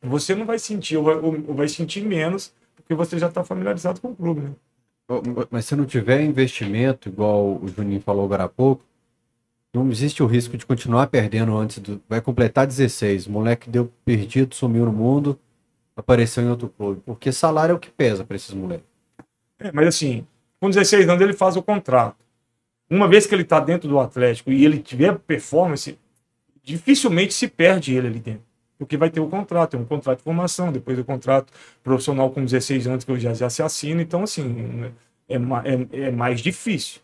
Speaker 3: você não vai sentir, ou vai, ou vai sentir menos, porque você já está familiarizado com o clube, né?
Speaker 1: Mas se não tiver investimento, igual o Juninho falou agora há pouco, Não existe o risco de continuar perdendo antes do. Vai completar 16. O moleque deu perdido, sumiu no mundo, apareceu em outro clube. Porque salário é o que pesa para esses moleques.
Speaker 3: É, mas assim, com 16 anos ele faz o contrato. Uma vez que ele está dentro do Atlético e ele tiver performance, dificilmente se perde ele ali dentro. Porque vai ter o contrato, tem um contrato de formação, depois o contrato profissional com 16 anos que eu já, já se assina. Então, assim, é, é, é mais difícil.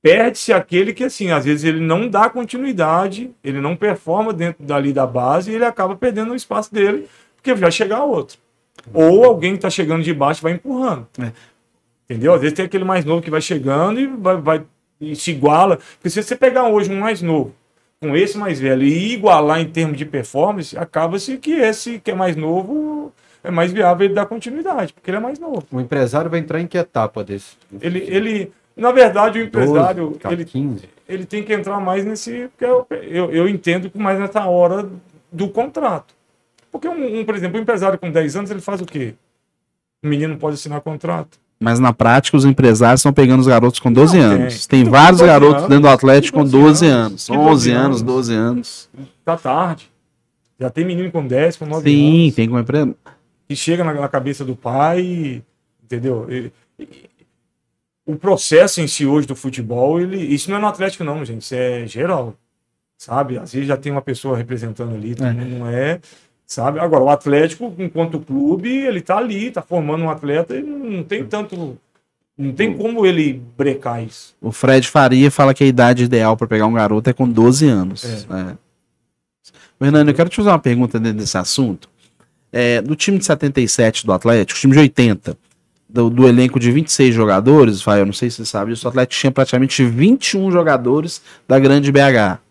Speaker 3: Perde-se aquele que, assim, às vezes ele não dá continuidade, ele não performa dentro dali da base e ele acaba perdendo o espaço dele, porque vai chegar outro. Ou alguém que está chegando de baixo vai empurrando.
Speaker 2: É.
Speaker 3: Entendeu? Às vezes tem aquele mais novo que vai chegando e vai, vai e se iguala. Porque se você pegar hoje um mais novo com esse mais velho e igualar em termos de performance, acaba-se que esse que é mais novo é mais viável ele dar continuidade, porque ele é mais novo.
Speaker 1: O empresário vai entrar em que etapa desse?
Speaker 3: Ele, ele na verdade, o empresário
Speaker 1: 12,
Speaker 3: ele,
Speaker 1: 15.
Speaker 3: ele tem que entrar mais nesse. Porque eu, eu, eu entendo que mais nessa hora do contrato. Porque, um, um, por exemplo, um empresário com 10 anos, ele faz o quê? O menino pode assinar contrato.
Speaker 2: Mas na prática, os empresários estão pegando os garotos com 12
Speaker 3: Não,
Speaker 2: anos.
Speaker 3: tem.
Speaker 2: Tem, vários
Speaker 3: 12
Speaker 2: garotos
Speaker 3: anos,
Speaker 2: dentro do Atlético com
Speaker 3: 12
Speaker 2: 12
Speaker 3: anos,
Speaker 2: anos.
Speaker 3: que 12
Speaker 2: 11 anos,
Speaker 3: anos.
Speaker 2: 12 anos.
Speaker 3: Tá tarde. Já tem menino com 10, com 9
Speaker 2: Sim,
Speaker 3: anos.
Speaker 2: tem como empresa.
Speaker 3: que chega na, na cabeça do pai, entendeu? E- e- o processo em si hoje do futebol, ele, isso não é no Atlético não, gente, isso é geral, sabe? Às vezes já tem uma pessoa representando ali,
Speaker 2: É.
Speaker 3: não é, sabe? Agora, o Atlético, enquanto clube, ele tá ali, tá formando um atleta e não tem tanto, não tem como ele brecar isso.
Speaker 2: O Fred Faria fala que a idade ideal para pegar um garoto é com 12 anos. É. Fernando, eu quero te fazer uma pergunta dentro desse assunto. É, do time de 77 do Atlético, time de 80, do, do elenco de 26 jogadores, Fael, não sei se você sabe disso, o Atlético tinha praticamente 21 jogadores da grande BH.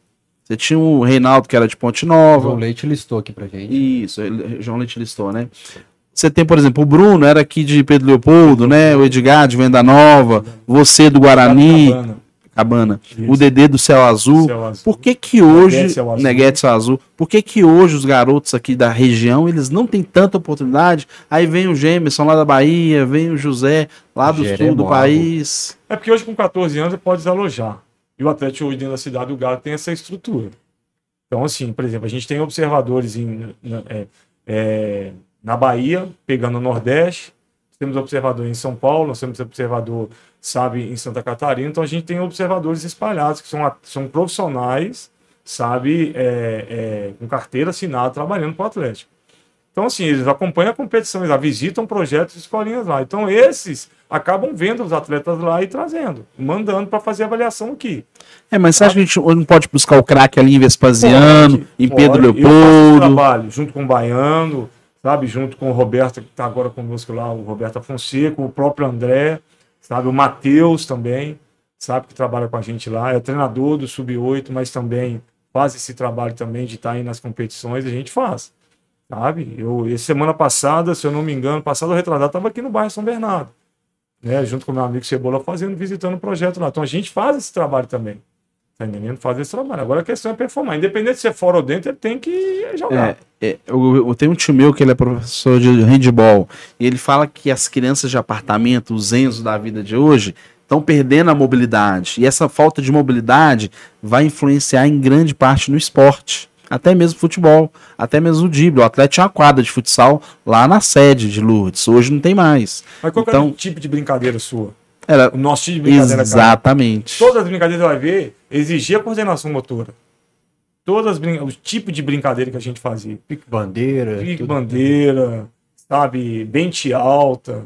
Speaker 2: Você tinha o Reinaldo, que era de Ponte
Speaker 1: O
Speaker 2: Nova.
Speaker 1: João Leite listou aqui pra gente.
Speaker 2: Isso, ele- João Leite listou, né? Você tem, por exemplo, o Bruno, era aqui de Pedro Leopoldo, né? O Edgar de Venda Nova, você do Guarani,
Speaker 3: Cabana,
Speaker 2: o Dedê do Céu Azul.
Speaker 3: Céu Azul.
Speaker 2: Por que que hoje,
Speaker 3: Neguete Céu Azul.
Speaker 2: Neguete Céu Azul, por que que hoje os garotos aqui da região, eles não têm tanta oportunidade? Aí vem o Gemerson lá da Bahia, vem o José lá do sul do país.
Speaker 3: É porque hoje com 14 anos ele pode desalojar. E o Atlético hoje dentro da cidade, o Galo tem essa estrutura. Então, assim, por exemplo, a gente tem observadores em, na, é, é, na Bahia, pegando o Nordeste, temos observador em São Paulo, nós temos observador, sabe, em Santa Catarina, então a gente tem observadores espalhados, que são, são profissionais, sabe, é, é, com carteira assinada, trabalhando para o Atlético. Então, assim, eles acompanham a competição, eles visitam projetos de escolinhas lá. Então, esses acabam vendo os atletas lá e trazendo, mandando para fazer avaliação aqui.
Speaker 2: É, mas você acha que a gente não pode buscar o craque ali em Vespasiano,
Speaker 3: Pode,
Speaker 2: em
Speaker 3: pode.
Speaker 2: Pedro
Speaker 3: Eu esse
Speaker 2: Leopoldo?
Speaker 3: trabalho junto com o Baiano, sabe? Junto com o Roberto, que está agora conosco lá, o Roberto Fonseca, o próprio André, sabe? O Matheus também, sabe? Que trabalha com a gente lá. É treinador do Sub-8, mas também faz esse trabalho também de estar aí nas competições, a gente faz. Sabe? Eu, semana passada, se eu não me engano, passado ou retrasado, estava aqui no bairro São Bernardo. Né, junto com meu amigo Cebola, fazendo, visitando o projeto lá. Então a gente faz esse trabalho também. Tá entendendo? Faz esse trabalho. Agora a questão é performar. Independente se é fora ou dentro, ele tem que jogar.
Speaker 2: É, é, eu, eu tenho um tio meu que ele é professor de handball e ele fala que as crianças de apartamento, os Enzo da vida de hoje, estão perdendo a mobilidade. E essa falta de mobilidade vai influenciar em grande parte no esporte. Até mesmo futebol, até mesmo o drible. O atleta tinha uma quadra de futsal lá na sede de Lourdes. Hoje não tem mais.
Speaker 3: Mas qual que é
Speaker 2: Então-
Speaker 3: o tipo de brincadeira sua?
Speaker 2: Era
Speaker 3: O nosso tipo de brincadeira, cara.
Speaker 2: exatamente.
Speaker 3: Todas as brincadeiras você vai ver, exigia coordenação motora. Todas as brin... o tipo de brincadeira que a gente fazia.
Speaker 1: Pique bandeira.
Speaker 3: Pique
Speaker 1: tudo.
Speaker 3: bandeira, sabe, bente alta,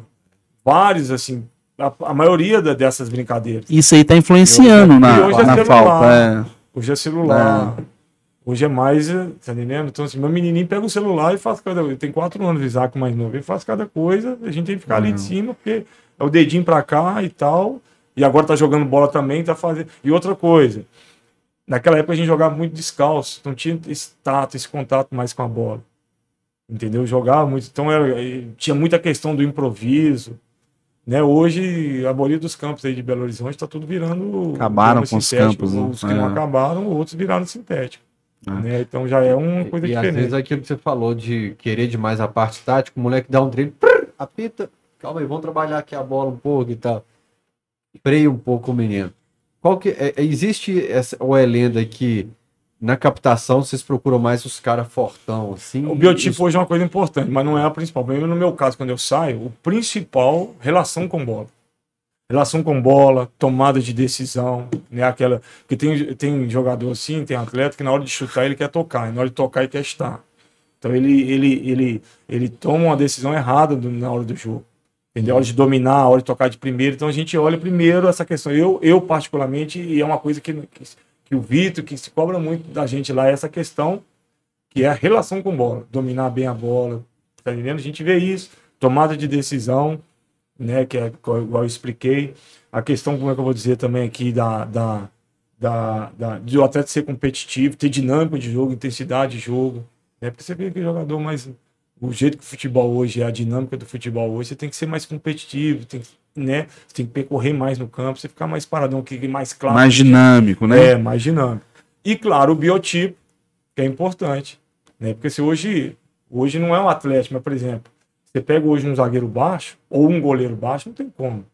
Speaker 3: vários assim, a, a maioria da- dessas brincadeiras.
Speaker 2: Isso aí tá influenciando
Speaker 3: E
Speaker 2: na,
Speaker 3: hoje é
Speaker 2: na
Speaker 3: celular.
Speaker 2: falta. é.
Speaker 3: Hoje é celular. Hoje é mais, tá entendendo? Então, assim, meu menininho pega o celular e faz cada coisa. Tem quatro anos, o Isaac mais novo. Ele faz cada coisa, a gente tem que ficar ali de cima, porque é o dedinho pra cá e tal. E agora tá jogando bola também, tá fazendo. E outra coisa, naquela época a gente jogava muito descalço, não tinha esse tato, esse contato mais com a bola. Entendeu? Jogava muito. Então era, tinha muita questão do improviso. Né? Hoje, a maioria dos campos aí de Belo Horizonte está tudo virando.
Speaker 2: Acabaram com os campos, né?
Speaker 3: Os que não
Speaker 2: É.
Speaker 3: acabaram, outros viraram sintético.
Speaker 2: É.
Speaker 3: Né? Então já é uma coisa
Speaker 1: e às
Speaker 3: diferente.
Speaker 1: vezes aquilo que você falou de querer demais a parte tática, o moleque dá um drible, prrr, apita, calma aí, vamos trabalhar aqui a bola um pouco e tal. Freia um pouco o menino. qual que é, existe essa, ou é lenda que na captação vocês procuram mais os caras fortão, assim?
Speaker 3: O biotipo hoje é uma coisa importante, mas não é a principal. Mesmo no meu caso, quando eu saio, o principal, relação com bola. Relação com bola, tomada de decisão, né? Aquela. Porque tem, tem jogador assim, tem atleta que na hora de chutar ele quer tocar, na hora de tocar ele quer estar. Então ele, ele, ele, ele toma uma decisão errada do, na hora do jogo. Entendeu? A hora de dominar, a hora de tocar de primeiro. Então a gente olha primeiro essa questão. Eu, eu particularmente, e é uma coisa que, que que o Vitor, que se cobra muito da gente lá, é essa questão que é a relação com bola, dominar bem a bola, tá entendendo? A gente vê isso, tomada de decisão, né, que é igual eu expliquei, a questão, como é que eu vou dizer também aqui, da, da, da, da de o atleta ser competitivo, ter dinâmica de jogo, intensidade de jogo, né, porque você vê que jogador mais, o jeito que o futebol hoje é, a dinâmica do futebol hoje, você tem que ser mais competitivo, tem que né? Você tem que percorrer mais no campo, você ficar mais paradão, que mais claro.
Speaker 2: Mais dinâmico, né?
Speaker 3: É, mais dinâmico. E claro, o biotipo, que é importante, né? Porque se hoje, hoje não é um Atlético, mas por exemplo, você pega hoje um zagueiro baixo ou um goleiro baixo, não tem como.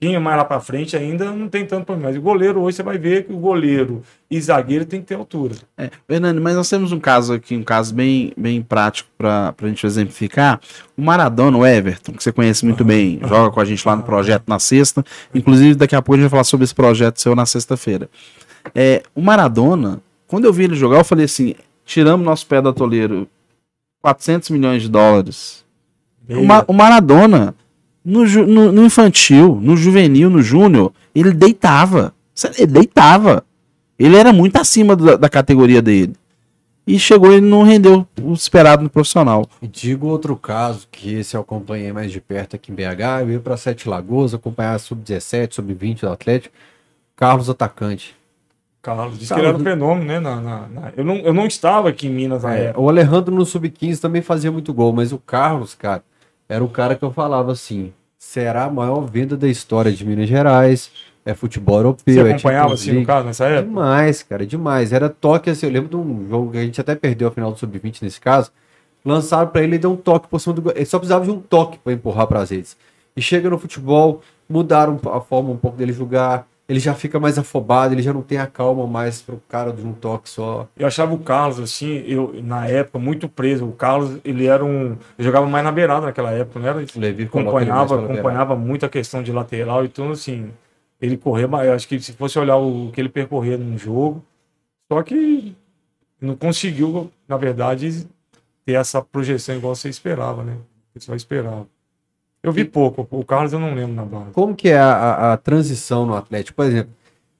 Speaker 3: Quem é mais lá para frente ainda não tem tanto problema. Mas o goleiro hoje você vai ver que o goleiro e zagueiro tem que ter altura.
Speaker 2: É, Fernando, mas nós temos um caso aqui, um caso bem, bem prático para a gente exemplificar. O Maradona, o Everton, que você conhece muito bem, joga com a gente lá no projeto na sexta. Inclusive, daqui a pouco a gente vai falar sobre esse projeto seu na sexta-feira. É, o Maradona, quando eu vi ele jogar, eu falei assim: tiramos nosso pé do atoleiro 400 milhões de dólares. O, Ma o Maradona no, no, no, infantil, no juvenil, no júnior, ele deitava. Ele deitava. Ele era muito acima da, da, categoria dele. E chegou e não rendeu o esperado no profissional.
Speaker 1: E digo outro caso, que esse eu acompanhei mais de perto aqui em BH. Eu ia para Sete Lagoas acompanhar sub-17, sub-20 do Atlético. Carlos Atacante.
Speaker 3: Carlos, disse Carlos... que ele era um fenômeno, né? Na, na, na... Eu, não, eu não estava aqui em Minas na é, época.
Speaker 1: O Alejandro no sub-15 também fazia muito gol, mas o Carlos, cara, era o cara que eu falava assim: será a maior venda da história de Minas Gerais. É futebol europeu. Você
Speaker 3: é acompanhava assim no caso nessa época?
Speaker 1: Demais, cara, demais. Era toque assim. Eu lembro de um jogo que a gente até perdeu a final do Sub-20 nesse caso. Lançaram para ele e deu um toque por cima do. Ele só precisava de um toque para empurrar para as redes. E chega no futebol, mudaram a forma um pouco dele jogar ele já fica mais afobado, ele já não tem a calma mais para o cara de um toque só.
Speaker 3: Eu achava o Carlos, assim, eu, na época, muito preso. O Carlos, ele era um. Eu jogava mais na beirada naquela época, não era? Levi acompanhava, acompanhava muito a questão de lateral, então, assim, ele corria. Eu acho que se fosse olhar o que ele percorria num jogo, só que não conseguiu, na verdade, ter essa projeção igual você esperava, né? Você só esperava. Eu vi pouco. O Carlos eu não lembro na base.
Speaker 1: Como que é a, a, transição no Atlético? Por exemplo,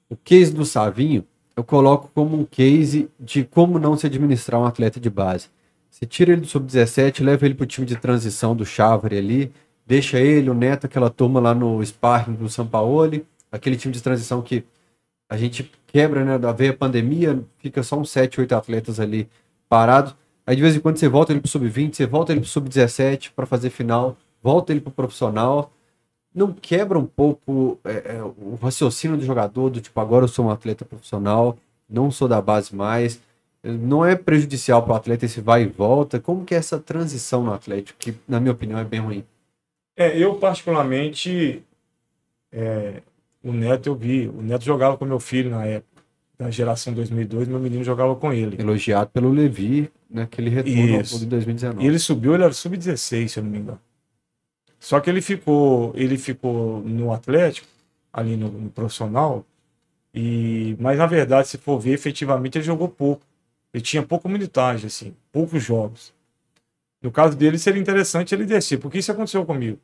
Speaker 1: o case do Savinho, eu coloco como um case de como não se administrar um atleta de base. Você tira ele do sub-17, leva ele para o time de transição do Chávari ali, deixa ele, o Neto, aquela turma lá no sparring do Sampaoli, aquele time de transição que a gente quebra, né? Da veia pandemia, fica só uns 7, 8 atletas ali parados. Aí de vez em quando você volta ele para o sub-20, você volta ele para o sub-17 para fazer final volta ele para o profissional, não quebra um pouco é, é, o raciocínio do jogador, do tipo, agora eu sou um atleta profissional, não sou da base mais, não é prejudicial para o atleta esse vai e volta? Como que é essa transição no Atlético, que na minha opinião é bem ruim?
Speaker 3: É, eu particularmente, é, o Neto eu vi, o Neto jogava com meu filho na época, da geração 2002, meu menino jogava com ele.
Speaker 1: Elogiado pelo Levi, naquele né, retorno Isso. ao 2019.
Speaker 3: E ele subiu, ele era sub-16, se eu não me engano. Só que ele ficou, ele ficou no Atlético, ali no, no, profissional, e mas na verdade, se for ver, efetivamente ele jogou pouco. Ele tinha pouca minutagem, assim, poucos jogos. No caso dele, seria interessante ele descer, porque isso aconteceu comigo.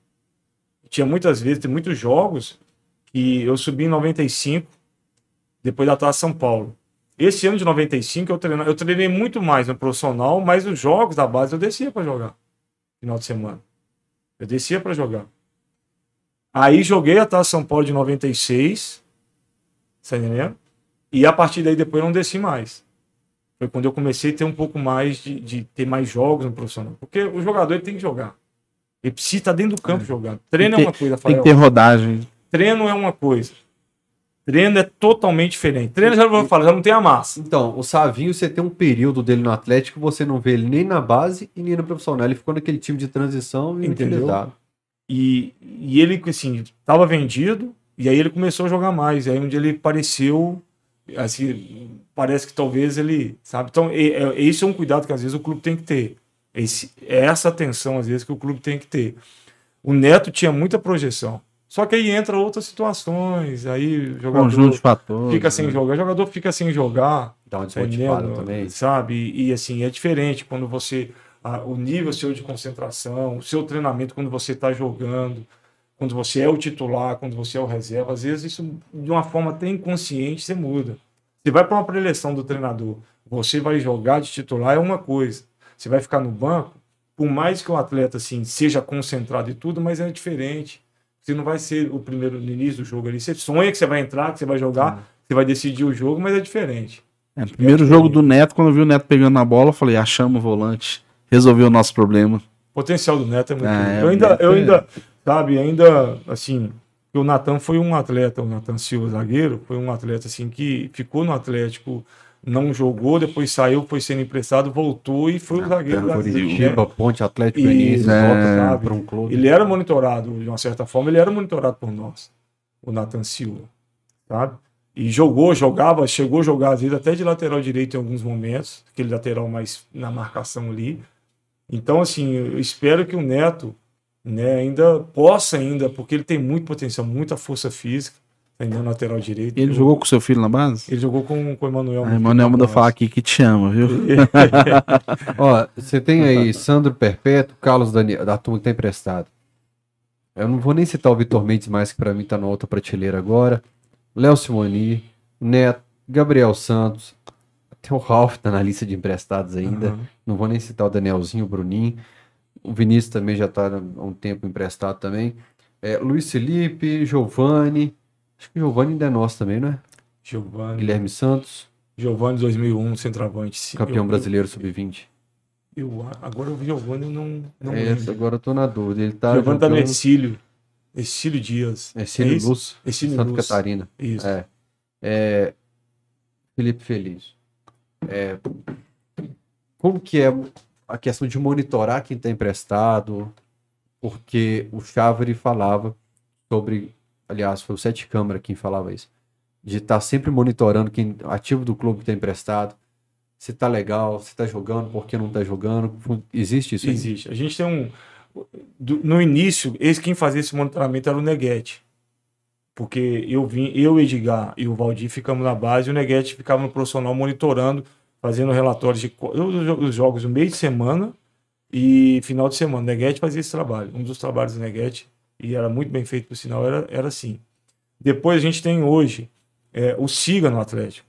Speaker 3: Tinha muitas vezes, tem muitos jogos que eu subi em 95, depois da Taça São Paulo. Esse ano de 95 eu treinei, eu treinei muito mais no profissional, mas os jogos da base eu descia para jogar final de semana. Eu descia para jogar. Aí joguei a Taça São Paulo de 96, tá entendendo? E a partir daí depois eu não desci mais. Foi quando eu comecei a ter um pouco mais de, de ter mais jogos no profissional. Porque o jogador ele tem que jogar. Ele precisa estar dentro do campo é. jogando. Treino é uma coisa,
Speaker 2: Tem que ter rodagem.
Speaker 3: Treino é uma coisa. Treino é totalmente diferente. Treino, já vou falar, já não tem a massa.
Speaker 1: Então, o Savinho, você tem um período dele no Atlético, você não vê ele nem na base e nem no profissional. Ele ficou naquele time de transição e
Speaker 3: Entendeu? E, e ele, assim, estava vendido E aí ele começou a jogar mais. Aí onde ele pareceu, assim, parece que talvez ele, sabe? Então, é, é, esse é um cuidado que às vezes o clube tem que ter. Esse, é essa atenção, às vezes, que o clube tem que ter. O Neto tinha muita projeção. Só que aí entra outras situações, aí o jogador
Speaker 2: Conjunto de fatores.
Speaker 3: fica sem
Speaker 2: né?
Speaker 3: jogar, o jogador fica sem jogar,
Speaker 1: Dá uma desmotivada também.
Speaker 3: sabe? E, e, assim, é diferente quando você. ah, o nível seu de concentração, o seu treinamento quando você está jogando, quando você é o titular, quando você é o reserva, às vezes isso, de uma forma até inconsciente, você muda. Você vai para uma preleção do treinador, você vai jogar de titular, é uma coisa. Você vai ficar no banco, por mais que o atleta assim, seja concentrado e tudo, mas é diferente. Você não vai ser o primeiro no início do jogo ali. Você sonha que você vai entrar, que você vai jogar, você vai decidir o jogo, mas é diferente.
Speaker 2: É, primeiro jogo do Neto, quando eu vi o Neto pegando na bola, eu falei, achamos o volante, resolveu o nosso problema.
Speaker 3: O potencial do Neto é muito.
Speaker 2: É,
Speaker 3: eu ainda, eu
Speaker 2: é-
Speaker 3: ainda, sabe, ainda, assim, o Natan foi um atleta, o Natan Silva, zagueiro, foi um atleta, assim, que ficou no Atlético, não jogou, depois saiu, foi sendo emprestado, voltou e foi o zagueiro da
Speaker 1: Curitiba, Ponte Atlético Goianiense,
Speaker 2: é,
Speaker 1: volta
Speaker 3: sabe?
Speaker 1: para um clube.
Speaker 3: Ele era monitorado, de uma certa forma, ele era monitorado por nós, o Nathan Silva, sabe? E jogou, jogava, chegou a jogar, às vezes, até de lateral direito em alguns momentos, aquele lateral mais na marcação ali. Então, assim, eu espero que o Neto né, ainda possa ainda, porque ele tem muito potencial, muita força física, ainda no lateral direito.
Speaker 2: Ele
Speaker 3: Eu-
Speaker 2: jogou com seu filho na base?
Speaker 3: ele jogou com, com o Emanuel.
Speaker 2: A
Speaker 3: muito
Speaker 2: Emanuel manda
Speaker 3: atrás.
Speaker 2: falar aqui que te ama, viu?
Speaker 1: Ó, você tem aí Sandro Perpétuo, Carlos Daniel, da turma que tá emprestado. Eu não vou nem citar o Vitor Mendes mais, que pra mim tá na outra prateleira agora. Léo Simoni, Neto, Gabriel Santos. Até o Ralf tá na lista de emprestados ainda.
Speaker 3: Aham.
Speaker 1: Não vou nem citar o Danielzinho, o Bruninho. O Vinícius também já tá há um tempo emprestado também. É, Luiz Felipe, Giovanni. Acho que o Giovanni ainda é nosso também, não é?
Speaker 3: Giovanni.
Speaker 1: Guilherme Santos,
Speaker 3: Giovanni 2001, centroavante. sim.
Speaker 1: campeão
Speaker 3: Eu-
Speaker 1: brasileiro sub-20.
Speaker 3: Eu, agora o Giovanni não, não
Speaker 1: É,
Speaker 3: lembro.
Speaker 1: agora eu tô na dúvida. Ele tá
Speaker 3: Giovanni tá no Exílio. Exílio Dias.
Speaker 1: É Cílio
Speaker 3: isso?
Speaker 1: Luz,
Speaker 3: Exílio
Speaker 1: Santa
Speaker 3: Luz.
Speaker 1: Catarina.
Speaker 3: Isso.
Speaker 1: É. É, Felipe Feliz. É, como que é a questão de monitorar quem está emprestado? Porque o Chávari falava sobre, aliás, foi o Sete Câmara quem falava isso, de estar sempre monitorando quem ativo do clube está emprestado, se tá legal, se tá jogando, por que não tá jogando. Existe isso?
Speaker 3: Existe. A gente tem um. no início, esse quem fazia esse monitoramento era o Neguete. Porque eu vim, eu, Edgar e o Valdir ficamos na base e o Neguete ficava no profissional monitorando, fazendo relatórios de os jogos no meio de semana e final de semana. O Neguete fazia esse trabalho. Um dos trabalhos do Neguete, e era muito bem feito por sinal, era, era assim. Depois a gente tem hoje é, o Siga no Atlético,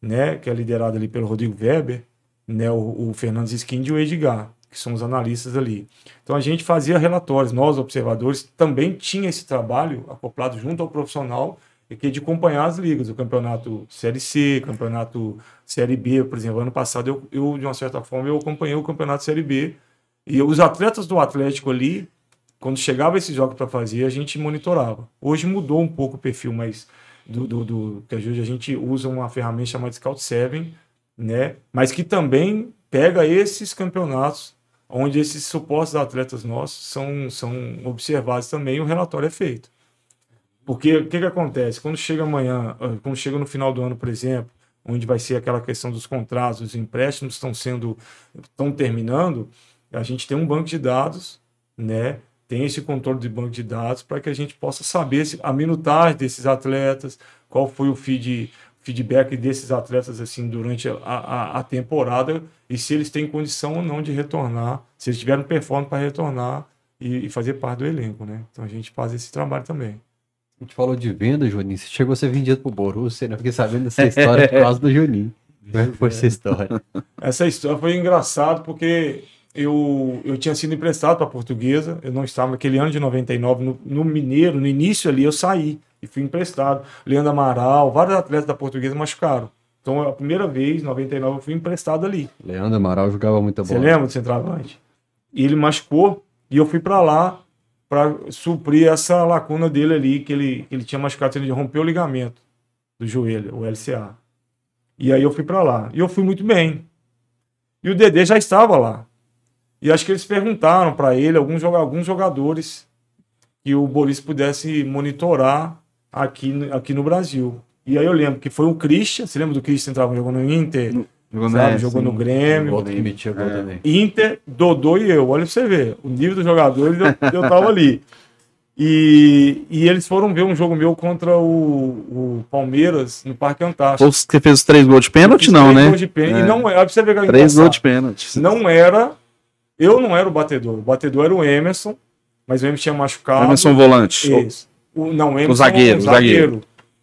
Speaker 3: né? Que é liderado ali pelo Rodrigo Weber, né? O, o Fernandes Skind e o Edgar, que são os analistas ali. Então a gente fazia relatórios, nós observadores também tinha esse trabalho acoplado junto ao profissional que é de acompanhar as ligas, o campeonato Série C, campeonato Série B, por exemplo, ano passado eu, eu de uma certa forma eu acompanhei o campeonato Série B e os atletas do Atlético ali, quando chegava esses jogos para fazer, a gente monitorava. Hoje mudou um pouco o perfil, mas do, do, do que hoje a gente usa uma ferramenta chamada Scout 7, né? Mas que também pega esses campeonatos onde esses supostos atletas nossos são, são observados também o relatório é feito. Porque o que, que acontece? Quando chega amanhã, ah, quando chega no final do ano, por exemplo, onde vai ser aquela questão dos contratos, os empréstimos estão sendo, estão terminando, a gente tem um banco de dados, né? Tem esse controle de banco de dados para que a gente possa saber se, a minutagem desses atletas, qual foi o feed, feedback desses atletas assim durante a, a, a temporada e se eles têm condição ou não de retornar, se eles tiveram performance para retornar e, e fazer parte do elenco, né? Então a gente faz esse trabalho também.
Speaker 1: A gente falou de venda, Juninho. Você chegou a ser vendido pro Borussia, né? Eu fiquei sabendo dessa história por causa do Juninho. Como é que foi essa história?
Speaker 3: Essa história foi engraçado porque eu, eu tinha sido emprestado para a portuguesa, eu não estava naquele ano de 99 no, no Mineiro, no início ali eu saí e fui emprestado. Leandro Amaral, vários atletas da portuguesa machucaram. Então a primeira vez, em 99, eu fui emprestado ali.
Speaker 1: Leandro Amaral jogava muita
Speaker 3: Você
Speaker 1: bola.
Speaker 3: lembra do centroavante? E ele machucou e eu fui para lá para suprir essa lacuna dele ali, que ele, que ele tinha machucado, ele rompeu o ligamento do joelho, o LCA. E aí eu fui para lá. E eu fui muito bem. E o Dedê já estava lá. E acho que eles perguntaram para ele, alguns, alguns jogadores, que o Boris pudesse monitorar aqui, no- aqui no Brasil. E aí eu lembro que foi o Christian, você lembra do Christian entrava jogando no Inter,
Speaker 2: Jogou,
Speaker 3: sabe?
Speaker 2: né,
Speaker 3: jogou
Speaker 2: sim.
Speaker 3: no Grêmio.
Speaker 1: Gol também, metia gol também.
Speaker 3: Inter, Dodô e eu. Olha pra você ver. O nível dos jogadores eu, eu tava ali. E, e eles foram ver um jogo meu contra o, o Palmeiras no Parque Antártico.
Speaker 2: Ou Você fez os três gols de pênalti, não,
Speaker 3: três
Speaker 2: né?
Speaker 3: gols de pênalti.
Speaker 2: É.
Speaker 3: E não é, pra você ver é
Speaker 2: Três gols de pênalti.
Speaker 3: Não era. Eu não era o batedor. O batedor era o Emerson, mas o Emerson tinha machucado.
Speaker 2: Emerson volante.
Speaker 3: Isso. O, não, o Emerson
Speaker 2: zagueiro,
Speaker 3: o
Speaker 2: o zagueiro.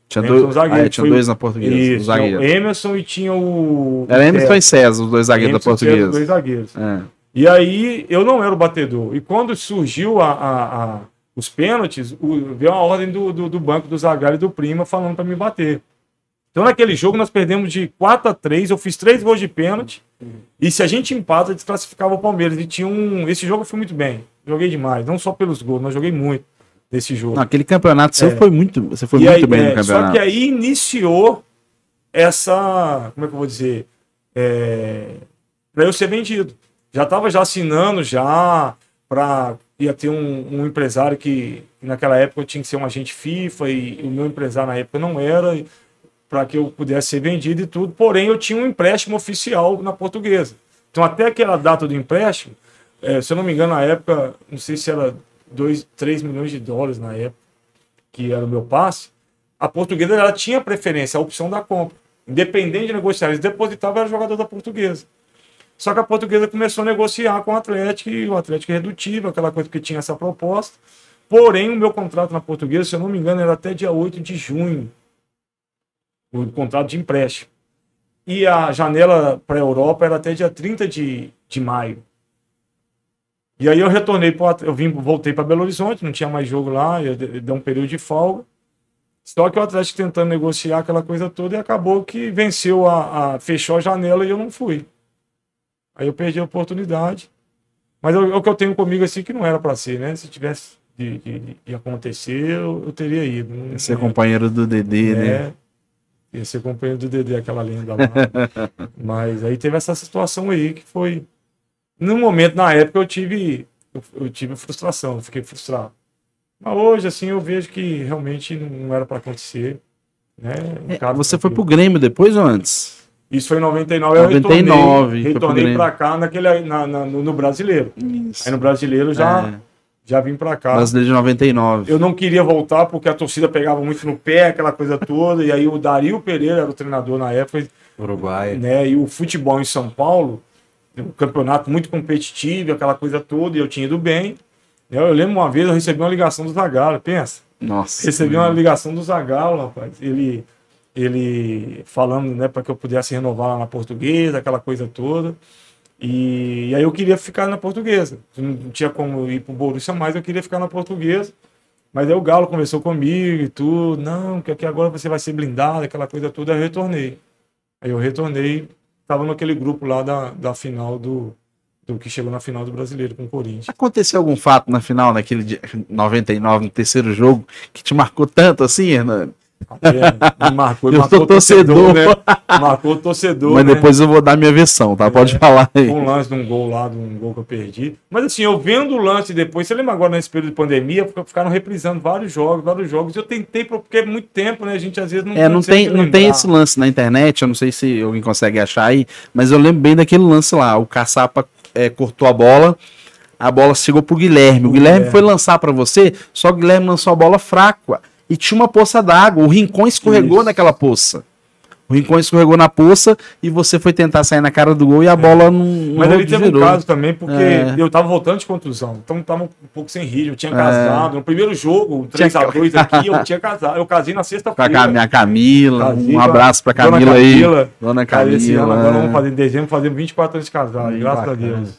Speaker 2: Tinha
Speaker 3: Emerson
Speaker 2: dois,
Speaker 3: zagueiro,
Speaker 2: ah, é, tinha dois na portuguesa.
Speaker 3: Isso.
Speaker 2: os
Speaker 3: o Emerson e tinha o.
Speaker 2: Era Emerson
Speaker 3: é,
Speaker 2: e César, os dois zagueiros da
Speaker 3: Emerson César,
Speaker 2: portuguesa.
Speaker 3: Dois zagueiros.
Speaker 2: É.
Speaker 3: E aí eu não era o batedor. E quando surgiu a, a- a- os pênaltis, o- veio a ordem do, do, do banco do Zagallo e do Prima falando para me bater. Então naquele jogo nós perdemos de 4 a 3, eu fiz três gols de pênalti. E se a gente empata, desclassificava o Palmeiras. E tinha um. Esse jogo eu fui muito bem. Joguei demais. Não só pelos gols, mas joguei muito desse jogo.
Speaker 2: Não, aquele campeonato seu
Speaker 3: É.
Speaker 2: foi muito. Você foi
Speaker 3: E
Speaker 2: muito
Speaker 3: aí,
Speaker 2: bem
Speaker 3: é,
Speaker 2: no campeonato.
Speaker 3: Só que aí iniciou essa. Como é que eu vou dizer? É, para eu ser vendido. Já estava já assinando já para ia ter um, um empresário que, que naquela época eu tinha que ser um agente FIFA e, o meu empresário na época não era para que eu pudesse ser vendido e tudo. Porém eu tinha um empréstimo oficial na Portuguesa. Então até aquela data do empréstimo, é, se eu não me engano na época, não sei se era 2, 3 milhões de dólares na época que era o meu passe, a portuguesa ela tinha preferência, a opção da compra. Independente de negociar, eles depositavam era jogador da portuguesa. Só que a portuguesa começou a negociar com o Atlético e o Atlético redutível, aquela coisa que tinha essa proposta. Porém, o meu contrato na portuguesa, se eu não me engano, era até dia 8 de junho. O contrato de empréstimo. E a janela para a Europa era até dia 30 de, de maio. E aí eu retornei para eu vim, voltei para Belo Horizonte, não tinha mais jogo lá, eu de- dei um período de folga. Só que o Atlético tentando negociar aquela coisa toda e acabou que venceu a, a fechou a janela e eu não fui. Aí eu perdi a oportunidade. Mas é o é que eu tenho comigo assim que não era para ser, né? Se tivesse de, de- de acontecer, eu, eu teria ido.
Speaker 2: Ser
Speaker 3: é,
Speaker 2: companheiro do Dedê, né?
Speaker 3: Ia ser companheiro do Dedé, aquela lenda lá. Mas aí teve essa situação aí que foi. No momento, na época, eu tive, eu, eu tive frustração, eu fiquei frustrado. Mas hoje, assim, eu vejo que realmente não era para acontecer. Né?
Speaker 2: É, você foi pro Grêmio depois ou antes?
Speaker 3: Isso foi em 99, eu
Speaker 2: 99,
Speaker 3: retornei,
Speaker 2: foi pro
Speaker 3: retornei
Speaker 2: Grêmio.
Speaker 3: para cá naquele, na, na- no, no brasileiro.
Speaker 2: Isso.
Speaker 3: Aí no brasileiro já,
Speaker 2: É,
Speaker 3: já vim para cá.
Speaker 2: Brasileiro de 99.
Speaker 3: Eu não queria voltar porque a torcida pegava muito no pé, aquela coisa toda. E aí o Dario Pereira era o treinador na época,
Speaker 1: Uruguai.
Speaker 3: né? E o futebol em São Paulo, um campeonato muito competitivo, aquela coisa toda, e eu tinha ido bem. Eu, eu lembro uma vez, eu recebi uma ligação do Zagallo, pensa.
Speaker 2: Nossa.
Speaker 3: Recebi uma ligação do Zagallo, rapaz. Ele, ele falando, né, para que eu pudesse renovar lá na portuguesa, aquela coisa toda. E, e aí eu queria ficar na portuguesa. Não tinha como ir pro Borussia mais, eu queria ficar na portuguesa. Mas aí o Galo conversou comigo e tudo. Não, que aqui agora você vai ser blindado, aquela coisa toda. Aí eu retornei. Aí eu retornei, tava naquele grupo lá da, da final do, do que chegou na final do brasileiro com o Corinthians.
Speaker 2: Aconteceu algum fato na final, naquele dia 99, no terceiro jogo, que te marcou tanto assim, Hernani?
Speaker 3: É, marcou,
Speaker 2: Eu
Speaker 3: marcou torcedor,
Speaker 2: torcedor.
Speaker 3: né? Marcou torcedor.
Speaker 2: Mas
Speaker 3: né?
Speaker 2: depois eu vou dar minha versão, tá? Pode falar aí.
Speaker 3: um lance de um gol lá, de um gol que eu perdi. Mas assim, eu vendo o lance depois, você lembra agora nesse período de pandemia, fica- ficaram reprisando vários jogos, vários jogos. Eu tentei, porque é muito tempo, né? A gente às vezes não
Speaker 2: É, não tem, não tem esse lance na internet, eu não sei se alguém consegue achar aí, mas eu lembro bem daquele lance lá. O Caçapa é, cortou a bola, a bola chegou pro Guilherme. O
Speaker 3: O
Speaker 2: Guilherme
Speaker 3: Guilherme.
Speaker 2: foi lançar pra você, só que o Guilherme lançou a bola fraca e tinha uma poça d'água. O Rincon escorregou
Speaker 3: Isso.
Speaker 2: naquela poça. O Rincon escorregou na poça e você foi tentar sair na cara do gol e a bola não. não
Speaker 3: Mas ali teve um caso também, porque
Speaker 2: É.
Speaker 3: eu tava voltando de contusão. Então tava um pouco sem ritmo. Eu tinha casado. No primeiro jogo,
Speaker 2: Tinha
Speaker 3: 3x2 aqui, eu tinha casado. Eu casei na
Speaker 2: Com a
Speaker 3: sexta-feira.
Speaker 2: Cam- minha Camila,
Speaker 3: Casei
Speaker 2: um
Speaker 3: com a
Speaker 2: abraço pra
Speaker 3: Dona
Speaker 2: Camila aí.
Speaker 3: Camila.
Speaker 2: Dona
Speaker 3: Cara, esse ano,
Speaker 2: Camila.
Speaker 3: agora vamos
Speaker 2: é.
Speaker 3: fazer em dezembro, fazer 24 anos de casado,
Speaker 1: Ih,
Speaker 3: graças
Speaker 1: bacana.
Speaker 3: a Deus.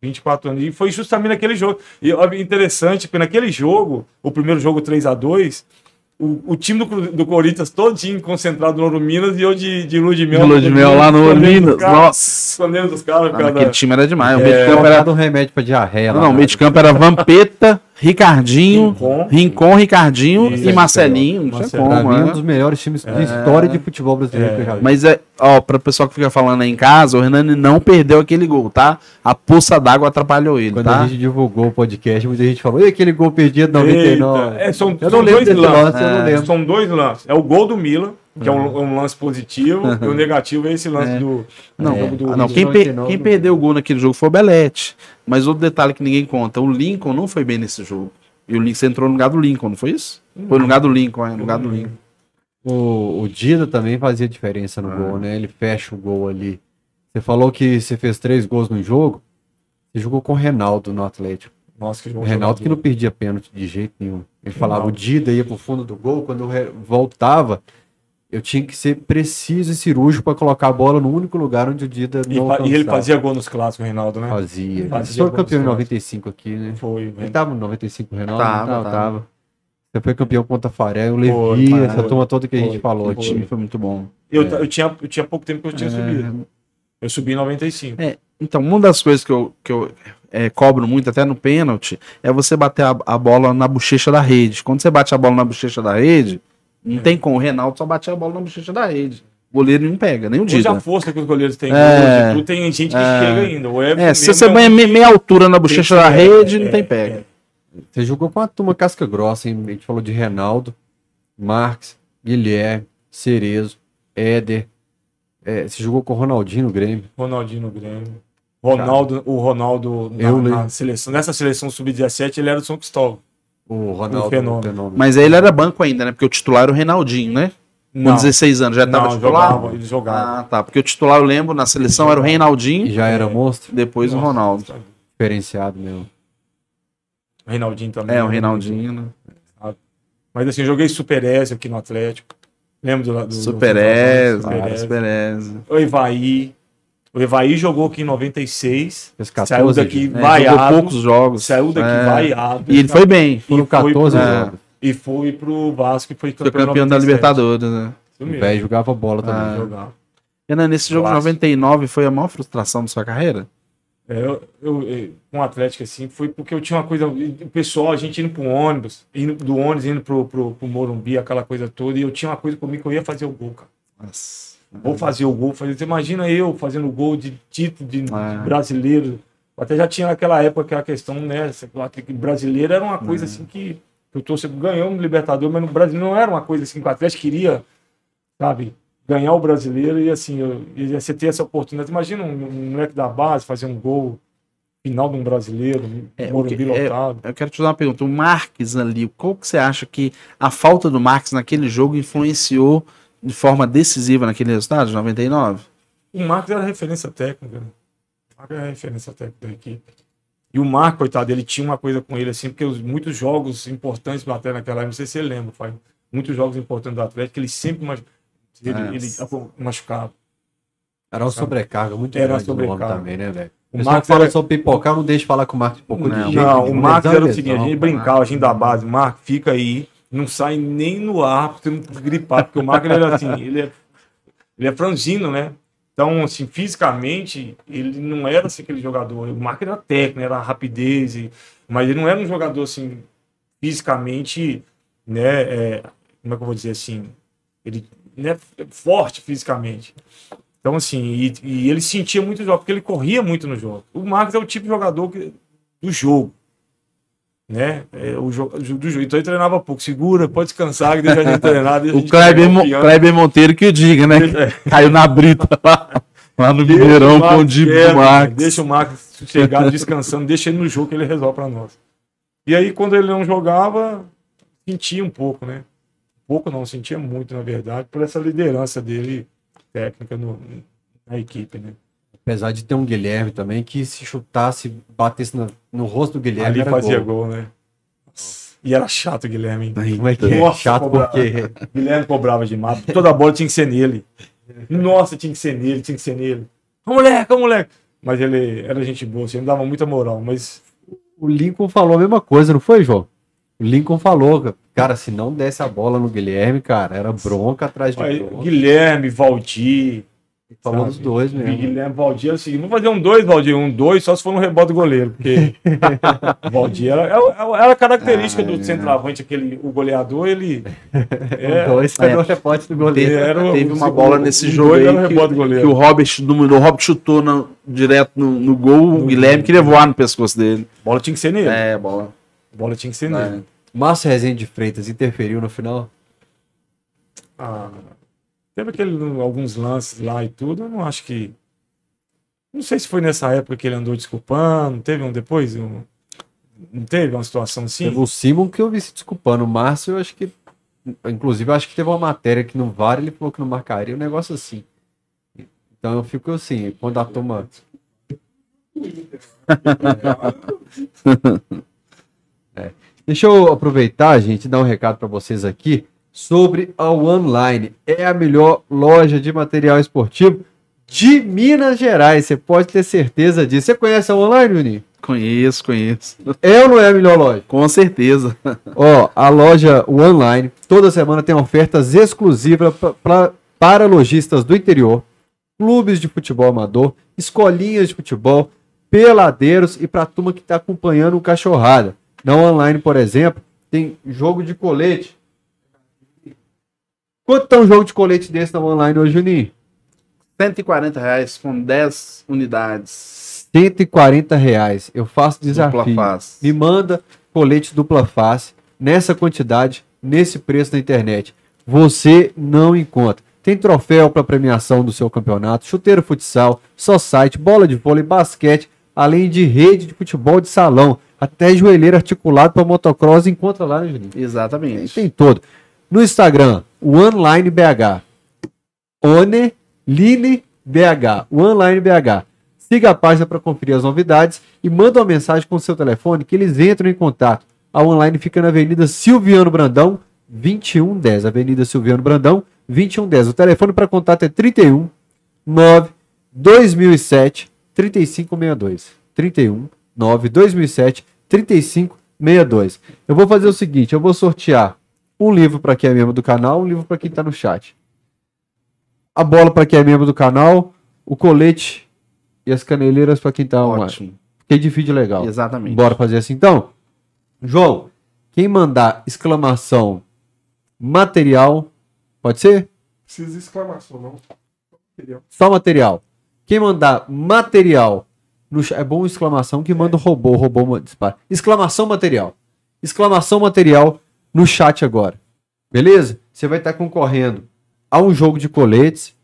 Speaker 3: 24 anos. E foi justamente naquele jogo. E interessante, porque naquele jogo, o primeiro jogo 3 a 2 o, o time do, do Corinthians todinho concentrado no Ouro Minas e eu de, de Lua de Mel.
Speaker 2: Lua de mel lá no
Speaker 3: dos
Speaker 2: Minas.
Speaker 3: caras,
Speaker 2: Nossa.
Speaker 3: Escondendo dos caras.
Speaker 2: Ah,
Speaker 3: causa
Speaker 2: aquele time era demais. O
Speaker 3: É,
Speaker 2: meio de campo era
Speaker 1: um remédio pra diarreia
Speaker 2: Não,
Speaker 1: lá.
Speaker 2: não, o meio de campo era Vampeta, Ricardinho,
Speaker 3: Rincon.
Speaker 2: Rincon, Ricardinho e Marcelinho. Não
Speaker 3: Marcelinho.
Speaker 2: Como,
Speaker 1: é um
Speaker 2: né?
Speaker 1: dos melhores times de história de futebol brasileiro que eu já vi.
Speaker 2: Mas é, ó, pra pessoal que fica falando aí em casa, o Hernani não perdeu aquele gol, tá? A poça d'água atrapalhou ele,
Speaker 1: Quando
Speaker 2: tá?
Speaker 1: a gente divulgou o podcast, muita gente falou, e aquele gol perdido 99?
Speaker 3: Eita, é, são,
Speaker 1: eu
Speaker 3: são
Speaker 1: não lembro
Speaker 3: dois lances.
Speaker 1: lance,
Speaker 2: É.
Speaker 3: São dois lances. É o gol do Milan, que é um, um lance positivo, e o negativo é esse lance
Speaker 2: É.
Speaker 3: do,
Speaker 2: Não,
Speaker 3: jogo do
Speaker 2: ah, não
Speaker 3: do-
Speaker 2: quem, per-
Speaker 1: 99,
Speaker 2: quem perdeu o gol naquele jogo foi o Belete. Mas outro detalhe que ninguém conta, o Lincoln não foi bem nesse jogo. E o Lincoln, você entrou no lugar do Lincoln, não foi isso? Foi no lugar do Lincoln, é, no lugar do Lincoln.
Speaker 1: O, o Dida também fazia diferença no
Speaker 2: Ah.
Speaker 1: gol, né? Ele fecha o gol ali. Você falou que você fez três gols no jogo. Você jogou com o Reinaldo no Atlético.
Speaker 3: Nossa, que
Speaker 1: Reinaldo que não perdia pênalti de jeito nenhum. Ele falava, o. Dida ia pro fundo do gol, quando voltava, eu tinha que ser preciso e cirúrgico para colocar a bola no único lugar onde o Dida
Speaker 3: E,
Speaker 1: não
Speaker 3: e ele fazia gol nos clássicos, Reinaldo, né?
Speaker 1: Fazia.
Speaker 3: Fazia
Speaker 1: Você foi campeão em
Speaker 3: nos
Speaker 1: 95 aqui, né?
Speaker 3: Foi.
Speaker 1: Ele
Speaker 3: né?
Speaker 1: tava no 95, o Reinaldo?
Speaker 2: Tava,
Speaker 1: Não,
Speaker 2: tava.
Speaker 1: tava. Você foi campeão contra a Faré, o Levi,
Speaker 3: Foi,
Speaker 1: essa
Speaker 3: foi.
Speaker 1: turma toda que a gente
Speaker 3: Foi,
Speaker 1: falou
Speaker 2: O time foi muito bom.
Speaker 3: Eu,
Speaker 1: É.
Speaker 3: eu, tinha, eu tinha pouco tempo que eu tinha subido. Eu subi em 95.
Speaker 2: É, então, uma das coisas que eu, que eu é, cobro muito, até no pênalti, é você bater a, a bola na bochecha da rede. Quando você bate a bola na bochecha da rede, não
Speaker 3: É.
Speaker 2: tem como. O Reinaldo só bate a bola na bochecha da rede. O goleiro não pega, nem o
Speaker 3: Hoje
Speaker 2: Dida.
Speaker 3: a força que os goleiros têm
Speaker 2: É.
Speaker 3: hoje, tu tem gente que
Speaker 2: É.
Speaker 3: chega ainda. O Everton
Speaker 2: É, se você
Speaker 3: é
Speaker 2: banha me-
Speaker 3: que-
Speaker 2: meia altura na bochecha da
Speaker 3: é,
Speaker 2: rede,
Speaker 3: é,
Speaker 2: não tem
Speaker 3: é,
Speaker 2: pega.
Speaker 1: Você jogou com a turma casca grossa, hein? A gente falou de Reinaldo, Marques, Guilherme, Cerezo, Éder. É, você jogou com o Ronaldinho no Grêmio.
Speaker 3: Ronaldinho no Grêmio. Ronaldo, o Ronaldo na,
Speaker 1: Eu
Speaker 3: na
Speaker 1: lembro.
Speaker 3: seleção, nessa seleção sub-17 ele era do São Cristóvão.
Speaker 1: O Ronaldo,
Speaker 3: Um fenômeno.
Speaker 1: fenômeno.
Speaker 2: Mas aí ele era banco ainda, né? Porque o titular era o Reinaldinho, né? Com
Speaker 3: Não,
Speaker 2: 16 anos, já estava titular?
Speaker 3: jogava, ele jogava.
Speaker 2: Ah, tá. Porque o titular, eu lembro, na seleção era o
Speaker 1: E
Speaker 2: Reinaldinho,
Speaker 1: já era
Speaker 3: É.
Speaker 1: monstro,
Speaker 2: depois o Ronaldo.
Speaker 1: diferenciado mesmo.
Speaker 3: O Reinaldinho também.
Speaker 2: É, o
Speaker 3: né?
Speaker 2: Reinaldinho, né?
Speaker 3: Mas assim, eu joguei Super S aqui no Atlético. Lembro do, do
Speaker 2: Super
Speaker 3: do-
Speaker 2: Ez,
Speaker 3: Super S.
Speaker 2: Super Ez.
Speaker 3: O Evaí. Jogou aqui em 96.
Speaker 1: Fez
Speaker 3: Saiu
Speaker 1: 14
Speaker 3: daqui
Speaker 1: jogos.
Speaker 2: É,
Speaker 3: vaiado.
Speaker 2: jogou poucos jogos.
Speaker 3: Saiu daqui
Speaker 2: É.
Speaker 3: vaiado.
Speaker 2: E ele foi bem.
Speaker 1: Foram
Speaker 3: E foi
Speaker 1: 14
Speaker 3: pro-
Speaker 1: jogos.
Speaker 3: E foi pro Vasco e foi
Speaker 2: Foi campeão da
Speaker 3: 97.
Speaker 2: Libertadores, né?
Speaker 3: Isso
Speaker 1: O velho jogava bola também.
Speaker 2: Ah.
Speaker 3: Jogava.
Speaker 2: Renan, nesse jogo de
Speaker 3: Clássico.
Speaker 2: 99 foi a maior frustração da sua carreira?
Speaker 3: É, eu, eu, eu- com o Atlético, assim, foi porque eu tinha uma coisa. O pessoal, a gente indo pro ônibus, indo do ônibus, indo pro, pro, pro Morumbi, aquela coisa toda, e eu tinha uma coisa comigo que eu ia fazer o gol, cara.
Speaker 2: Nossa.
Speaker 3: Vou fazer o gol. Fazer... Você imagina eu fazendo gol de título de, de
Speaker 2: É.
Speaker 3: brasileiro. Eu até já tinha naquela época aquela questão, né? Brasileiro era uma coisa assim que, que o torcedor ganhou no Libertador, mas no Brasil não era uma coisa assim que o Atlético queria, sabe? Ganhar o brasileiro e assim, eu, e você ter essa oportunidade. Imagina um, um moleque da base fazer um gol final de um brasileiro,
Speaker 2: É,
Speaker 3: Morumbi
Speaker 2: que- é-
Speaker 3: lotado.
Speaker 2: Eu quero te dar uma pergunta. O Marques ali, qual que você acha que a falta do Marques naquele jogo influenciou de forma decisiva naquele resultado de 99?
Speaker 3: O Marcos era referência técnica. Né? O Marcos era referência técnica da equipe. E o Marco, coitado, ele tinha uma coisa com ele, assim, porque os, muitos jogos importantes do Atlético naquela época, não sei se você lembra, pai. Muitos jogos importantes do Atlético, ele sempre mach- ele,
Speaker 2: É.
Speaker 3: ele machucava.
Speaker 1: Era uma sobrecarga muito
Speaker 3: Era
Speaker 1: grande
Speaker 3: sobrecarga.
Speaker 1: também, né, velho?
Speaker 3: O Marcos
Speaker 1: fala
Speaker 3: era-
Speaker 1: sobre pipocar, não deixa falar com o Marcos pipocou
Speaker 2: Não,
Speaker 1: de jeito
Speaker 3: Não,
Speaker 1: nenhum,
Speaker 3: o
Speaker 1: né?
Speaker 3: Marcos era
Speaker 1: é
Speaker 3: o seguinte, a gente brincava, a gente da base, Marco, fica aí, não sai nem no ar pra você não gripar, porque o ele era assim, ele é, ele é franzino, né? Então, assim, fisicamente, ele não era assim, aquele jogador. O Marco era técnico, era rapidez, e- mas ele não era um jogador assim, fisicamente, né? é, como é que eu vou dizer assim? Ele né, forte fisicamente. Então, assim, e, e ele sentia muito o jogo, porque ele corria muito no jogo. O Marcos é o tipo de jogador que- do jogo. Né? É, o jogo, do jogo. Então ele treinava pouco. Segura, pode descansar, que deixa a gente treinar. deixa
Speaker 2: O Kleber, Mo-. Kleber Monteiro que o diga, né? Caiu na brita lá, lá no
Speaker 3: Deixa
Speaker 2: Mineirão com o Dibo do Marcos.
Speaker 3: Deixa o Marcos chegar descansando, deixa ele no jogo que ele resolve para nós. E aí, quando ele não jogava, sentia um pouco, né? Pouco não, sentia muito, na verdade, por essa liderança dele técnica no, na equipe, né?
Speaker 1: Apesar de ter um Guilherme também, que se chutasse, batesse no, no rosto do Guilherme,
Speaker 3: Ali fazia
Speaker 1: gol.
Speaker 3: gol, né? E era chato o Guilherme. hein?
Speaker 1: Como é que é?
Speaker 3: Nossa,
Speaker 1: Chato
Speaker 3: cobrava.
Speaker 1: porque...
Speaker 3: Guilherme cobrava demais. Toda bola tinha que ser nele. Nossa, tinha que ser nele, tinha que ser nele. Ô moleque, ô moleque. Mas ele era gente boa, assim, ele dava muita moral. Mas
Speaker 1: O Lincoln falou a mesma coisa, não foi, João? O Lincoln falou, cara, se não desse a bola no Guilherme, cara, era bronca atrás de bronca.
Speaker 3: Guilherme, Valdir,
Speaker 1: Falou dos dois
Speaker 3: E
Speaker 1: mesmo.
Speaker 3: Guilherme Valdir é o seguinte, vamos fazer um dois, Valdir, um dois, só se for no rebote do goleiro, porque Valdir era, era, era a característica
Speaker 2: Ah,
Speaker 3: do
Speaker 2: é.
Speaker 3: centroavante, aquele, o goleador, ele... É,
Speaker 1: Dois foi
Speaker 2: É.
Speaker 1: no rebote do goleiro.
Speaker 3: era o-
Speaker 2: Teve uma
Speaker 3: o-
Speaker 2: bola
Speaker 3: o-
Speaker 2: nesse
Speaker 3: o
Speaker 2: jogo
Speaker 3: dois
Speaker 2: aí
Speaker 3: era o
Speaker 2: que, que o Robert, no, o Robert chutou na- direto no, no gol, o Guilherme queria voar no pescoço dele.
Speaker 3: bola tinha que ser nele.
Speaker 2: É, bola.
Speaker 3: Bola tinha que ser
Speaker 2: É.
Speaker 3: nele.
Speaker 1: Márcio Rezende de Freitas interferiu no final?
Speaker 3: Ah, teve aquele, alguns lances lá e tudo, eu não acho que... Não sei se foi nessa época que ele andou desculpando, teve um depois, um, não teve uma situação assim?
Speaker 1: Teve o Simon que eu vi se desculpando. O Márcio, eu acho que. Inclusive, eu acho que teve uma matéria que no VAR ele falou que não marcaria um negócio assim. Então eu fico assim, quando a turma. É. Deixa eu aproveitar, gente, dar um recado para vocês aqui sobre a Online. É a melhor loja de material esportivo de Minas Gerais. Você pode ter certeza disso. Você conhece a Online, Juninho?
Speaker 2: Conheço, conheço.
Speaker 1: É ou não é a melhor loja?
Speaker 2: Com certeza.
Speaker 1: Ó, a loja Online toda semana tem ofertas exclusivas pra- pra- para lojistas do interior, clubes de futebol amador, escolinhas de futebol, peladeiros e para a turma que está acompanhando o cachorrada. Na Online, por exemplo, tem jogo de colete. Quanto tá um jogo de colete desse na Online hoje, Juninho?
Speaker 2: 140 reais com 10 unidades.
Speaker 1: 140 reais. Eu faço
Speaker 2: Dupla
Speaker 1: desafio.
Speaker 2: face.
Speaker 1: Me manda colete dupla face nessa quantidade, nesse preço na internet. Você não encontra. Tem troféu para premiação do seu campeonato, chuteiro futsal, só site, bola de vôlei, basquete, além de rede de futebol de salão, até joelheiro articulado para motocross encontra lá, né, Juninho?
Speaker 2: Exatamente.
Speaker 1: Tem todo. No Instagram, o Online BH. One Line BH. O Online BH. Siga a página para conferir as novidades e manda uma mensagem com o seu telefone que eles entram em contato. A online fica na Avenida Silviano Brandão, 2110. Avenida Silviano Brandão, 2110. O telefone para contato é 31 9 2007 3562. 31 9 2007 3562. Eu vou fazer o seguinte, eu vou sortear um livro para quem é membro do canal, um livro para quem está no chat. A bola para quem é membro do canal, o colete e as caneleiras para quem está online.
Speaker 2: Ótimo.
Speaker 1: Fiquei de vídeo legal.
Speaker 2: Exatamente.
Speaker 1: Bora fazer assim então? João, quem mandar exclamação material, pode ser?
Speaker 4: Precisa de exclamação, não. Entendeu?
Speaker 1: Só material. Quem mandar material, no é bom exclamação que manda o robô, o robô dispara. Exclamação material. Exclamação material no chat agora. Beleza? Você vai estar concorrendo a um jogo de coletes,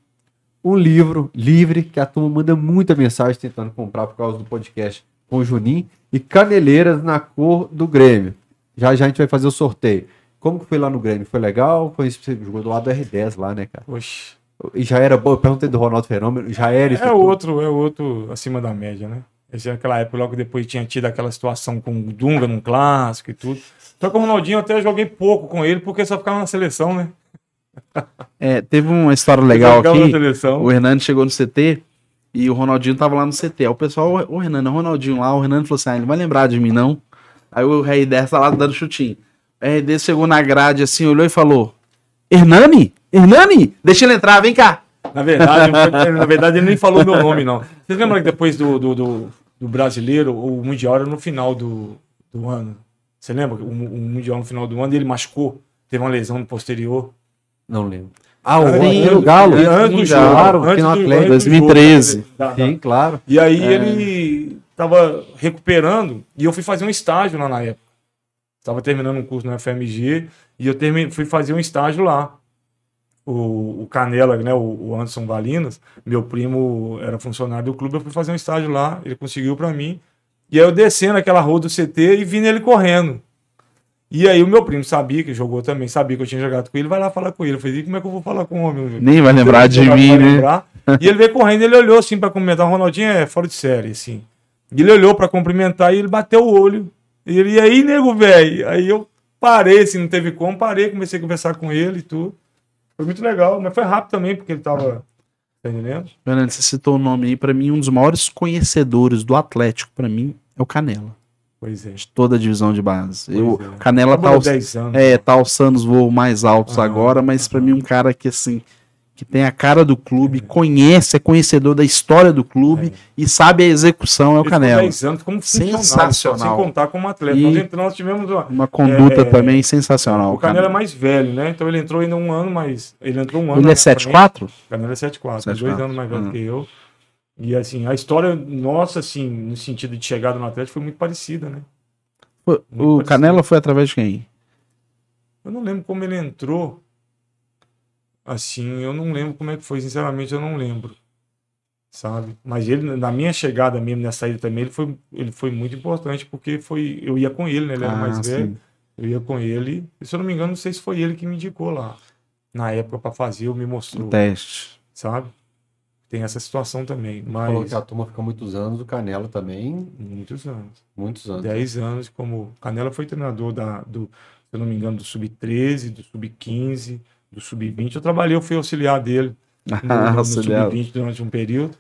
Speaker 1: um livro livre, que a turma manda muita mensagem tentando comprar por causa do podcast com o Juninho, e caneleiras na cor do Grêmio. Já já a gente vai fazer o sorteio. Como que foi lá no Grêmio? Foi legal? Foi você jogou do lado do R10 lá, né, cara?
Speaker 3: Oxe.
Speaker 1: E já era bom, eu perguntei do Ronaldo Fenômeno, já era isso
Speaker 3: É outro, é outro acima da média, né? Esse é aquela época, logo depois tinha tido aquela situação com o Dunga num clássico e tudo. Só que o Ronaldinho eu até joguei pouco com ele, porque só ficava na seleção, né?
Speaker 2: É, teve uma história legal aqui. O Hernando chegou no CT e o Ronaldinho tava lá no CT. Aí o pessoal, o Renan, o Ronaldinho lá, o Renan falou assim: ah, ele não vai lembrar de mim, não. Aí o R10 tá lá dando chutinho. O R10 chegou na grade assim, olhou e falou: Hernani? Hernani? Deixa ele entrar, vem cá.
Speaker 3: Na verdade, na verdade, ele nem falou meu nome, não. Vocês lembram que depois do, do, do, do brasileiro, o Mundial era no final do, do ano? Você lembra? O, o Mundial no final do ano, ele machucou, teve uma lesão no posterior.
Speaker 1: Não lembro. Ah, o
Speaker 2: Sim,
Speaker 1: Galo.
Speaker 3: E antes do jogo,
Speaker 1: claro,
Speaker 3: antes do-
Speaker 1: Atlético,
Speaker 3: antes do jogo,
Speaker 2: 2013.
Speaker 3: da- da-
Speaker 1: Sim, claro.
Speaker 3: E aí ele tava recuperando e eu fui fazer um estágio lá na época. Tava terminando um curso no FMG e eu termi- fui fazer um estágio lá. O, o Canela, né, o, o Anderson Valinas, meu primo era funcionário do clube, eu fui fazer um estágio lá, ele conseguiu pra mim. E aí eu descendo aquela rua do CT e vi ele correndo. E aí o meu primo sabia que jogou também, sabia que eu tinha jogado com ele, vai lá falar com ele. Eu falei, "E como é que eu vou falar com o homem?
Speaker 2: Nem vai lembrar de mim, né?
Speaker 3: lembrar. E ele veio correndo, ele olhou assim pra cumprimentar. O Ronaldinho é fora de série, assim. E ele olhou pra cumprimentar e ele bateu o olho. E ele, e aí, nego, velho? Aí eu parei, assim, não teve como, parei, comecei a conversar com ele e tudo. Foi muito legal, mas foi rápido também, porque ele tava. Tá entendendo?
Speaker 2: Fernando, você citou o nome aí, pra mim, um dos maiores conhecedores do Atlético, pra mim, é o Canela.
Speaker 3: Pois é.
Speaker 2: De toda a divisão de base. Eu,
Speaker 3: é.
Speaker 2: Canela tá, alç-
Speaker 3: 10 anos.
Speaker 2: é, tá alçando os voos mais altos
Speaker 3: Aham,
Speaker 2: agora, mas pra mim um cara que, assim, que tem a cara do clube, conhece, é conhecedor da história do clube e sabe a execução, é o Canela.
Speaker 3: 10 anos como
Speaker 2: Sensacional.
Speaker 3: sem contar como atleta.
Speaker 2: E-
Speaker 3: Nós, entramos, nós tivemos uma,
Speaker 2: Uma conduta
Speaker 3: É,
Speaker 2: também sensacional.
Speaker 3: o Canela é mais velho, né? Então ele entrou ainda um ano mais. Ele entrou um ano.
Speaker 2: Ele é
Speaker 3: na frente.
Speaker 2: 7'4"?
Speaker 3: O Canela é 7'4", é
Speaker 2: 7'4",
Speaker 3: dois anos mais velho
Speaker 2: ah.
Speaker 3: que eu. E assim, a história nossa, assim, no sentido de chegada no Atlético foi muito parecida, né?
Speaker 2: O Canela foi através de quem?
Speaker 3: Eu não lembro como ele entrou. Assim, eu não lembro como é que foi, sinceramente, eu não lembro. Sabe? Mas ele, na minha chegada mesmo, nessa ida também, ele foi, ele foi muito importante, porque foi, eu ia com ele, né? Ele era
Speaker 2: Ah,
Speaker 3: mais velho.
Speaker 2: sim.
Speaker 3: Eu ia com ele. E, se eu não me engano, não sei se foi ele que me indicou lá. Na época, para fazer, eu me mostrou.
Speaker 2: O teste.
Speaker 3: Sabe? Tem essa situação também.
Speaker 1: Falou
Speaker 3: Mas
Speaker 1: que a turma fica muitos anos, o Canela também,
Speaker 3: muitos anos.
Speaker 1: muitos anos.
Speaker 3: 10 anos como. Canela foi treinador da, do, se eu não me engano, do Sub-13, do Sub-15, do Sub-20. Eu trabalhei, eu fui auxiliar dele no, no- no
Speaker 2: Auxiliar.
Speaker 3: Sub-20 durante um período,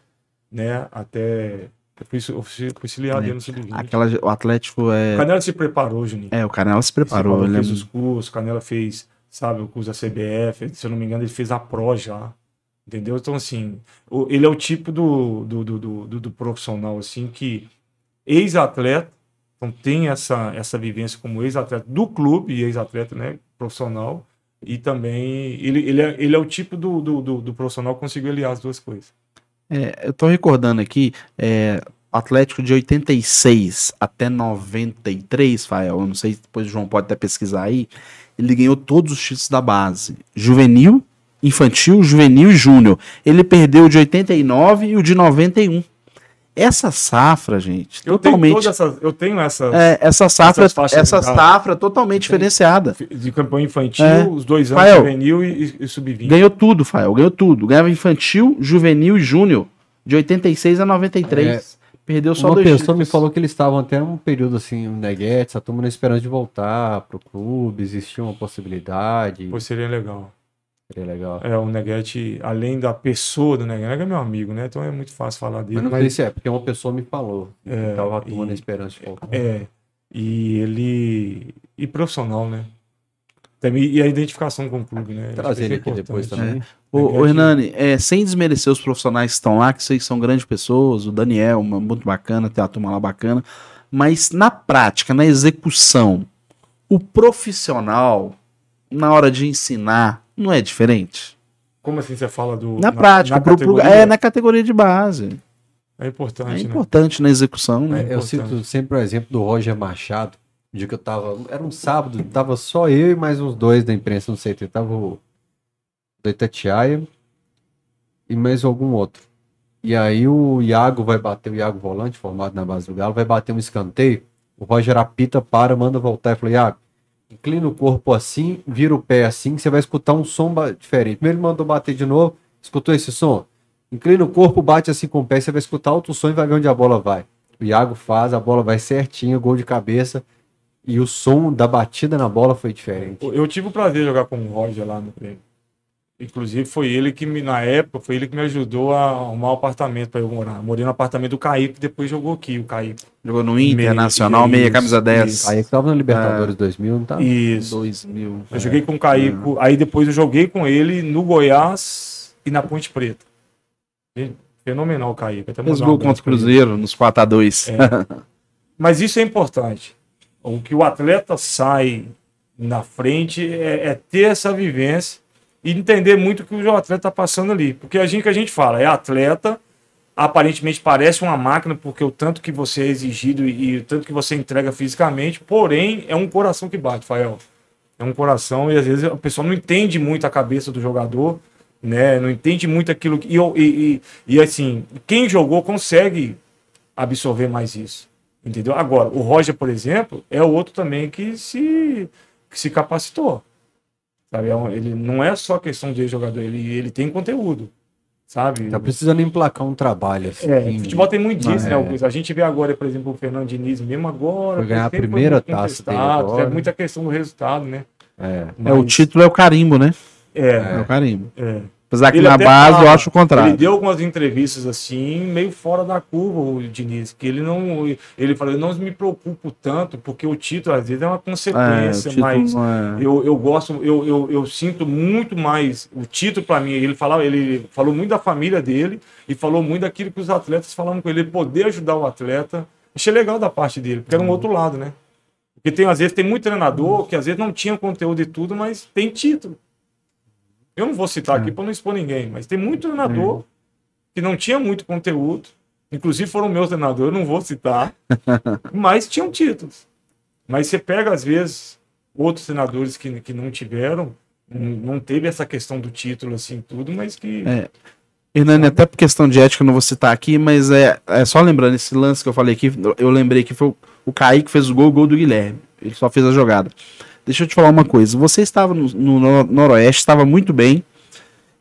Speaker 3: né? Até. Eu fui, eu fui auxiliar dele no Sub-20.
Speaker 2: Aquela, o Atlético
Speaker 3: O
Speaker 2: é.
Speaker 3: Canela se preparou, Juninho.
Speaker 2: É, o Canela se preparou.
Speaker 3: Ele
Speaker 2: é
Speaker 3: fez os cursos, Canela fez, sabe, o curso da CBF, se eu não me engano, ele fez a PRO já. Entendeu? Então, assim, ele é o tipo do, do, do, do, do- profissional, assim, que ex-atleta, então tem essa, essa vivência como ex-atleta do clube ex-atleta, né, profissional, e também ele, ele, é, ele é o tipo do, do, do, do profissional que conseguiu aliar as duas coisas.
Speaker 2: É, eu tô recordando aqui, é, Atlético de 86 até 93, Fael, eu não sei, depois o João pode até pesquisar aí, ele ganhou todos os títulos da base, juvenil, infantil, juvenil e júnior. Ele perdeu o de 89 e o de 91. Essa safra, gente,
Speaker 3: Eu tenho
Speaker 2: totalmente...
Speaker 3: todas essas, eu tenho essas
Speaker 2: É, essa safra,
Speaker 3: Essas faixas
Speaker 2: essa safra totalmente diferenciada.
Speaker 3: de campanha infantil,
Speaker 2: É.
Speaker 3: os dois anos
Speaker 2: Rafael,
Speaker 3: juvenil e, e sub-20.
Speaker 2: Ganhou tudo, Fael, ganhou tudo. Ganhava infantil, juvenil e júnior, de 86 a 93. Perdeu só
Speaker 1: Uma
Speaker 2: dois
Speaker 1: pessoa me
Speaker 2: títulos.
Speaker 1: falou que eles estavam até um período assim, o Neguetes, a turma na esperança de voltar pro clube, existia uma possibilidade.
Speaker 3: Pô, seria legal.
Speaker 1: Seria legal.
Speaker 3: É, o Neguete, além da pessoa do Neguete, é meu amigo, né? Então é muito fácil falar dele.
Speaker 1: Mas não
Speaker 3: mas-
Speaker 1: sei se é, porque uma pessoa me falou.
Speaker 3: É,
Speaker 1: que tava a turma
Speaker 3: e-
Speaker 1: na esperança de voltar.
Speaker 3: É, e ele. E profissional, né? E a identificação com o clube, né?
Speaker 1: Trazer
Speaker 3: Acho
Speaker 1: ele
Speaker 3: é
Speaker 1: aqui depois também.
Speaker 2: Ô,
Speaker 3: Neguete-
Speaker 2: ô, Hernani, é, sem desmerecer os profissionais que estão lá, que vocês são grandes pessoas, o Daniel, uma- muito bacana, tem uma turma lá bacana, mas na prática, na execução, o profissional, na hora de ensinar, não é diferente?
Speaker 3: Como assim você fala do.
Speaker 2: Na, prática, pro- pro-
Speaker 3: categoria?
Speaker 2: é na categoria de base.
Speaker 3: É
Speaker 2: É
Speaker 3: importante, né?
Speaker 2: importante na execução, né?
Speaker 1: É, eu
Speaker 3: importante.
Speaker 1: cito sempre o exemplo do Roger Machado. O dia que eu tava. Era um sábado, tava só eu e mais uns dois da imprensa no CT. Tava o do Itatiaia e mais algum outro. E aí o Iago vai bater, o Iago volante, formado na base do Galo, vai bater um escanteio. O Roger apita, para, manda voltar e fala: Iago, inclina o corpo assim, vira o pé assim, que você vai escutar um som diferente. Primeiro ele mandou bater de novo, escutou esse som? Inclina o corpo, bate assim com o pé, você vai escutar outro som e vai ver onde a bola vai. O Iago faz, a bola vai certinho, gol de cabeça. E o som da batida na bola foi diferente.
Speaker 3: Eu tive o prazer de jogar com o Roger lá no prêmio. Inclusive, foi ele que, me, na época, foi ele que me ajudou a arrumar um apartamento para eu morar. Morei no apartamento do Caíco, que depois jogou aqui, o Caíco.
Speaker 2: Jogou no Inter,
Speaker 3: Meio-
Speaker 2: Nacional, meia camisa 10.
Speaker 3: isso.
Speaker 1: Aí que tava na Libertadores 2000, não tá?
Speaker 3: Isso.
Speaker 2: 2000.
Speaker 3: Eu joguei com o Caíco, aí depois eu joguei com ele no Goiás e na Ponte Preta. Fenomenal o Caíco. Até
Speaker 2: Fez gol contra o. Cruzeiro nos 4x2.
Speaker 3: É. Mas isso é importante. O que o atleta sai na frente é, é ter essa vivência e entender muito o que o atleta está passando ali. Porque a gente que a gente fala, é atleta, aparentemente parece uma máquina, porque o tanto que você é exigido e, o tanto que você entrega fisicamente, porém é um coração que bate, Fael. É um coração e às vezes a pessoa não entende muito a cabeça do jogador, né? Não entende muito aquilo que. E, e, e, e assim, quem jogou consegue absorver mais isso. Entendeu? Agora, o Roger, por exemplo, é outro também que se, que se capacitou. Sabe? É ele não é só questão de jogador, ele, ele tem conteúdo. Sabe?
Speaker 1: Tá precisando emplacar um trabalho assim.
Speaker 3: É, futebol tem muito disso,
Speaker 1: Ah,
Speaker 3: né?
Speaker 1: é.
Speaker 3: A gente vê agora, por exemplo, o Fernando Diniz mesmo agora.
Speaker 1: Foi ganhar a primeira taça dele
Speaker 3: contestado,
Speaker 1: agora.
Speaker 3: É muita questão do resultado, né?
Speaker 1: É.
Speaker 2: É, o
Speaker 3: Mas-
Speaker 2: título é o carimbo, né?
Speaker 3: É,
Speaker 2: É, o carimbo.
Speaker 3: é.
Speaker 2: Apesar que
Speaker 3: Ele
Speaker 2: na base eu
Speaker 3: fala,
Speaker 2: acho o contrário.
Speaker 3: Ele deu algumas entrevistas assim, meio fora da curva, o Diniz, que ele não. Ele falou, eu não me preocupo tanto, porque o título, às vezes, é uma
Speaker 2: É,
Speaker 3: consequência,
Speaker 2: título
Speaker 3: mas
Speaker 2: é-
Speaker 3: eu, eu gosto, eu, eu, eu sinto muito mais o título para mim. Ele falava, ele falou muito da família dele e falou muito daquilo que os atletas falavam com ele, ele poder ajudar o atleta. Achei legal da parte dele, porque era um outro lado, né? Porque tem, às vezes, tem muito treinador que às vezes não tinha conteúdo e tudo, mas tem título. Eu não vou citar aqui para não expor ninguém, mas tem muito treinador que não tinha muito conteúdo. Inclusive foram meus treinadores, eu não vou citar, mas tinham títulos. Mas você pega, às vezes, outros treinadores que, que não tiveram, não não teve essa questão do título, assim, tudo, mas que.
Speaker 2: É. Hernani, até por questão de ética, eu não vou citar aqui, mas é, é só lembrando, esse lance que eu falei aqui, eu lembrei que foi o, o Kaique que fez o gol, o gol do Guilherme. Ele só fez a jogada. Deixa eu te falar uma coisa. Você estava no, no Nor- Noroeste, estava muito bem,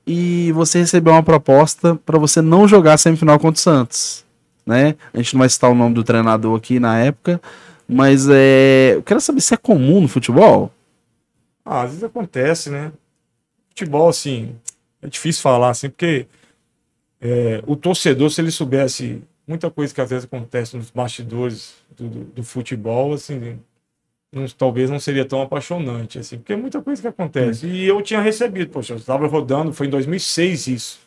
Speaker 2: e você recebeu uma proposta para você não jogar semifinal contra o Santos. Né? A gente não vai citar o nome do treinador aqui na época, mas é, eu quero saber se é comum no futebol.
Speaker 3: Ah, às vezes acontece, né? Futebol, assim, é difícil falar, assim, porque é, o torcedor, se ele soubesse muita coisa que às vezes acontece nos bastidores do, do- do futebol, assim, não- talvez não seria tão apaixonante, assim, porque é muita coisa que acontece. E eu tinha recebido, poxa, eu estava rodando, foi em 2006 isso.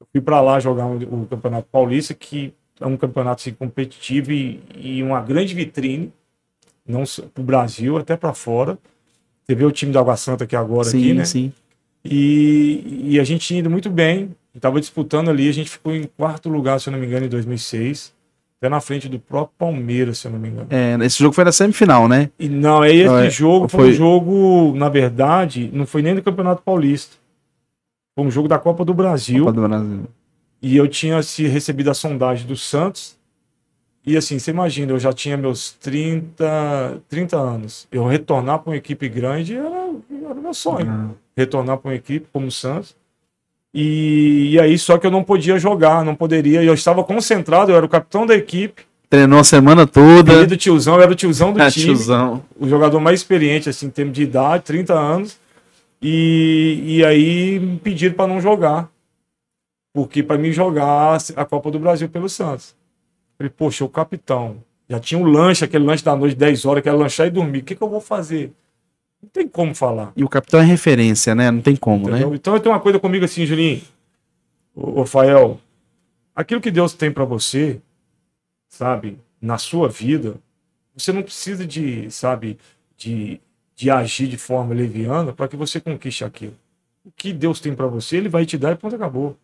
Speaker 3: Eu fui para lá jogar o, o Campeonato Paulista, que é um campeonato assim, competitivo e, e uma grande vitrine, não para o Brasil, até para fora. Você vê o time da Água Santa aqui agora,
Speaker 2: sim,
Speaker 3: aqui, né?
Speaker 2: sim.
Speaker 3: E, e a gente tinha ido muito bem. Estava disputando ali, a gente ficou em quarto lugar, se eu não me engano, em 2006. Até na frente do próprio Palmeiras, se eu não me engano.
Speaker 2: É, esse jogo foi na semifinal, né?
Speaker 3: E não, aí esse
Speaker 2: é,
Speaker 3: jogo foi...
Speaker 2: foi-
Speaker 3: um jogo, na verdade, não foi nem do Campeonato Paulista. Foi um jogo da Copa do Brasil.
Speaker 2: Copa do Brasil.
Speaker 3: E eu tinha se recebido a sondagem do Santos. E assim, você imagina, eu já tinha meus 30, 30 anos. Eu retornar para uma equipe grande era, era meu sonho. Retornar para uma equipe como o Santos. E, e aí, só que eu não podia jogar, não poderia. Eu estava concentrado, eu era o capitão da equipe.
Speaker 2: Treinou a semana toda.
Speaker 3: Querido tiozão, eu era o tiozão do
Speaker 2: Ah,
Speaker 3: time
Speaker 2: tiozão.
Speaker 3: o jogador mais experiente, assim, em termos de idade, 30 anos. E, e aí me pediram para não jogar. Porque para mim jogar a Copa do Brasil pelo Santos. Falei, poxa, o capitão. Já tinha um lanche, aquele lanche da noite, 10 horas, que era lanchar e dormir. O que, que eu vou fazer? Não tem como falar.
Speaker 2: E o capitão é referência, né? Não tem como,
Speaker 3: Entendeu?
Speaker 2: né?
Speaker 3: Então eu tenho uma coisa comigo assim, Julinho. Ô, ô Fael, aquilo que Deus tem para você, sabe, na sua vida, você não precisa de, sabe, de, de agir de forma leviana para que você conquiste aquilo. O que Deus tem para você, ele vai te dar e ponto acabou.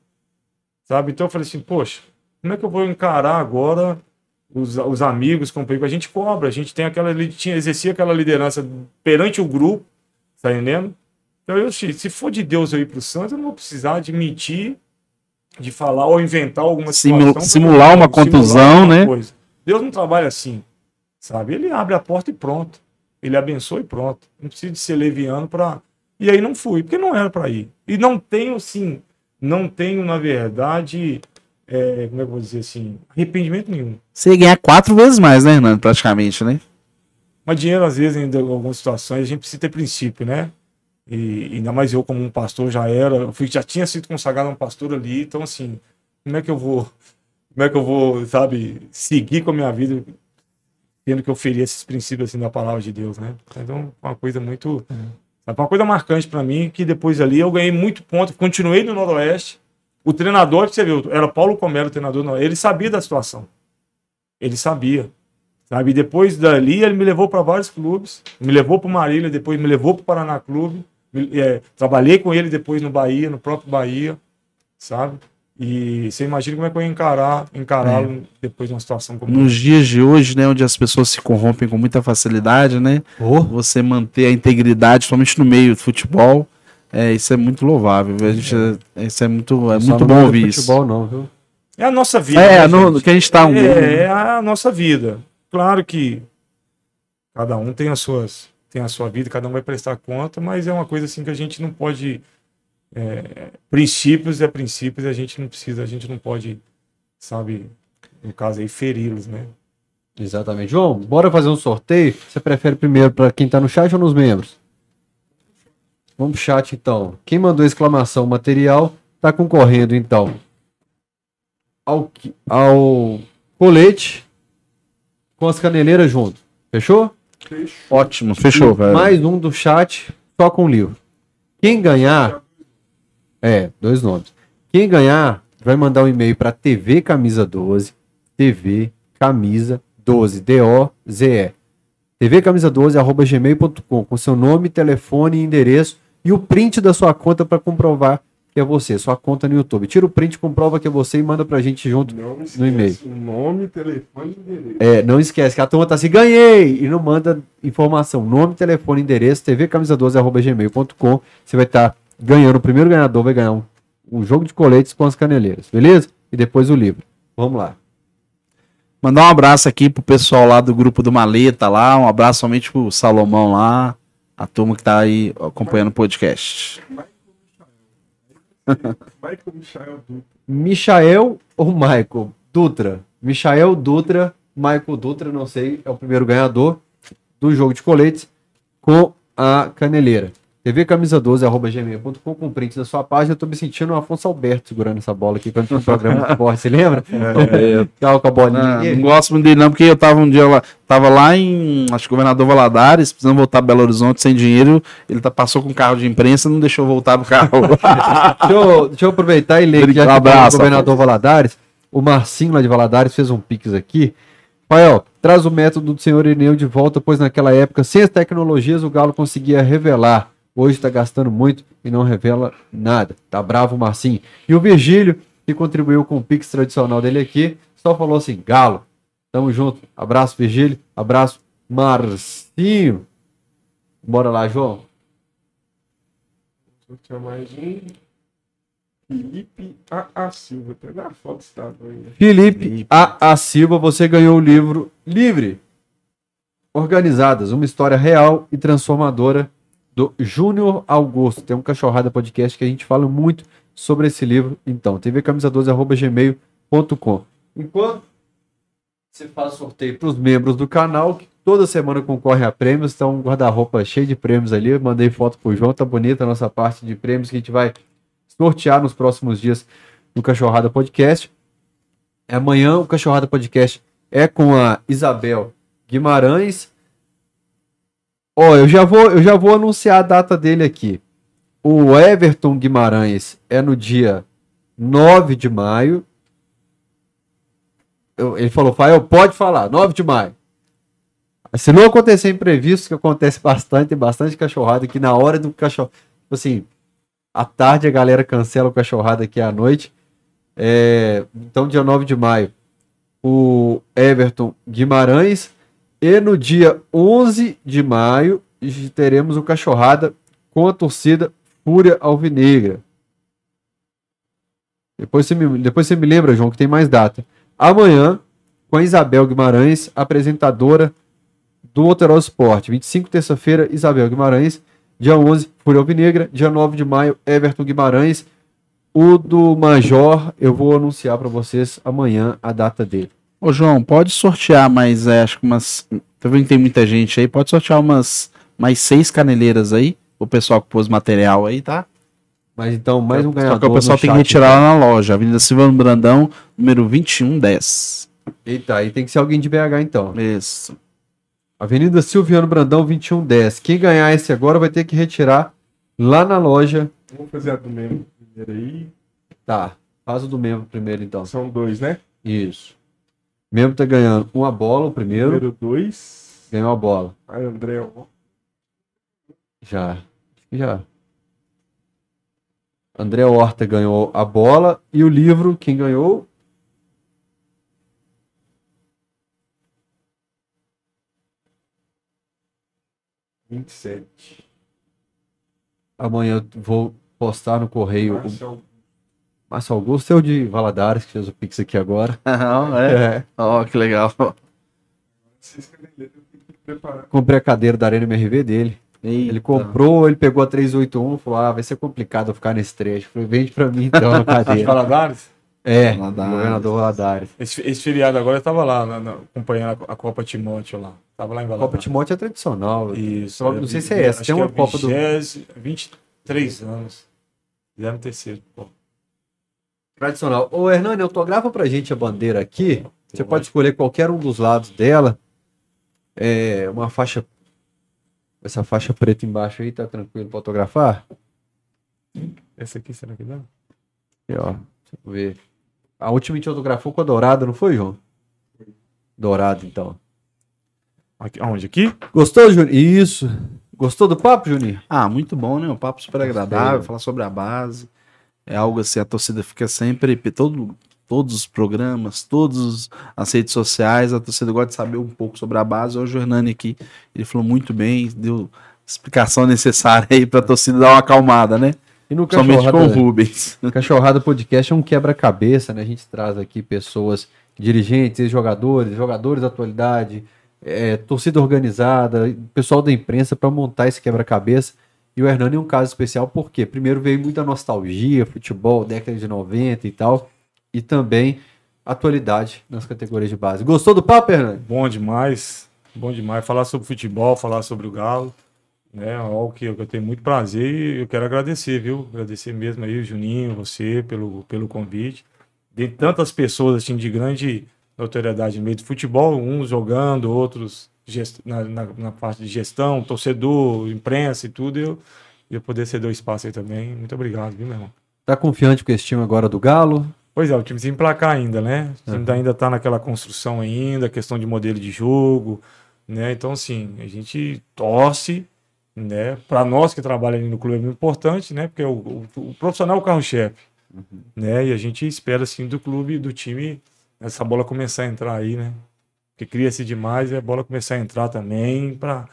Speaker 3: Sabe? Então eu falei assim, poxa, como é que eu vou encarar agora os, os amigos, companheiros? A gente cobra, a gente tem aquela, tinha, exercia aquela liderança perante o grupo, tá entendendo? Então, eu, se for de Deus eu ir para o Santos, eu não vou precisar de mentir, de falar ou inventar alguma
Speaker 2: Simu-
Speaker 3: situação
Speaker 2: simular uma contusão,
Speaker 3: alguma
Speaker 2: né?
Speaker 3: coisa. Deus não trabalha assim, sabe? Ele abre a porta e pronto. Ele abençoa e pronto. Não precisa de ser leviano para. E aí não fui, porque não era para ir. E não tenho, sim, não tenho, na verdade, é, como é que eu vou dizer assim, arrependimento nenhum.
Speaker 2: Você ia ganhar quatro vezes mais, né, Hernando? Praticamente, né?
Speaker 3: Mas dinheiro, às vezes, em algumas situações, a gente precisa ter princípio, né? E ainda mais eu, como um pastor, já era, eu fui, já tinha sido consagrado um pastor ali, então, assim, como é que eu vou, como é que eu vou, sabe, seguir com a minha vida, tendo que eu ferir esses princípios, assim, da palavra de Deus, né? Então, uma coisa muito, sabe, uma coisa marcante para mim, que depois ali eu ganhei muito ponto, continuei no Noroeste, o treinador, que você viu, era Paulo Comero, o treinador, não, ele sabia da situação, ele sabia, Sabe? E depois dali ele me levou para vários clubes, me levou para o Marília, depois me levou para o Paraná Clube. me- é, trabalhei com ele depois no Bahia, no próprio Bahia, sabe? E você imagina como é que eu ia encarar, encará-lo depois de uma situação como
Speaker 2: Nos dias de hoje, né, onde as pessoas se corrompem com muita facilidade, né? Você manter a integridade, somente no meio do futebol, é, isso é muito louvável. A gente, é, isso é muito, é
Speaker 1: Só
Speaker 2: muito
Speaker 1: não
Speaker 2: bom
Speaker 1: é
Speaker 2: ouvir isso.
Speaker 1: não, viu?
Speaker 3: É a nossa vida.
Speaker 2: É,
Speaker 3: né,
Speaker 2: no, que a gente tá um
Speaker 3: é, é a nossa vida. Claro que cada um tem as suas tem a sua vida, cada um vai prestar conta, mas é uma coisa assim que a gente não pode é, princípios é princípios, e a gente não precisa, a gente não pode, sabe, no caso aí feri-los, né?
Speaker 1: Exatamente. João, bora fazer um sorteio? Você prefere primeiro para quem tá no chat ou nos membros? Vamos pro chat então. Quem mandou exclamação material tá concorrendo, então, ao, ao colete com as caneleiras junto. Fechou?
Speaker 4: Fechou.
Speaker 2: Ótimo, fechou,
Speaker 1: E
Speaker 2: velho.
Speaker 1: Mais um do chat, só com livro. Quem ganhar. É, dois nomes. Quem ganhar vai mandar um e-mail para TV Camisa 12, TV Camisa 12, D-O-Z-E. TV Camisa 12, arroba gmail.com, com seu nome, telefone e endereço e o print da sua conta para comprovar que é você, sua conta no YouTube. Tira o print, comprova que é você e manda pra gente junto.
Speaker 4: Não me
Speaker 1: No e-mail.
Speaker 4: esquece nome, telefone e endereço.
Speaker 1: É, não esquece que a turma tá assim, ganhei! E não manda informação. Nome, telefone, endereço, tvcamisa12.gmail.com. Você vai estar ganhando. O primeiro ganhador vai ganhar um, um jogo de coletes com as caneleiras, beleza? E depois o livro. Vamos lá.
Speaker 2: Mandar um abraço aqui pro pessoal lá do grupo do Maleta lá, um abraço somente pro Salomão lá, a turma que tá aí acompanhando o podcast.
Speaker 4: Michael Michael Dutra.
Speaker 1: Michael ou Michael? Dutra. Michael Dutra, Michael Dutra, não sei, é o primeiro ganhador do jogo de coletes com a caneleira. tvcamisa12.gmail.com com print da sua página. Eu tô me sentindo o Afonso Alberto segurando essa bola aqui quando tinha um programa de esporte, você lembra?
Speaker 2: É,
Speaker 1: Ficava com a bolinha.
Speaker 2: Ah, não gosto muito dele não, porque eu tava um dia lá, tava lá em, acho que governador Valadares, precisando voltar a Belo Horizonte sem dinheiro, ele tá, passou com um carro de imprensa, não deixou voltar no carro.
Speaker 1: deixa, eu, deixa eu aproveitar e ler que já
Speaker 2: Um
Speaker 1: que tá
Speaker 2: abraço,
Speaker 1: o governador Valadares, o Marcinho lá de Valadares fez um pix aqui. Rafael, traz o método do senhor Irineu de volta, pois naquela época, sem as tecnologias, o Galo conseguia revelar. Hoje está gastando muito e não revela nada. Tá bravo o Marcinho. E o Virgílio, que contribuiu com o pix tradicional dele aqui, só falou assim, Galo, tamo junto. Abraço, Virgílio. Abraço, Marcinho. Bora lá, João.
Speaker 4: Vou chamar mais um. Felipe A. A. Silva. Até na foto estava aí.
Speaker 1: Felipe A. A. Silva, você ganhou o livro Livre. Organizadas, uma história real e transformadora do Júnior Augusto. Tem um Cachorrada Podcast que a gente fala muito sobre esse livro. Então, tvcamisa12.gmail.com Enquanto você faz sorteio para os membros do canal, que toda semana concorre a prêmios, então um guarda-roupa cheio de prêmios ali. Eu mandei foto pro João, tá bonita a nossa parte de prêmios que a gente vai sortear nos próximos dias no Cachorrada Podcast. Amanhã o Cachorrada Podcast é com a Isabel Guimarães. Ó, eu já vou, eu já vou anunciar a data dele aqui. O Everton Guimarães é no dia 9 de maio. Eu- ele falou, Fael, pode falar, 9 de maio. Se não acontecer imprevisto, que acontece bastante, tem bastante cachorrada aqui na hora do cachorro. Tipo assim, à tarde a galera cancela o cachorrada aqui à noite. É, então, dia 9 de maio, o Everton Guimarães. E no dia 11 de maio, teremos o Cachorrada com a torcida Fúria Alvinegra. Depois você, me, depois você me lembra, João, que tem mais data. Amanhã, com a Isabel Guimarães, apresentadora do Alteró Esporte. 25, terça-feira, Isabel Guimarães. Dia 11, Fúria Alvinegra. Dia 9 de maio, Everton Guimarães. O do Major, eu vou anunciar para vocês amanhã a data dele.
Speaker 2: Ô, João, pode sortear mais, é, acho que umas. Tá vendo que tem muita gente aí? Pode sortear umas mais seis caneleiras aí. O pessoal que pôs material aí, tá?
Speaker 1: Mas então, mais um ganhador.
Speaker 2: Só que o pessoal
Speaker 1: no
Speaker 2: tem que retirar lá na loja. Avenida Silvano Brandão, número 2110.
Speaker 1: Eita, aí tem que ser alguém de BH então.
Speaker 2: Isso.
Speaker 1: Avenida Silviano Brandão, 2110. Quem ganhar esse agora vai ter que retirar lá na loja.
Speaker 4: Vamos fazer a do membro primeiro aí.
Speaker 1: Tá, faz o do membro primeiro então.
Speaker 4: São dois, né?
Speaker 1: Isso. O membro tá ganhando uma bola, o primeiro.
Speaker 4: Número dois.
Speaker 1: Ganhou a bola.
Speaker 4: A André.
Speaker 1: Já. Já. André Horta ganhou a bola. E o livro, quem ganhou?
Speaker 4: vinte e sete.
Speaker 1: Amanhã eu vou postar no correio.
Speaker 4: Marcelo.
Speaker 1: Márcio Augusto é o de Valadares, que fez o Pix aqui agora.
Speaker 2: Não, é.
Speaker 1: É.
Speaker 2: Ó, que legal.
Speaker 4: Eu tenho que preparar.
Speaker 1: Comprei a cadeira da Arena MRV dele. Ele comprou, ele pegou a 381, falou: Ah, vai ser complicado eu ficar nesse trecho. Falei, vende pra mim então a cadeira.
Speaker 3: Valadares?
Speaker 1: é,
Speaker 2: Valadares.
Speaker 1: governador Valadares.
Speaker 3: Esse, esse feriado agora eu tava lá, na- na- acompanhando a, a Copa Timóteo lá. Tava lá em Valadares.
Speaker 1: Copa Timóteo é tradicional.
Speaker 3: Isso.
Speaker 1: Só- não sei se é essa.
Speaker 3: acho
Speaker 1: Tem
Speaker 3: que
Speaker 1: uma Copa do-
Speaker 3: 20, 23 anos. 13 terceiro, pô.
Speaker 1: Tradicional. Ô, Hernani, autografa pra gente a bandeira aqui. Você pode escolher qualquer um dos lados dela. É uma faixa. Essa faixa preta embaixo aí, tá tranquilo pra autografar?
Speaker 3: Essa aqui, será que dá?
Speaker 1: Aqui, ó. Deixa eu ver. A última a gente autografou com a dourada, não foi, João? Dourado, então.
Speaker 3: Aqui, aonde? Aqui?
Speaker 1: Gostou, Juninho? Isso. Gostou do papo, Juninho?
Speaker 2: Ah, muito bom, né? Um papo super agradável,
Speaker 1: Gostei.
Speaker 2: falar sobre a base. É algo assim, a torcida fica sempre, todo, todos os programas, todas as redes sociais, a torcida gosta de saber um pouco sobre a base. Hoje o Hernani aqui, ele falou muito bem, deu explicação necessária aí pra torcida dar uma acalmada, né?
Speaker 1: E no
Speaker 2: Somente com o Rubens.
Speaker 1: Cachorrada Podcast é um quebra-cabeça, né? A gente traz aqui pessoas, dirigentes, jogadores, jogadores da atualidade, é, torcida organizada, pessoal da imprensa para montar esse quebra-cabeça. E o Hernani é um caso especial porque, primeiro, veio muita nostalgia, futebol, década de 90 e tal, e também atualidade nas categorias de base. Gostou do papo, Hernani?
Speaker 3: Bom demais. Bom demais. Falar sobre futebol, falar sobre o Galo. Né, é algo que eu, tenho muito prazer e eu quero agradecer, viu? Agradecer mesmo aí, o Juninho, você, pelo, pelo convite. De tantas pessoas assim, de grande notoriedade no meio do futebol, uns jogando, outros gest- na, na, na parte de gestão, torcedor, imprensa e tudo, eu, eu poder ceder o espaço aí também. Muito obrigado, viu, meu irmão?
Speaker 1: Tá confiante com esse time agora do Galo?
Speaker 3: Pois é, o time que emplacar ainda, né? O time ainda tá naquela construção ainda, questão de modelo de jogo, né? Então, assim, a gente torce, né? Para nós que trabalham ali no clube é muito importante, né? Porque o, o- o profissional é o carro-chefe, né? E a gente espera, assim, do clube, do time, essa bola começar a entrar aí, né? Porque cria-se demais e a bola começar a entrar também para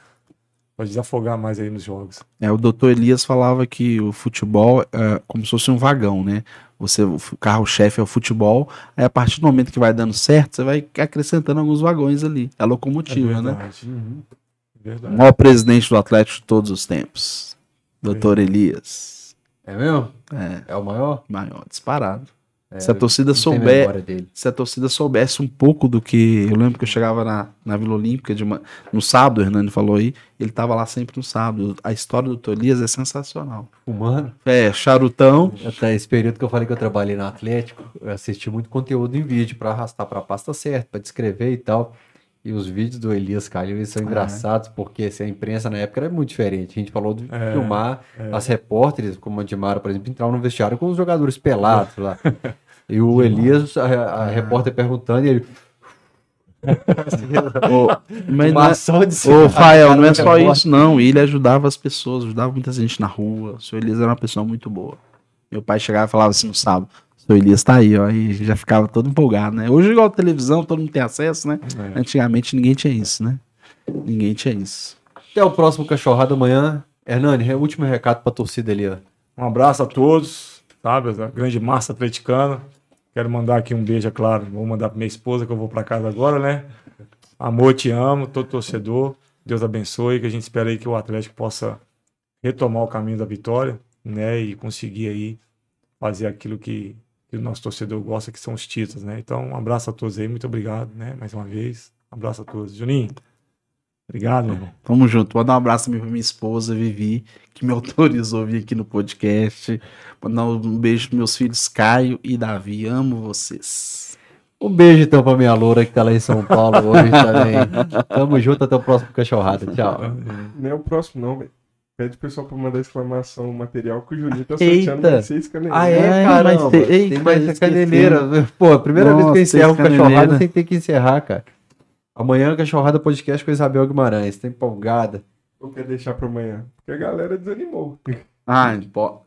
Speaker 3: desafogar mais aí nos jogos.
Speaker 2: É, o doutor Elias falava que o futebol é como se fosse um vagão, né? Você, o carro-chefe é o futebol, aí a partir do momento que vai dando certo, você vai acrescentando alguns vagões ali. É a locomotiva, né?
Speaker 3: verdade.
Speaker 1: Uhum.
Speaker 2: O
Speaker 3: Verdade.
Speaker 2: maior presidente do Atlético de todos os tempos. Doutor Elias.
Speaker 1: É mesmo?
Speaker 2: É,
Speaker 1: É o maior?
Speaker 2: maior, disparado.
Speaker 1: É,
Speaker 2: Se a torcida souber, se a torcida soubesse um pouco do que. Eu lembro que eu chegava na, na Vila Olímpica de ma- no sábado, o Hernani falou aí, ele tava lá sempre no sábado. A história do Tolias é sensacional.
Speaker 1: Fumando.
Speaker 2: É, charutão.
Speaker 1: Até esse período que eu falei que eu trabalhei no Atlético, eu assisti muito conteúdo em vídeo para arrastar para a pasta certa, para descrever e tal. E os vídeos do Elias Calil eles são engraçados, porque assim, a imprensa na época era muito diferente. A gente falou de
Speaker 3: É,
Speaker 1: filmar as repórteres, como a Dimara, por exemplo, entravam no vestiário com os jogadores pelados lá. E o Elias, a, a repórter perguntando, e ele.
Speaker 2: Ô, mas não
Speaker 1: Uma
Speaker 2: é-
Speaker 1: ação de
Speaker 2: Ô, Rafael, não é só isso, não. Ele ajudava as pessoas, ajudava muita gente na rua. O seu Elias era uma pessoa muito boa. Meu pai chegava e falava assim no sábado: seu Elias tá aí, ó. E já ficava todo empolgado, né? Hoje, igual a televisão, todo mundo tem acesso, né?
Speaker 3: É.
Speaker 2: Antigamente ninguém tinha isso, né? Ninguém tinha isso.
Speaker 1: Até o próximo Cachorrada amanhã. Hernani, re- último recado pra torcida ali, ó.
Speaker 3: Um abraço a todos, sabe? A grande massa atleticana. Quero mandar aqui um beijo, é claro. Vou mandar para minha esposa, que eu vou para casa agora, né? Amor, te amo, todo torcedor. Deus abençoe, que a gente espera aí que o Atlético possa retomar o caminho da vitória, né? E conseguir aí fazer aquilo que, que o nosso torcedor gosta, que são os títulos, né? Então, um abraço a todos aí, muito obrigado, né? Mais uma vez. Um abraço a todos. Juninho, obrigado, meu irmão.
Speaker 2: Tamo junto. Mandar um abraço também pra minha esposa, Vivi, que me autorizou a vir aqui no podcast. Mandar um beijo pros meus filhos, Caio e Davi. Amo vocês.
Speaker 1: Um beijo então pra minha loura que tá lá em São Paulo hoje também. Tamo junto, até o próximo Cachorrada. Tchau.
Speaker 4: Não é o próximo, não, velho. Pede o pessoal pra mandar exclamação material que o Juninho tá
Speaker 1: Eita.
Speaker 4: sorteando pra vocês.
Speaker 1: Ah, é, caramba.
Speaker 2: mas tem- Ei,
Speaker 1: tem mais essa
Speaker 2: esqueci.
Speaker 1: caneleira. Pô, a primeira vez que eu
Speaker 2: Nossa,
Speaker 1: encerro o
Speaker 2: tem
Speaker 1: Cachorrada
Speaker 2: caneleira.
Speaker 1: sem ter que encerrar, cara. Amanhã, Cachorrada Podcast com a Isabel Guimarães. Tá empolgada.
Speaker 4: Ou quer deixar pra amanhã? Porque a galera desanimou.
Speaker 2: Ah, po-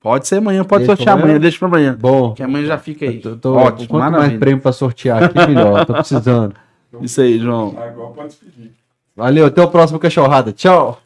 Speaker 2: pode ser amanhã, pode
Speaker 1: Deixa
Speaker 2: sortear amanhã,
Speaker 1: amanhã?
Speaker 2: deixa pra amanhã.
Speaker 1: Bom,
Speaker 2: Que amanhã já fica aí.
Speaker 1: eu tô,
Speaker 2: Ótimo,
Speaker 1: quanto mais
Speaker 2: maravilha.
Speaker 1: prêmio pra sortear aqui, melhor. Tô precisando.
Speaker 2: Isso aí, João.
Speaker 4: Agora pode pedir.
Speaker 1: Valeu, até o próximo Cachorrada. Tchau.